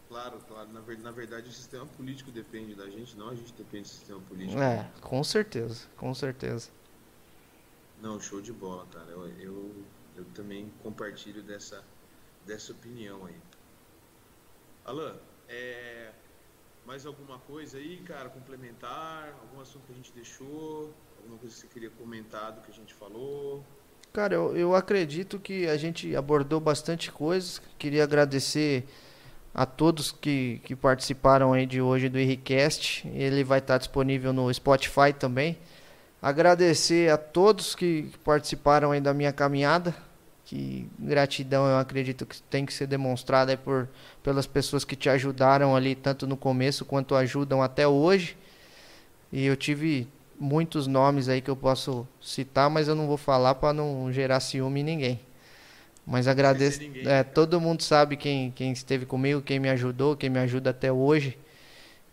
Claro, claro. Na, na verdade, o sistema político depende da gente, não a gente depende do sistema político. É, com certeza, com certeza. Não, show de bola, cara. Eu, eu, eu também compartilho dessa, dessa opinião aí. Alan, é, mais alguma coisa aí, cara, complementar? Algum assunto que a gente deixou? Alguma coisa que você queria comentar do que a gente falou? Cara, eu, eu acredito que a gente abordou bastante coisas. Queria agradecer a todos que, que participaram aí de hoje do Henricast. Ele vai estar disponível no Spotify também. Agradecer a todos que participaram aí da minha caminhada que gratidão eu acredito que tem que ser demonstrada por pelas pessoas que te ajudaram ali tanto no começo quanto ajudam até hoje e eu tive muitos nomes aí que eu posso citar mas eu não vou falar para não gerar ciúme em ninguém. Mas agradeço ninguém, é, todo mundo sabe quem quem esteve comigo quem me ajudou quem me ajuda até hoje.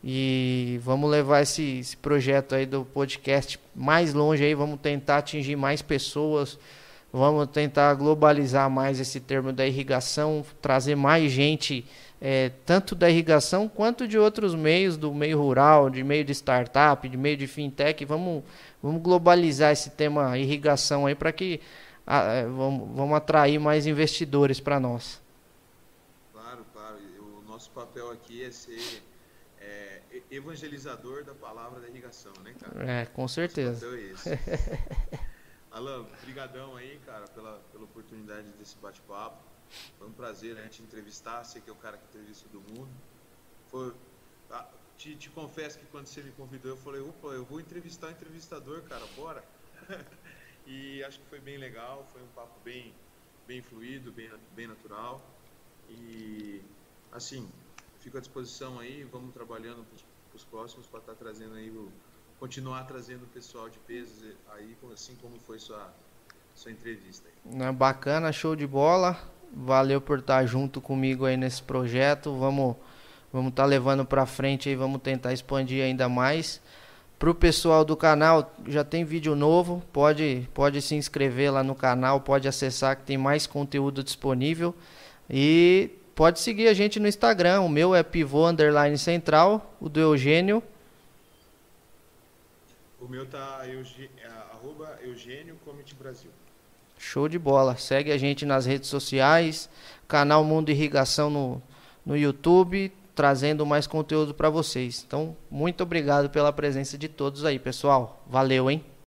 E vamos levar esse, esse projeto aí do podcast mais longe aí vamos tentar atingir mais pessoas Vamos tentar globalizar mais esse termo da irrigação, trazer mais gente, é, tanto da irrigação quanto de outros meios, do meio rural, de meio de startup, de meio de fintech. Vamos, vamos globalizar esse tema irrigação aí para que é, vamos, vamos atrair mais investidores para nós. Claro, claro. O nosso papel aqui é ser é, evangelizador da palavra da irrigação, né, cara? É, com certeza. Nosso papel é esse. *laughs* Alan, brigadão aí, cara, pela, pela oportunidade desse bate-papo. Foi um prazer a gente entrevistar, você que é o cara que entrevista todo mundo. Foi, ah, te, te, confesso que quando você me convidou, eu falei, opa, eu vou entrevistar o entrevistador, cara, bora. *laughs* e acho que foi bem legal, foi um papo bem, bem fluido, bem, bem natural. E, assim, fico à disposição aí, vamos trabalhando para os próximos para estar tá trazendo aí o continuar trazendo o pessoal de pesos aí, assim como foi sua, sua entrevista. Aí. Bacana, show de bola. Valeu por estar junto comigo aí nesse projeto. Vamos vamos estar tá levando para frente aí, vamos tentar expandir ainda mais. Para o pessoal do canal, já tem vídeo novo, pode, pode se inscrever lá no canal, pode acessar que tem mais conteúdo disponível. E pode seguir a gente no Instagram, o meu é pivô underline central, o do Eugênio o meu tá é, arroba Eugênio Brasil. Show de bola. Segue a gente nas redes sociais, canal Mundo Irrigação no, no YouTube, trazendo mais conteúdo para vocês. Então, muito obrigado pela presença de todos aí, pessoal. Valeu, hein?